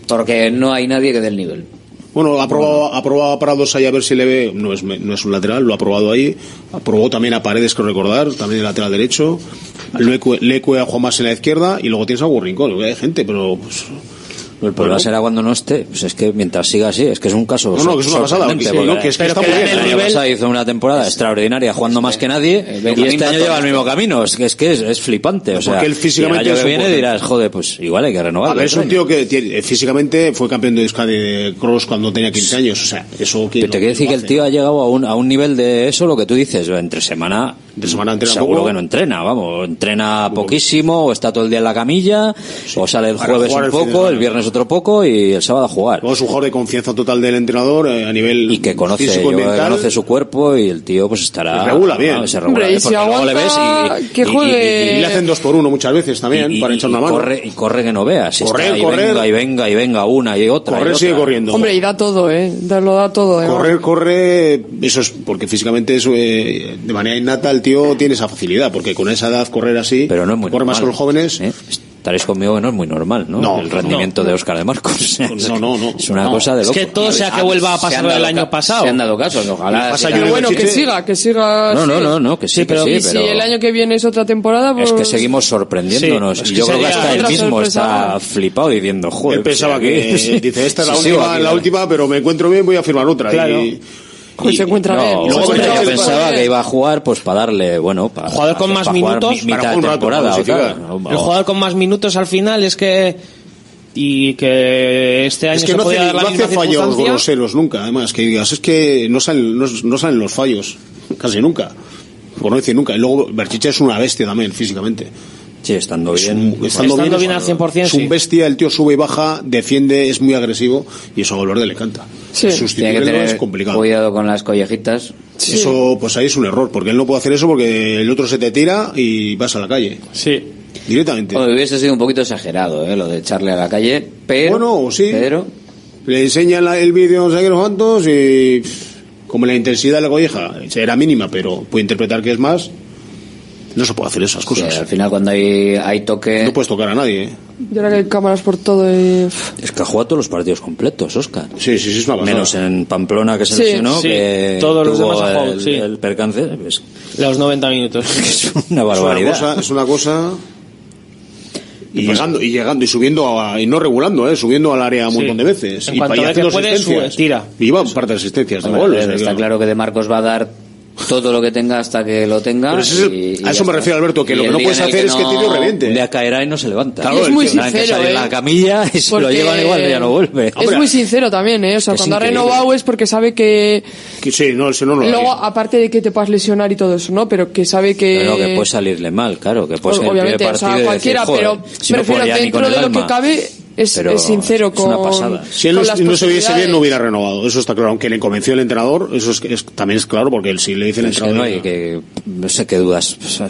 Porque no hay nadie que dé el nivel. Bueno, ha probado, ha probado a Prados ahí a ver si le ve. No es, no es un lateral, lo ha probado ahí. Aprobó también a Paredes, que recordar, también el lateral derecho. Lecue, Lecue a Juan Más en la izquierda y luego tienes a Gurrincón. Hay gente, pero. Pues, el problema bueno. será cuando no esté. Pues es que mientras siga así, es que es un caso. No, no, que es una pasada. Sí, es que está muy bien. El año pasado hizo una temporada extraordinaria jugando más que nadie y este año lleva el mismo camino. Es que es, que es, es flipante. O sea, porque físicamente. El año que viene poder. dirás, joder, pues igual hay que renovar. A ver, es un tío que tiene, eh, físicamente fue campeón de Euskadi de Cross cuando tenía 15 años. O sea, eso. Pero te quiero decir que el tío ha llegado a un, a un nivel de eso, lo que tú dices, entre semana de semana entrena Seguro poco. que no entrena, vamos, entrena poquísimo, o está todo el día en la camilla, sí. o sale el jueves un el poco, el, viernes otro poco y el sábado a jugar. Es un jugador de confianza total del entrenador eh, a nivel y que conoce, conoce su cuerpo y el tío pues estará se regula bien, se regula Hombre, bien porque luego le ves y, que juegue. Y, y, y, le hacen dos por uno muchas veces también para echar una mano. Corre, y corre que no veas, si corre, está, correr, y venga y venga y venga una y otra. Correr y otra. sigue corriendo. Hombre y da todo, eh, lo da todo. Eh, correr, corre, eso es porque físicamente es eh, de manera innata el el tío tiene esa facilidad, porque con esa edad correr así, pero no es muy corre normal, más los jóvenes. ¿eh? Estaréis conmigo que no es muy normal, ¿no? no el rendimiento no, de Óscar de Marcos. No, no, no. Es una cosa de loco. Es que todo sea que vuelva a pasar el año pasado. Se han dado caso, ojalá. Pasa pero bueno, que siga, que siga. No, no, no, no que sí, sí pero, que sí, pero... si el año que viene es otra temporada, pues... Es que pues- seguimos sorprendiéndonos. Sí, y yo creo que hasta él mismo sorpresa. está flipado diciendo, joder. Él pensaba que, dice, esta es la, última, la última, pero me encuentro bien, voy a firmar otra. Claro. Y pues Hoy se encuentra bien. Luego yo pensaba que iba a jugar pues para darle, bueno, para jugador con más minutos, mi, mitad para temporada, El jugador con más minutos al final es que y que este año es que no podía hace, dar la no hace fallos groseros nunca, además que digas, es que no salen no, salen los fallos casi nunca. Por no decir nunca. Y luego Berchiche es una bestia también físicamente. Sí, estando bien. Estando, estando, bien, al 100%. Es un bestia, el tío sube y baja, defiende, es muy agresivo y eso a Valverde le encanta. Sí. Sustituirlo es complicado. Cuidado con las collejitas. Eso, pues ahí es un error, porque él no puede hacer eso porque el otro se te tira y vas a la calle. Sí. Directamente. Bueno, hubiese sido un poquito exagerado. ¿eh? Lo de echarle a la calle, pero. Bueno, sí. Pero. Le enseñan el vídeo, no sé qué, los cuantos y. Como la intensidad de la colleja era mínima, pero puede interpretar que es más no se puede hacer esas cosas. Al final cuando hay, hay toque... No puedes tocar a nadie. ¿eh? Y ahora que hay cámaras por todo y... Es que ha jugado todos los partidos completos, Oscar. Sí, sí, sí, es una pasada. Menos en Pamplona que se sí, lesionó, sí. que todos los demás ha jugado, el, sí. el percance. Pues- los 90 minutos. es una barbaridad. Es una cosa... Es una cosa... Y, y, llegando, y llegando y subiendo a, y no regulando eh, subiendo al área un montón de veces en y cuanto a que puede, tira y va parte de asistencias está claro que de Marcos va a dar todo lo que tenga hasta que lo tenga. Pero eso y, y a eso me refiero, Alberto, que lo que no puedes hacer que es que no, tío reviente. Un día caerá y no se levanta. Claro, es muy sincero. Que eh, la camilla y se lo llevan igual y ya no vuelve. Es Hombre, muy sincero también, ¿eh? O sea, cuando ha renovado es porque sabe que. que sí, no, si no, no Luego, aparte de que te puedas lesionar y todo eso, ¿no? Pero que sabe que. Claro, que puede salirle mal, claro. Que puede pues, ser el primer partido o sea, cualquiera, decir, pero si me refiero dentro de lo que cabe, es, sincero con. Si él no, se viese bien, no hubiera renovado. Eso está claro. Aunque le convenció el entrenador, eso es, también es claro, porque él, si le dice el pues entrenador. no, que, no sé qué dudas. O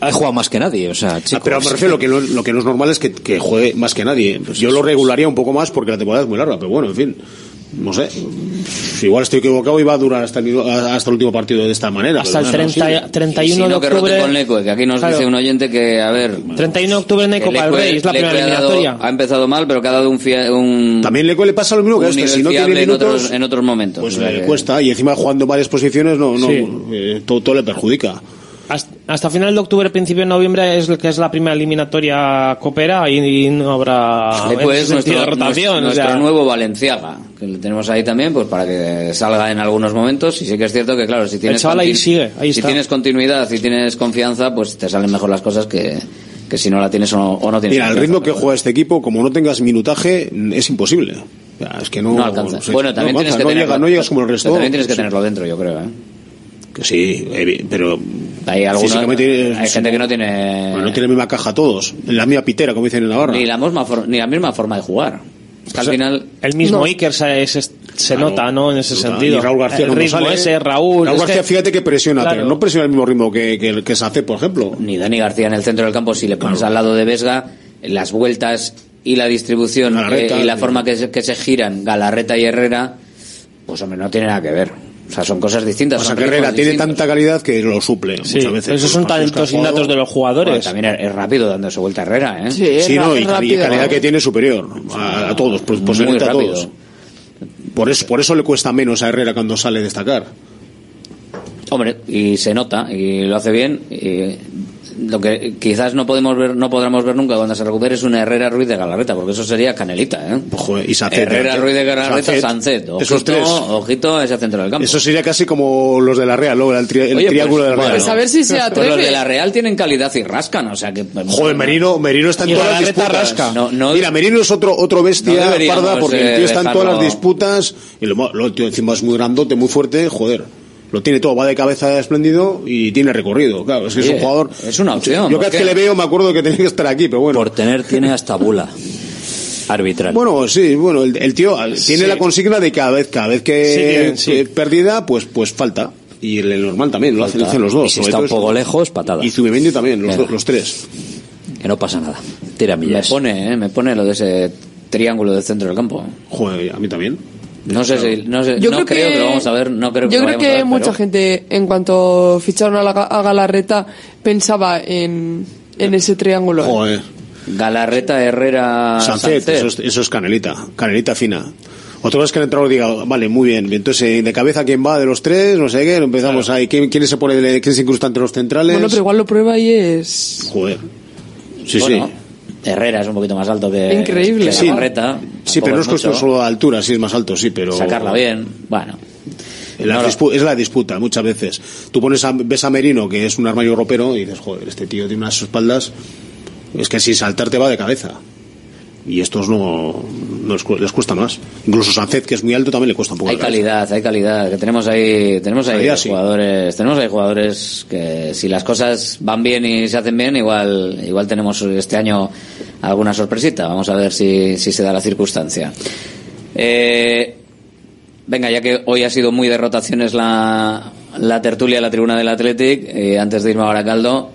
ha jugado más que nadie. O sea, ah, pero me refiero, que lo, lo, que no es normal es que, que juegue más que nadie. Yo lo regularía un poco más porque la temporada es muy larga, pero bueno, en fin no sé, igual estoy equivocado y va a durar hasta el, hasta el último partido de esta manera. Hasta el 30, 31 sino de octubre. Que con Leco, que aquí nos claro. dice un oyente que, a ver. 31 de octubre en Eco para el Rey, es la Leco primera ha eliminatoria. Dado, ha empezado mal, pero que ha dado un. Fia, un También Leco le pasa lo mismo que este, si no tiene minutos, en, otros, en otros momentos. Pues le cuesta, y encima jugando varias posiciones, no, no sí. eh, todo, todo le perjudica. Hasta, hasta, final de octubre, principio de noviembre es que es la primera eliminatoria copera y, y no habrá pues nuestro, rotación. Nuestro, o sea. nuestro, nuevo Valenciaga, que lo tenemos ahí también, pues para que salga en algunos momentos. Y sí que es cierto que, claro, si tienes, ahí sigue, ahí si tienes continuidad, si tienes confianza, pues te salen mejor las cosas que, que si no la tienes o no, o no tienes. Mira, el ritmo que juega este equipo, como no tengas minutaje, es imposible. Es que no, no alcanza. No, bueno, también no tienes que tenerlo, llega, no llegas como el resto. También tienes que sí. tenerlo dentro, yo creo. ¿eh? Que sí, pero hay, algunos, hay gente que no tiene bueno, no tiene la misma caja todos, la misma pitera, como dicen en Navarra. ni la misma for- ni la misma forma de jugar. Al final El mismo No. Iker se, se- se Claro, nota, ¿no? En ese Total. sentido. Y Raúl García el ritmo sale, ese, Raúl. Raúl es García, que- fíjate que presiona, Claro. pero no presiona al mismo ritmo que, que, que Sancet, por ejemplo. ni Dani García en el centro del campo, si le pones al lado de Vesga, las vueltas y la distribución Galarreta, eh, y la sí. forma que se, que se giran Galarreta y Herrera, pues hombre, no tiene nada que ver. O sea, son cosas distintas. O sea, Herrera tiene distintos. tanta calidad que lo suple Sí, muchas veces. esos son talentos innatos de los Bueno, jugadores. también es, rápido dándose vuelta Herrera, ¿eh? Sí, es Sí, no, y rápido. calidad que tiene superior a, a todos, pues, Muy posiblemente a rápido. todos. Por eso, por eso le cuesta menos a Herrera cuando sale a destacar. Hombre, y se nota, y lo hace bien. y lo que quizás no podemos ver, no podremos ver nunca cuando se recupere es una Herrera Ruiz de Galarreta, porque eso sería canelita, ¿eh? Pues, joder, y Sancet, Herrera ¿eh? Ruiz de Galarreta, Sancet. Ojito, esos tres. ojito a ese centro del campo. Eso sería casi como los de la Real, ¿no? el, tri- el Oye, triángulo pues, de la Real. Pues a ver si se Pues atreve. los de la Real tienen calidad y rascan, o sea que. Joder, Merino, Merino está en todas las disputas. rasca. No, no- Mira, Merino es otro otro No bestia deberíamos, parda porque eh, el tío está en todas las disputas y lo, lo- el tío encima es muy grandote, muy fuerte, joder. Lo tiene todo, va de cabeza espléndido y tiene recorrido. Claro, es que es Oye, un jugador. es una opción, Yo ¿por cada vez que le veo me acuerdo que tenía que estar aquí, pero bueno. Por tener tiene hasta bula arbitral. Bueno, sí, bueno, el, el tío tiene Sí. la consigna de cada vez, cada vez que Sí, sí. que perdida, pues, pues falta. Y el, el normal también, lo hacen, hacen los y dos. si sobre está un poco lejos, patada. Y Zubimendi también, los, Venga. dos- los tres. Que no pasa nada. Tira Me millas. pone, ¿eh? me pone lo de ese triángulo del centro del campo. Joder, a mí también. No sé si, no, sé, Yo no creo que- lo vamos a ver, no creo que Yo creo que ver, mucha pero- gente, en cuanto ficharon a, la, a Galarreta, pensaba en, en ese triángulo. ¿eh? Joder. Galarreta, Herrera, Sancet. Eso, es, eso es canelita, canelita fina. Otra vez que el entrenador diga, vale, muy bien, entonces eh, de cabeza quién va de los tres, no sé qué, empezamos ahí, ¿quién, quién se pone, de- quién se incrusta entre los centrales? Bueno, pero igual lo prueba y es... Joder. Sí, Bueno, sí. Herrera es un poquito más alto que, Increíble. que Sí. Pero no es cuestión solo de altura, sí es más alto, sí, pero... Sacarla bien, bueno. La No es la disputa muchas veces. Tú pones a, ves a Merino, que es un armario ropero, y dices, joder, este tío tiene unas espaldas, es que sin saltar te va de cabeza. Y estos no, no les, cu- les cuesta más. Incluso Sancet, que es muy alto, también le cuesta un poco. Hay calidad, hay calidad. Que tenemos ahí, tenemos ahí Calidad, sí. jugadores, tenemos ahí jugadores que si las cosas van bien y se hacen bien, igual, igual tenemos este año alguna sorpresita. Vamos a ver si, si se da la circunstancia. Eh, venga, ya que hoy ha sido muy de rotaciones la, la tertulia, la tribuna del Athletic, eh, antes de irme a Baracaldo,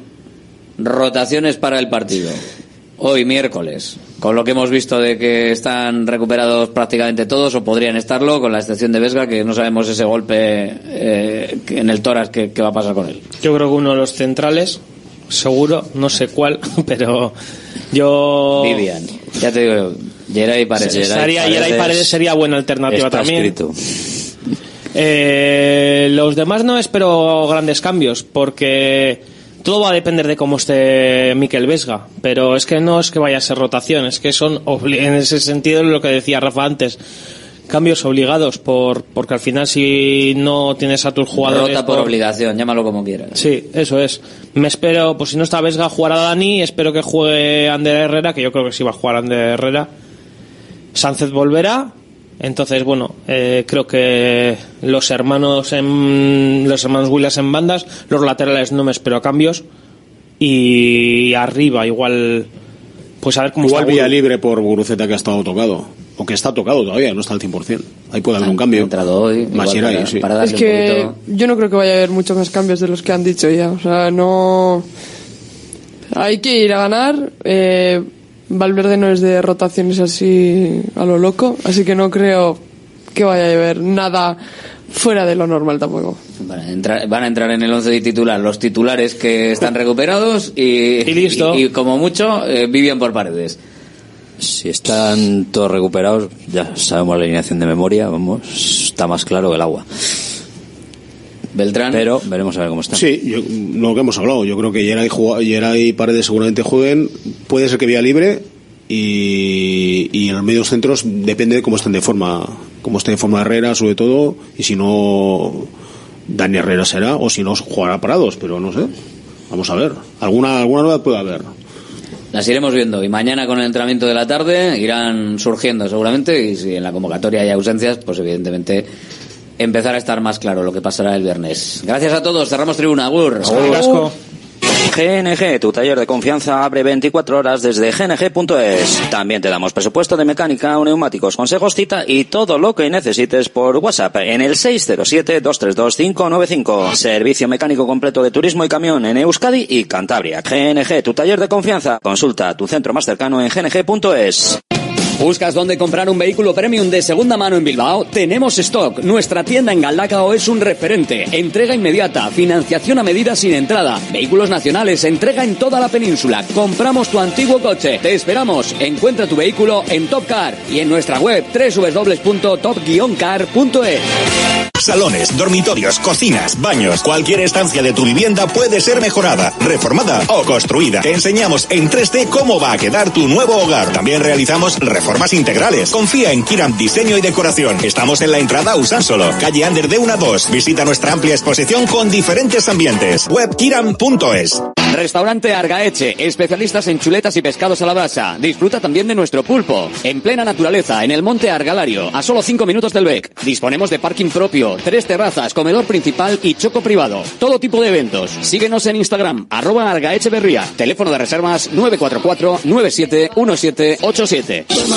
rotaciones para el partido. Hoy miércoles, con lo que hemos visto de que están recuperados prácticamente todos o podrían estarlo, con la excepción de Vesga, que no sabemos ese golpe eh, en el tórax que, que va a pasar con él. Yo creo que uno de los centrales, seguro, no sé cuál, pero yo. Vivian, ya te digo, Geray Paredes. Estaría, Geray Paredes sería buena alternativa Está también. escrito. Eh, los demás no espero grandes cambios porque todo va a depender de cómo esté Miquel Vesga, pero es que no es que vaya a ser rotación, es que son en ese sentido lo que decía Rafa antes, cambios obligados por porque al final si no tienes a tus jugadores Rota por obligación, llámalo como quieras. Sí, eso es. Me espero, pues si no está Vesga, jugar a Dani. Espero que juegue Ander Herrera, que yo creo que sí va a jugar Ander Herrera. Sánchez volverá. Entonces, bueno, eh, creo que los hermanos en, los hermanos Williams en bandas, los laterales no me espero cambios. Y arriba, igual, pues a ver cómo Igual está vía libre por Guruceta que ha estado tocado. O que está tocado todavía, no está al 100%. Ahí puede haber un cambio. Entrado hoy, igual Más para- sí. para Es que yo no creo que vaya a haber muchos más cambios de los que han dicho ya. O sea, no... Hay que ir a ganar. Eh, Valverde no es de rotaciones así a lo loco, así que no creo que vaya a haber nada fuera de lo normal tampoco. Van a entrar, van a entrar en el 11 de titular los titulares que están recuperados y, Y listo. y, y como mucho eh, Vivian por paredes. Si están todos recuperados, ya sabemos la alineación de memoria, vamos, está más claro que el agua. Beltrán. Pero veremos a ver cómo está. Sí, yo- lo que hemos hablado. Yo creo que jugua- Geray y Paredes seguramente jueguen. Puede ser que vía libre. Y, y en los medios centros depende de cómo estén de forma. Cómo esté de forma Herrera, sobre todo. Y si no, Dani Herrera será. O si no, jugará parados. Pero no sé. Vamos a ver. Alguna, alguna novedad puede haber. las iremos viendo y mañana con el entrenamiento de la tarde irán surgiendo seguramente y si en la convocatoria hay ausencias, pues evidentemente empezar a estar más claro lo que pasará el viernes. Gracias a todos, cerramos tribuna. Agur. GNG, tu taller de confianza abre 24 horas desde gng.es. También te damos presupuesto de mecánica, neumáticos, consejos, cita y todo lo que necesites por WhatsApp en el 607-232-595. Servicio mecánico completo de turismo y camión en Euskadi y Cantabria. GNG, tu taller de confianza. Consulta tu centro más cercano en gng.es. ¿Buscas dónde comprar un vehículo premium de segunda mano en Bilbao? Tenemos stock. Nuestra tienda en Galdacao es un referente. Entrega inmediata, financiación a medida sin entrada, vehículos nacionales, entrega en toda la península. Compramos tu antiguo coche. Te esperamos. Encuentra tu vehículo en Top Car y en nuestra web www.top-car.es. Salones, dormitorios, cocinas, baños, cualquier estancia de tu vivienda puede ser mejorada, reformada o construida. Te enseñamos en 3D cómo va a quedar tu nuevo hogar. También realizamos reformas integrales. Confía en Kiram Diseño y Decoración. Estamos en la entrada Usánsolo, calle Ander de 1 a 2. Visita nuestra amplia exposición con diferentes ambientes. Webkiram.es. Restaurante Argaeche, especialistas en chuletas y pescados a la brasa. Disfruta también de nuestro pulpo. En plena naturaleza, en el monte Argalario, a solo 5 minutos del BEC. Disponemos de parking propio, tres terrazas, comedor principal y choco privado. Todo tipo de eventos. Síguenos en Instagram, arroba Argaeche Berría. Teléfono de reservas 944 971787.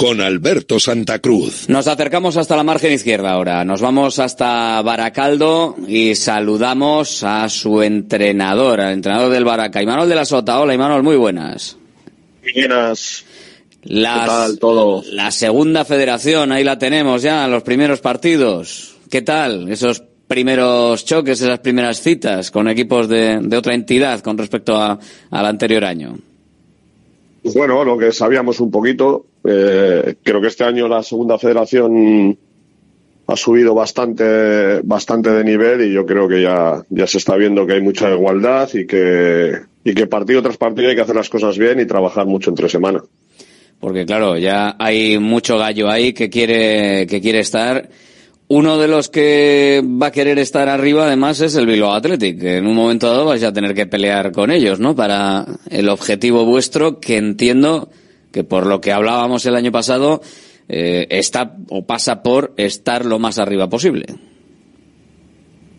con Alberto Santa Cruz. Nos acercamos hasta la margen izquierda ahora. Nos vamos hasta Baracaldo y saludamos a su entrenador, al entrenador del Baraca, Imanol de la Sota. Hola, Imanol, muy buenas. Buenas. Las- ¿Qué tal todo? La segunda federación, ahí la tenemos ya, los primeros partidos. ¿Qué tal? Esos primeros choques, esas primeras citas con equipos de, de otra entidad con respecto a- al anterior año. Pues bueno, lo que sabíamos un poquito, eh, creo que este año la segunda federación ha subido bastante, bastante de nivel y yo creo que ya, ya se está viendo que hay mucha igualdad y que, y que partido tras partido hay que hacer las cosas bien y trabajar mucho entre semana. Porque claro, ya hay mucho gallo ahí que quiere, que quiere estar. Uno de los que va a querer estar arriba, además, es el Bilbao Athletic. En un momento dado vais a tener que pelear con ellos, ¿no? Para el objetivo vuestro, que entiendo que por lo que hablábamos el año pasado, eh, está o pasa por estar lo más arriba posible.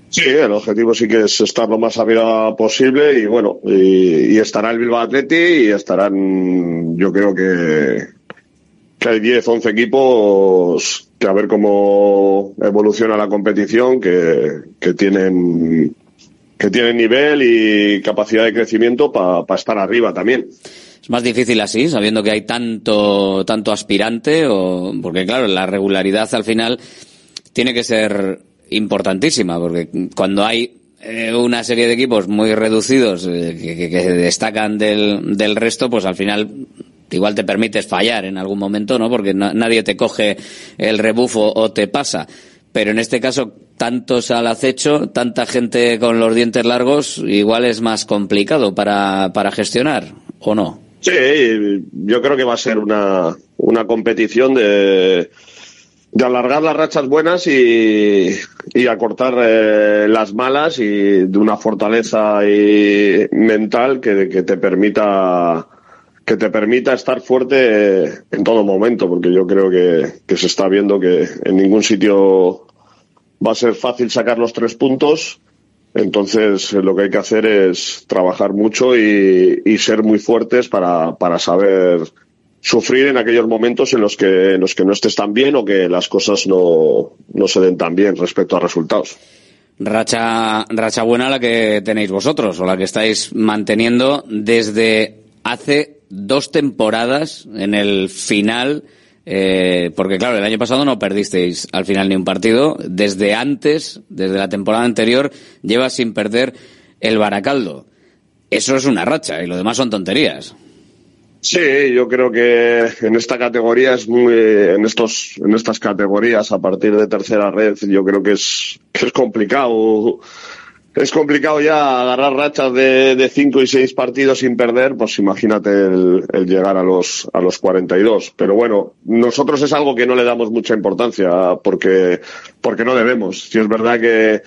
Sí, el objetivo sí que es estar lo más arriba posible y bueno, y, y estará el Bilbao Atleti y estarán, yo creo que, que hay 10, 11 equipos que a ver cómo evoluciona la competición, que, tienen que tienen nivel y capacidad de crecimiento para estar arriba también. Es más difícil así, sabiendo que hay tanto, tanto aspirante, o, porque claro, la regularidad al final tiene que ser importantísima, porque cuando hay eh, una serie de equipos muy reducidos eh, que, destacan del, del resto, pues al final igual te permites fallar en algún momento, ¿no? Porque na- nadie te coge el rebufo o te pasa. Pero en este caso, tantos al acecho, tanta gente con los dientes largos, igual es más complicado para, para gestionar, ¿o no? Sí, yo creo que va a ser una, una competición de, de alargar las rachas buenas y, y acortar eh, las malas y de una fortaleza y mental que, que te permita que te permita estar fuerte en todo momento, porque yo creo que, que se está viendo que en ningún sitio va a ser fácil sacar los tres puntos. Entonces, eh, lo que hay que hacer es trabajar mucho y, ser muy fuertes para, para saber sufrir en aquellos momentos en los que, en los que no estés tan bien o que las cosas no, no se den tan bien respecto a resultados. Racha, racha buena la que tenéis vosotros o la que estáis manteniendo desde hace dos temporadas en el final, eh, porque claro, el año pasado no perdisteis al final ni un partido. Desde antes, desde la temporada anterior, lleva sin perder el Baracaldo. Eso es una racha y lo demás son tonterías. Sí, yo creo que en esta categoría es muy, en estos, en estas categorías a partir de tercera red, yo creo que es, que es complicado. Es complicado ya agarrar rachas de, de cinco y seis partidos sin perder, pues imagínate el, el, llegar a los, a los 42. Pero bueno, nosotros es algo que no le damos mucha importancia porque, porque no debemos. Si es verdad que,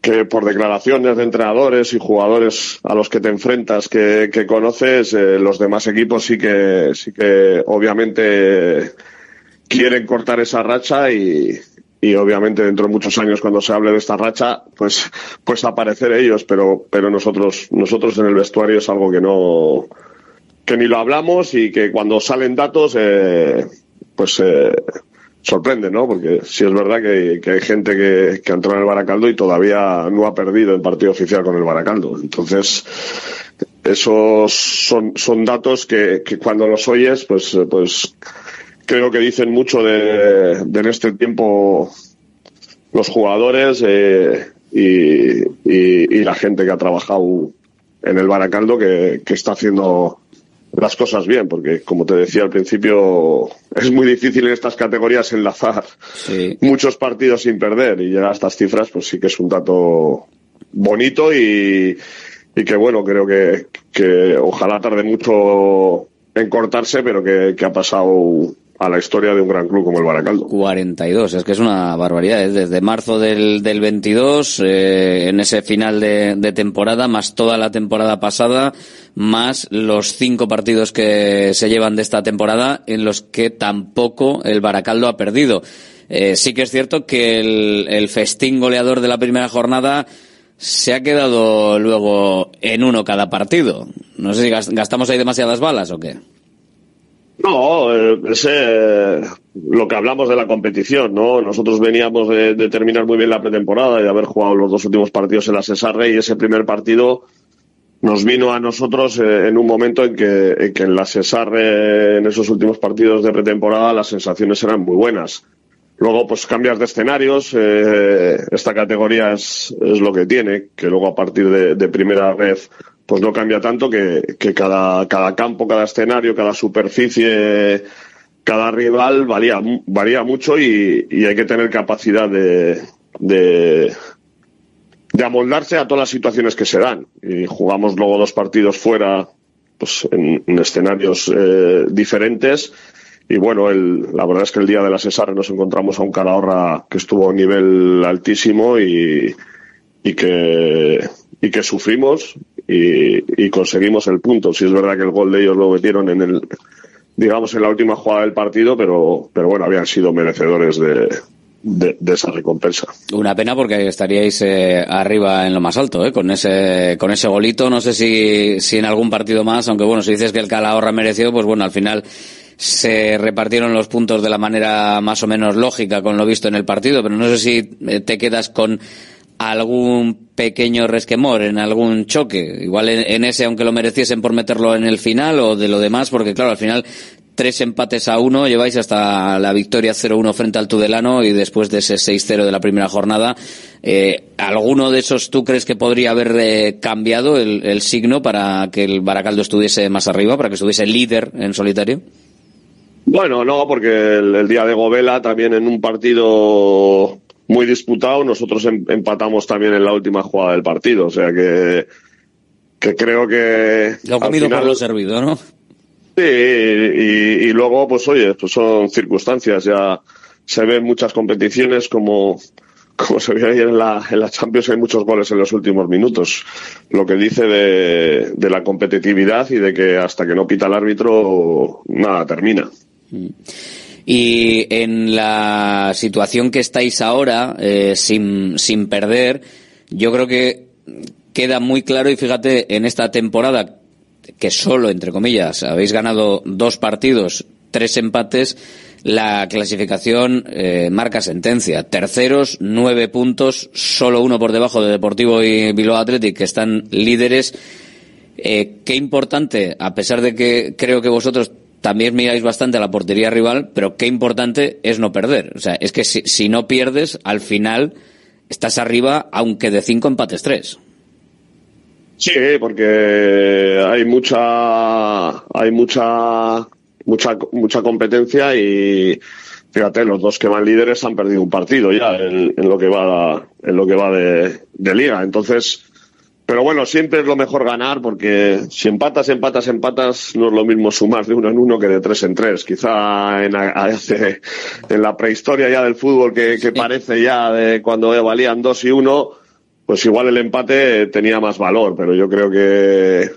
que por declaraciones de entrenadores y jugadores a los que te enfrentas que, que conoces, eh, los demás equipos sí que, sí que obviamente quieren cortar esa racha y, y obviamente dentro de muchos años cuando se hable de esta racha, pues, pues aparecer ellos, pero, pero nosotros, nosotros en el vestuario es algo que no, que ni lo hablamos y que cuando salen datos, eh, pues, eh, sorprende, ¿no? Porque sí es verdad que, que hay gente que, que entró en el Baracaldo y todavía no ha perdido el partido oficial con el Baracaldo. Entonces, esos son, son datos que, que cuando los oyes, pues, pues creo que dicen mucho de, de en este tiempo los jugadores eh, y, y, y, la gente que ha trabajado en el Baracaldo que, que está haciendo las cosas bien, porque como te decía al principio, es muy difícil en estas categorías enlazar sí. muchos partidos sin perder y llegar a estas cifras, pues sí que es un dato bonito y, y que bueno, creo que, que ojalá tarde mucho en cortarse, pero que, que ha pasado a la historia de un gran club como el Baracaldo. 42, es que es una barbaridad. ¿eh? Desde marzo del, del 22, eh, en ese final de, temporada, más toda la temporada pasada, más los cinco partidos que se llevan de esta temporada, en los que tampoco el Baracaldo ha perdido. Eh, sí que es cierto que el festín goleador de la primera jornada se ha quedado luego en uno cada partido. No sé si gastamos ahí demasiadas balas o qué. No, es eh, lo que hablamos de la competición, ¿no? Nosotros veníamos de, terminar muy bien la pretemporada y de haber jugado los dos últimos partidos en la Cesarre y ese primer partido nos vino a nosotros eh, en un momento en que, en que en la Cesarre, en esos últimos partidos de pretemporada, las sensaciones eran muy buenas. Luego, pues cambias de escenarios. Eh, esta categoría es, es, lo que tiene, que luego a partir de, de primera red pues no cambia tanto que, cada, campo, cada escenario, cada superficie, cada rival varía, varía mucho y, hay que tener capacidad de, de, amoldarse a todas las situaciones que se dan. Y jugamos luego dos partidos fuera, pues en, en escenarios eh, diferentes. Y bueno, el, la verdad es que el día de la Cesar nos encontramos a un Calahorra que estuvo a un nivel altísimo y, y que, y que sufrimos y, y, conseguimos el punto. Si es verdad que el gol de ellos lo metieron en el, digamos, en la última jugada del partido, pero, pero bueno, habían sido merecedores de, de, de, esa recompensa. Una pena porque estaríais eh, arriba en lo más alto, ¿eh? con ese con ese golito. No sé si, si en algún partido más, aunque bueno, si dices que el Calahorra mereció, pues bueno, al final se repartieron los puntos de la manera más o menos lógica con lo visto en el partido, pero no sé si eh, te quedas con algún pequeño resquemor en algún choque, igual en, ese aunque lo mereciesen por meterlo en el final o de lo demás, porque claro, al final tres empates a uno, lleváis hasta la victoria 0-1 frente al Tudelano y después de ese 6-0 de la primera jornada, eh, ¿alguno de esos tú crees que podría haber eh, cambiado el, el, signo para que el Baracaldo estuviese más arriba, para que estuviese líder en solitario? Bueno, no, porque el, el día de Govela también en un partido muy disputado. Nosotros em, empatamos también en la última jugada del partido, o sea que, que creo que. Lo comido final, por lo servido, ¿no? Sí, y, y, luego, pues oye, pues son circunstancias. Ya se ven muchas competiciones como, como se ve ayer en la, en la Champions, hay muchos goles en los últimos minutos. Lo que dice de, de la competitividad y de que hasta que no pita el árbitro, nada termina. Mm. Y en la situación que estáis ahora, eh, sin, sin perder, yo creo que queda muy claro y fíjate, en esta temporada que solo, entre comillas, habéis ganado dos partidos, tres empates, la clasificación eh, marca sentencia. Terceros, nueve puntos, solo uno por debajo de Deportivo y Bilbao Athletic, que están líderes. Eh, qué importante, a pesar de que creo que vosotros también miráis bastante a la portería rival, pero qué importante es no perder. O sea, es que si, no pierdes, al final estás arriba, aunque de cinco empates tres. Sí, porque hay mucha, hay mucha, mucha, mucha competencia y fíjate, los dos que van líderes han perdido un partido ya en, en lo que va, en lo que va de liga. Entonces, pero bueno, siempre es lo mejor ganar porque si empatas, empatas, empatas, no es lo mismo sumar de uno en uno que de tres en tres. Quizá en, hace- en la prehistoria ya del fútbol que, que parece ya de cuando valían dos y uno, pues igual el empate tenía más valor, pero yo creo que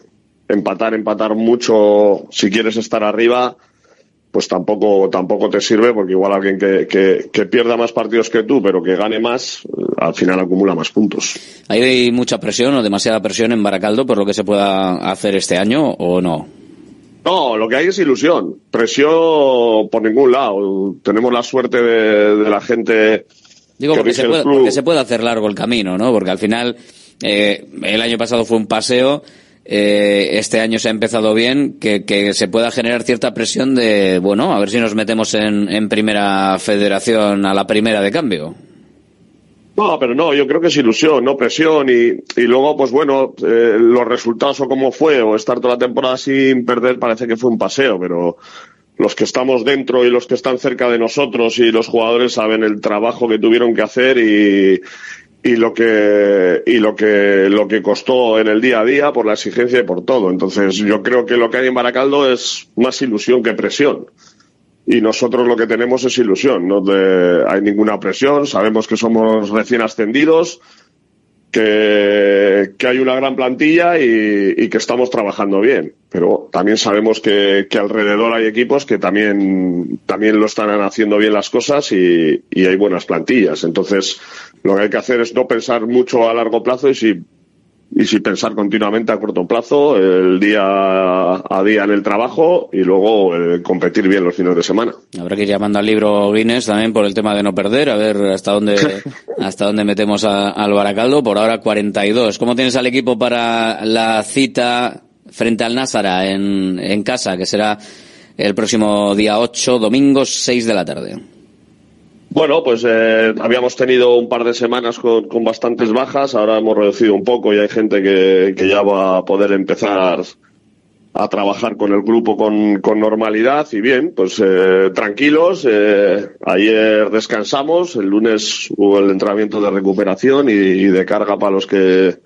empatar, empatar mucho, si quieres estar arriba, pues tampoco, tampoco te sirve porque igual alguien que, que, que pierda más partidos que tú, pero que gane más, al final acumula más puntos. ¿Hay mucha presión o demasiada presión en Baracaldo por lo que se pueda hacer este año o no? No, lo que hay es ilusión. Presión por ningún lado. Tenemos la suerte de, de la gente. Digo, se, puede, porque se puede hacer largo el camino, ¿no? Porque al final, eh, el año pasado fue un paseo, eh, este año se ha empezado bien, que, que se pueda generar cierta presión de, bueno, a ver si nos metemos en, en primera federación a la primera de cambio. No, pero no, yo creo que es ilusión, no presión. Y, y luego, pues bueno, eh, los resultados o cómo fue, o estar toda la temporada sin perder, parece que fue un paseo, pero los que estamos dentro y los que están cerca de nosotros y los jugadores saben el trabajo que tuvieron que hacer y, y lo que y lo que lo que costó en el día a día por la exigencia y por todo. Entonces, yo creo que lo que hay en Baracaldo es más ilusión que presión. Y nosotros lo que tenemos es ilusión, no de- hay ninguna presión, sabemos que somos recién ascendidos, que, que hay una gran plantilla y, y que estamos trabajando bien. Pero también sabemos que, que alrededor hay equipos que también, también lo están haciendo bien las cosas y, y hay buenas plantillas. Entonces, lo que hay que hacer es no pensar mucho a largo plazo y si y si pensar continuamente a corto plazo, el día a día en el trabajo y luego eh, competir bien los fines de semana. Habrá que ir llamando al libro Guinness también por el tema de no perder, a ver hasta dónde, hasta dónde metemos a- al Baracaldo. Por ahora 42. ¿Cómo tienes al equipo para la cita frente al Názara en, en casa, que será el próximo día 8, domingo 6 de la tarde? Bueno, pues eh, habíamos tenido un par de semanas con, con bastantes bajas, ahora hemos reducido un poco y hay gente que, que ya va a poder empezar a trabajar con el grupo con, con normalidad y bien, pues eh, tranquilos. eh, ayer descansamos, el lunes hubo el entrenamiento de recuperación y, de carga para los que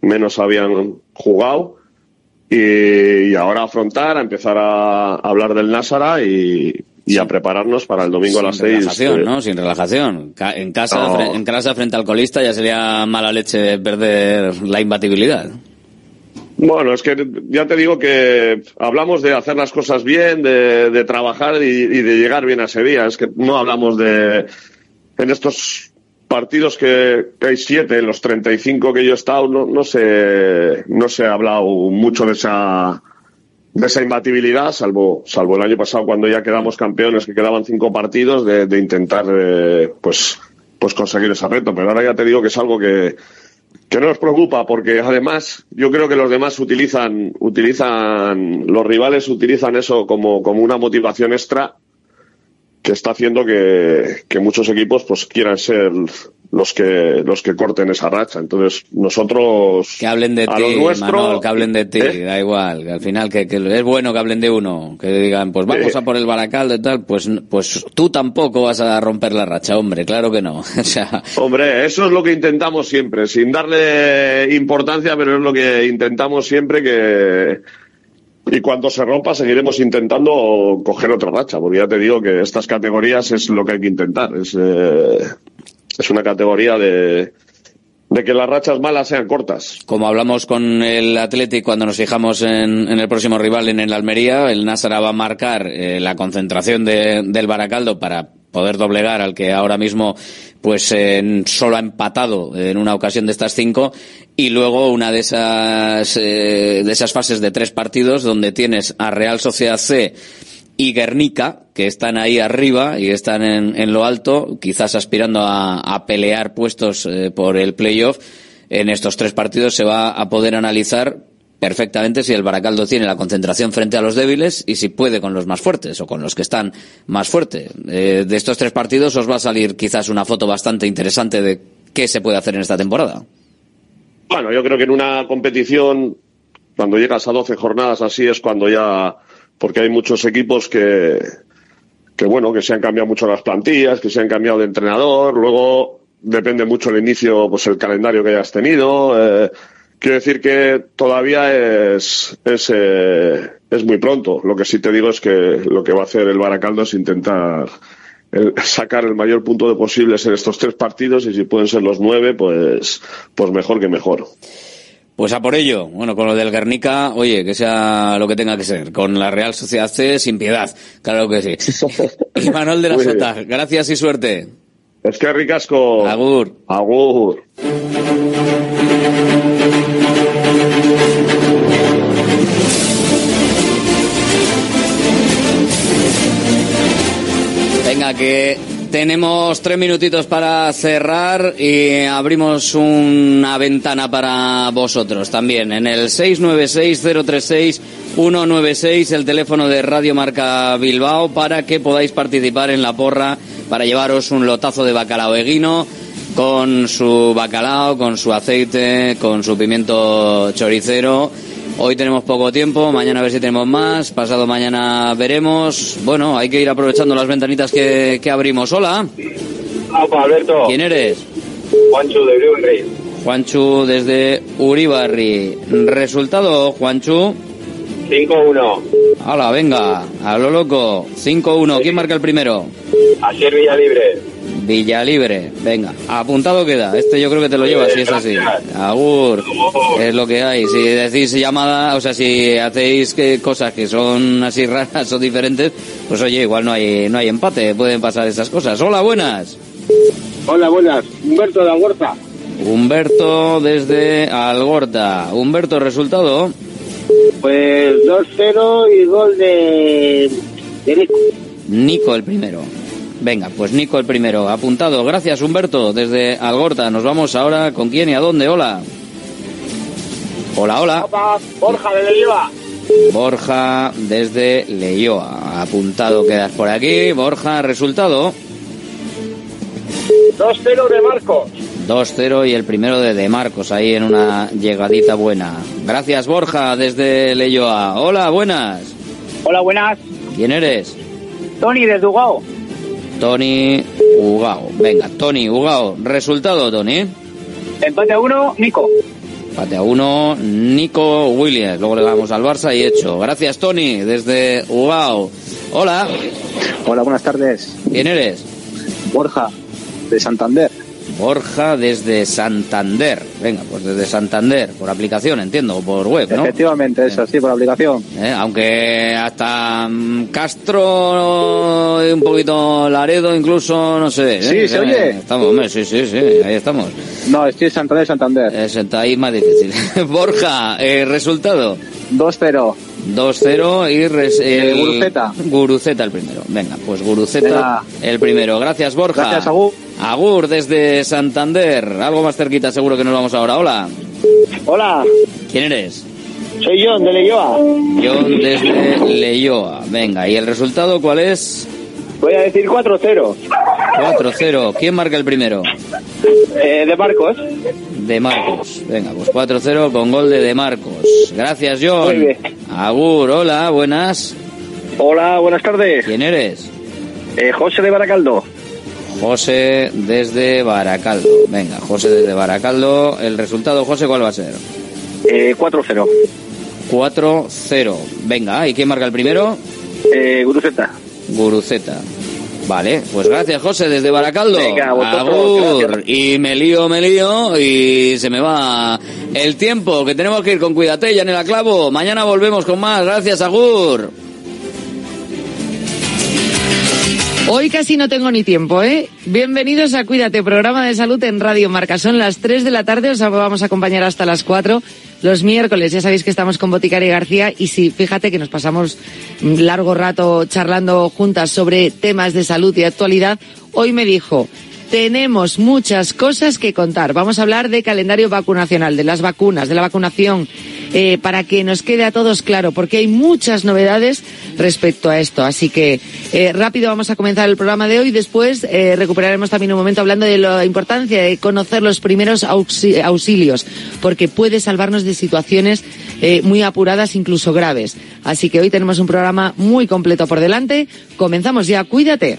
menos habían jugado. Y, y ahora afrontar, a empezar a hablar del Násara y, y a prepararnos para el domingo a las Sin seis. relajación, eh, ¿no? Sin relajación. En casa, No. en casa frente al colista ya sería mala leche perder la imbatibilidad. Bueno, es que ya te digo que hablamos de hacer las cosas bien, de, de trabajar y, y de llegar bien a ese día. Es que no hablamos de en estos partidos que, que hay siete, en los 35 que yo he estado, no, no se no se ha hablado mucho de esa de esa imbatibilidad, salvo salvo el año pasado cuando ya quedamos campeones, que quedaban cinco partidos, de, de intentar eh, pues pues conseguir ese reto. Pero ahora ya te digo que es algo que que no nos preocupa porque además yo creo que los demás utilizan utilizan los rivales utilizan eso como como una motivación extra que está haciendo que, que muchos equipos pues quieran ser los que los que corten esa racha entonces nosotros Que hablen de ti, nuestro Manol, que hablen de ti, ¿Eh? da igual, que al final que, que es bueno que hablen de uno, que digan, pues vamos Eh. a por el Baracaldo y tal, pues, pues tú tampoco vas a romper la racha, hombre, claro que no. o sea, Hombre, eso es lo que intentamos siempre, sin darle importancia, pero es lo que intentamos siempre que... Y cuando se rompa seguiremos intentando coger otra racha, porque ya te digo que estas categorías es lo que hay que intentar. Es, eh, es una categoría de, de que las rachas malas sean cortas. como hablamos con el Athletic cuando nos fijamos en, en el próximo rival en el Almería, el Násara va a marcar eh, la concentración de- del Baracaldo para poder doblegar al que ahora mismo pues solo ha empatado en una ocasión de estas cinco y luego una de esas eh, de esas fases de tres partidos donde tienes a Real Sociedad C y Guernica que están ahí arriba y están en, en lo alto quizás aspirando a, pelear puestos eh, por el playoff en estos tres partidos se va a poder analizar perfectamente si el Baracaldo tiene la concentración frente a los débiles y si puede con los más fuertes o con los que están más fuertes. Eh, de estos tres partidos os va a salir quizás una foto bastante interesante de qué se puede hacer en esta temporada. Bueno, yo creo que en una competición, cuando llegas a 12 jornadas así, es cuando ya. Porque hay muchos equipos que. que bueno, que se han cambiado mucho las plantillas, que se han cambiado de entrenador, luego depende mucho el inicio, pues el calendario que hayas tenido. eh, quiero decir que todavía es, es, eh, es muy pronto. Lo que sí te digo es que lo que va a hacer el Baracaldo es intentar sacar el mayor punto de posibles en estos tres partidos y si pueden ser los nueve, pues, pues mejor que mejor. Pues a por ello. Bueno, con lo del Guernica, oye, que sea lo que tenga que ser. Con la Real Sociedad C, sin piedad. Claro que sí. y Manuel de la Muy bien. Sota, gracias y suerte. Es que ricasco. Agur. Agur. Venga, que tenemos tres minutitos para cerrar y abrimos una ventana para vosotros también. En el 696-036-196, el teléfono de Radio Marca Bilbao, para que podáis participar en la porra para llevaros un lotazo de bacalao eguino con su bacalao, con su aceite, con su pimiento choricero. Hoy tenemos poco tiempo, mañana a ver si tenemos más, pasado mañana veremos. Bueno, hay que ir aprovechando las ventanitas que, que abrimos. Hola. Opa, Alberto. ¿Quién eres? Juancho de Uribarri. Juanchu desde Uribarri. Resultado, Juanchu. 5-1. Hala, venga, a lo loco. 5-1. ¿Quién marca el primero? Asier Villalibre. Villalibre, venga, apuntado queda. Este yo creo que te lo llevas si es así. Agur, es lo que hay. Si decís llamada, o sea, si hacéis que cosas que son así raras o diferentes, pues oye, igual no hay no hay empate, pueden pasar esas cosas. Hola, buenas. Hola, buenas. Humberto de Algorta. Humberto desde Algorta. Humberto, resultado. Pues 2-0 y gol de, de Nico. Nico el primero. Venga, pues Nico el primero. Apuntado. Gracias, Humberto, desde Algorta. Nos vamos ahora con quién y a dónde. Hola. Hola, hola. Opa, Borja de Leyoa. Borja desde Leyoa. Apuntado quedas por aquí. Borja, resultado. 2-0 de Marcos. 2-0 y el primero de De Marcos ahí en una llegadita buena. Gracias, Borja, desde Leyoa. Hola, buenas. Hola, buenas. ¿Quién eres? Tony de Dugao. Tony Ugao. Venga, Tony Ugao. Resultado, Tony. Empate a 1, Nico. Empate a uno, Nico Williams. Luego le vamos al Barça y hecho. Gracias, Tony, desde Ugao. Hola. Hola, buenas tardes. ¿Quién eres? Borja, de Santander. Borja desde Santander. Venga, pues desde Santander, por aplicación, entiendo, o por web, ¿no? Efectivamente, eso, sí, por aplicación. Eh, Aunque hasta mm, Castro, y un poquito Laredo, incluso, no sé. ¿eh? Sí, ¿se Eh, oye? Estamos, hombre, sí, sí, sí, ahí estamos. No, estoy en Santander, Santander. Es, ahí más difícil. Borja, eh, resultado. 2-0. 2-0 y res- el Guruceta. Guruceta el primero. Venga, pues Guruceta Venga. el primero. Gracias, Borja. Gracias, Agur. Agur desde Santander. Algo más cerquita, seguro que nos vamos ahora. Hola. Hola, ¿Quién eres? soy John de Leyoa. John desde Leyoa. Venga, ¿y el resultado cuál es? Voy a decir 4-0. 4-0. ¿Quién marca el primero? Eh, de Marcos. De Marcos. Venga, pues 4-0 con gol de De Marcos. Gracias, John. Muy bien. Agur, hola, buenas. Hola, buenas tardes. ¿Quién eres? Eh, José de Baracaldo. José desde Baracaldo. Venga, José desde Baracaldo. El resultado, José, ¿cuál va a ser? Eh, 4-0. 4-0. Venga, ¿y quién marca el primero? Eh, Guruceta. Guruceta. Vale, pues gracias José desde Baracaldo. Venga, a vosotros, Agur. Y me lío, me lío y se me va el tiempo que tenemos que ir con Cuídate, ya en el clavo. Mañana volvemos con más. Gracias, Agur. Hoy casi no tengo ni tiempo, ¿eh? Bienvenidos a Cuídate, programa de salud en Radio Marca. Son las 3 de la tarde, os vamos a acompañar hasta las 4. Los miércoles, ya sabéis que estamos con Boticaria García y sí, fíjate que nos pasamos largo rato charlando juntas sobre temas de salud y actualidad. Hoy me dijo, tenemos muchas cosas que contar. Vamos a hablar de calendario vacunacional, de las vacunas, de la vacunación, eh, para que nos quede a todos claro, porque hay muchas novedades respecto a esto. Así que eh, rápido vamos a comenzar el programa de hoy. Después eh, recuperaremos también un momento hablando de la importancia de conocer los primeros auxilios, porque puede salvarnos de situaciones muy apuradas, incluso graves. Así que hoy tenemos un programa muy completo por delante. Comenzamos ya. Cuídate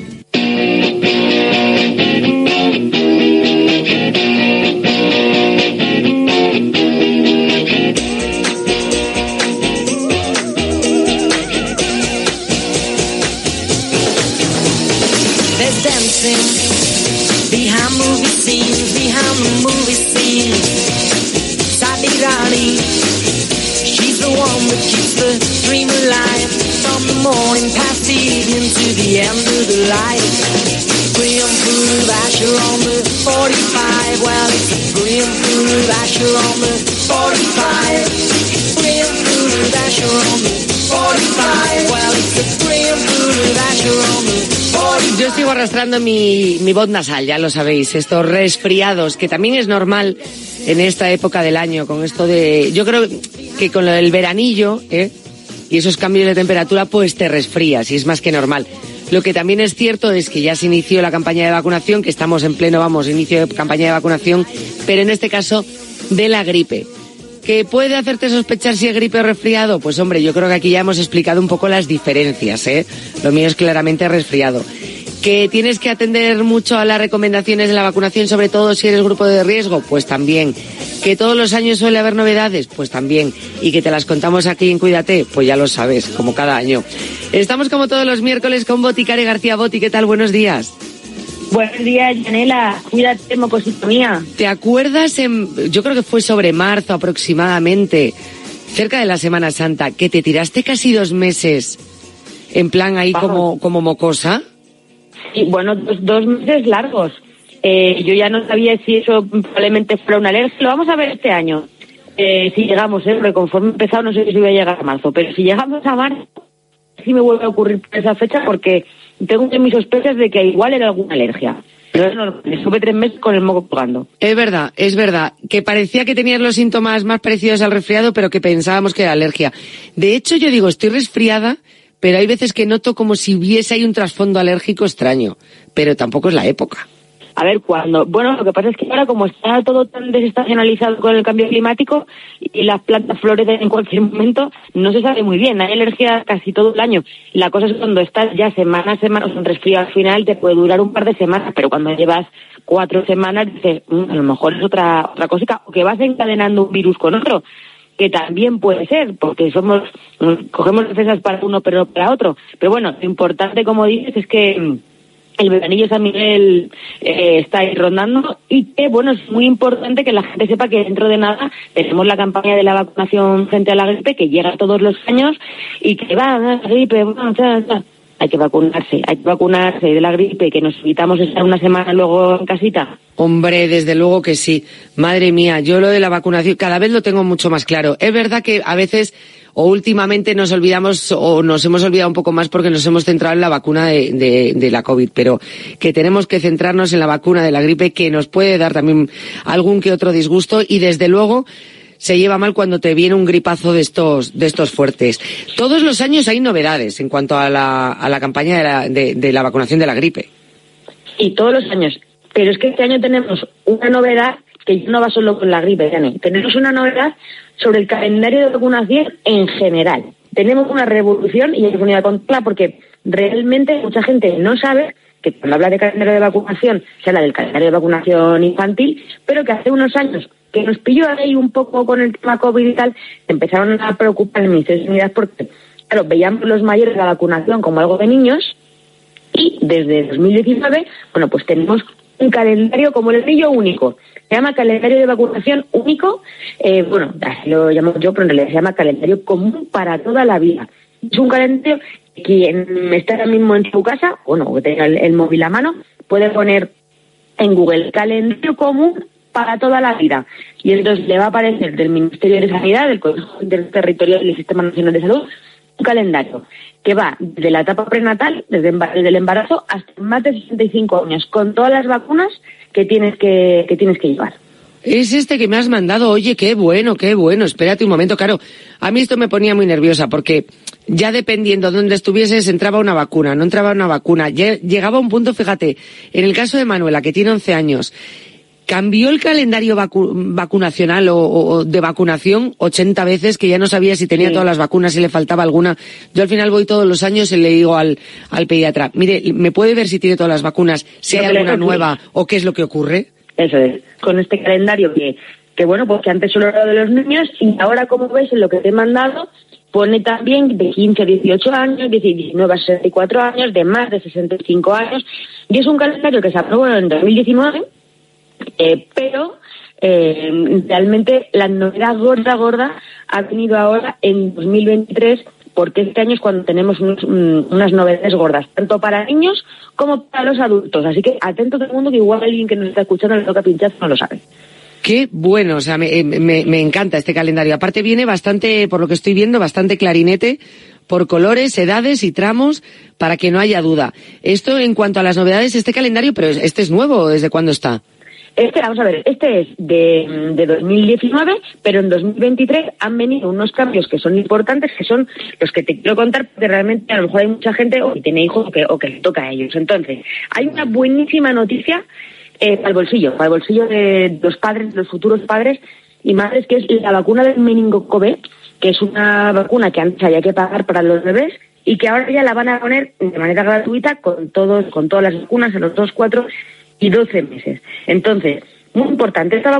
To the end of the light. Graham full of Asher on the 45. Well, it's a Graham full of Asher on the 45. Graham full of Asher on the 45. Well, it's a Graham full of Asher on the 45. Yo sigo arrastrando mi, mi voz nasal, ya lo sabéis, estos resfriados, que también es normal en esta época del año, con esto de... Yo creo que con del veranillo, ¿eh? Y esos cambios de temperatura pues te resfrías y es más que normal. Lo que también es cierto es que ya se inició la campaña de vacunación, que estamos en pleno, vamos, inicio de campaña de vacunación, pero en este caso de la gripe. ¿Que puede hacerte sospechar si es gripe o resfriado? Pues hombre, yo creo que aquí ya hemos explicado un poco las diferencias, ¿eh? Lo mío es claramente resfriado. ¿Que tienes que atender mucho a las recomendaciones de la vacunación, sobre todo si eres grupo de riesgo? Pues también. ¿Que todos los años suele haber novedades? Pues también. ¿Y que te las contamos aquí en Cuídate? Pues ya lo sabes, como cada año. Estamos como todos los miércoles con Boticare García Boti. ¿Qué tal? Buenos días. Buenos días, Janela. Cuídate, mocosito mía. ¿Te acuerdas? En, yo creo que fue sobre marzo aproximadamente, cerca de la Semana Santa, que te tiraste casi dos meses en plan ahí como, como mocosa? Y bueno, dos, meses largos. Eh, yo ya no sabía si eso probablemente fuera una alergia. Lo vamos a ver este año. Eh, si llegamos, ¿eh? porque conforme he empezado no sé si voy a llegar a marzo, pero si llegamos a marzo, sí me vuelve a ocurrir esa fecha porque tengo mis sospechas de que igual era alguna alergia. Pero me estuve tres meses con el moco jugando. Es verdad, es verdad. Que parecía que tenías los síntomas más parecidos al resfriado, pero que pensábamos que era alergia. De hecho, yo digo, estoy resfriada pero hay veces que noto como si hubiese ahí un trasfondo alérgico extraño, pero tampoco es la época. A ver, cuando, bueno, lo que pasa es que ahora como está todo tan desestacionalizado con el cambio climático y las plantas florecen en cualquier momento, no se sabe muy bien, hay alergia casi todo el año. La cosa es cuando estás ya semana a semana, o sea, un resfrío al final te puede durar un par de semanas, pero cuando llevas cuatro semanas dices, mm, a lo mejor es otra, otra cosita, o que vas encadenando un virus con otro que también puede ser, porque somos, cogemos defensas para uno pero para otro. Pero bueno, lo importante, como dices, es que mm, el veranillo San Miguel eh, está ahí rondando y que, bueno, es muy importante que la gente sepa que dentro de nada tenemos la campaña de la vacunación frente a la gripe que llega todos los años y que va, gripe, bueno, hay que vacunarse, hay que vacunarse de la gripe, que nos evitamos estar una semana luego en casita. Hombre, desde luego que sí. Madre mía, yo lo de la vacunación cada vez lo tengo mucho más claro. Es verdad que a veces o últimamente nos olvidamos o nos hemos olvidado un poco más porque nos hemos centrado en la vacuna de, de, la COVID, pero que tenemos que centrarnos en la vacuna de la gripe que nos puede dar también algún que otro disgusto y desde luego se lleva mal cuando te viene un gripazo de estos, de estos fuertes. Todos los años hay novedades en cuanto a la, a la campaña de la, de, la vacunación de la gripe. Y todos los años. Pero es que este año tenemos una novedad que no va solo con la gripe, Dani. Tenemos una novedad sobre el calendario de vacunación en general. Tenemos una revolución y hay que poner a contarla porque realmente mucha gente no sabe que cuando habla de calendario de vacunación se habla del calendario de vacunación infantil, pero que hace unos años que nos pilló ahí un poco con el tema COVID y tal, empezaron a preocupar el Ministerio de Sanidad porque, claro, veíamos los mayores la vacunación como algo de niños y desde 2019, bueno, pues tenemos un calendario como el anillo único. Se llama calendario de vacunación único, eh, bueno, así lo llamo yo, pero en realidad se llama calendario común para toda la vida. Es un calendario quien está ahora mismo en su casa, bueno, que tenga el, móvil a mano, puede poner en Google calendario común para toda la vida. Y entonces le va a aparecer del Ministerio de Sanidad, del Consejo Interterritorial y del Sistema Nacional de Salud, un calendario que va desde la etapa prenatal, desde, desde el embarazo, hasta más de 65 años, con todas las vacunas que tienes que, que tienes que llevar. Es este que me has mandado, oye, qué bueno, qué bueno, espérate un momento, claro, a mí esto me ponía muy nerviosa porque ya dependiendo de dónde estuvieses entraba una vacuna, no entraba una vacuna, Lle- llegaba un punto, fíjate, en el caso de Manuela, que tiene 11 años, cambió el calendario vacu- vacunacional o, o- de vacunación 80 veces que ya no sabía si tenía Sí. todas las vacunas, si le faltaba alguna. Yo al final voy todos los años y le digo al, al pediatra, mire, ¿me puede ver si tiene todas las vacunas, si hay alguna nueva o qué es lo que ocurre? Eso es, con este calendario que, que bueno, pues que antes solo era de los niños y ahora, como ves, en lo que te he mandado, pone también de 15 a 18 años, de 19 a 64 años, de más de 65 años, y es un calendario que se aprobó en 2019, eh, pero eh, realmente la novedad gorda, gorda, ha venido ahora en 2023 porque este año es cuando tenemos unos- unas novedades gordas, tanto para niños como para los adultos. Así que atento todo el mundo que igual alguien que nos está escuchando le toca pinchazo no lo sabe. Qué bueno, o sea, me, eh, me- me encanta este calendario. Aparte viene bastante, por lo que estoy viendo, bastante clarinete por colores, edades y tramos para que no haya duda. Esto en cuanto a las novedades, este calendario, pero este es nuevo, ¿desde cuándo está? Este, vamos a ver, este es de, de 2019, pero en 2023 han venido unos cambios que son importantes, que son los que te quiero contar, porque realmente a lo mejor hay mucha gente o que tiene hijos o que, o que les toca a ellos. Entonces, hay una buenísima noticia eh, para el bolsillo, para el bolsillo de los padres, los futuros padres y madres, que es la vacuna del meningococo B, que es una vacuna que antes había que pagar para los bebés y que ahora ya la van a poner de manera gratuita con todos, con todas las vacunas en los dos, cuatro y 12 meses. Entonces, muy importante, esta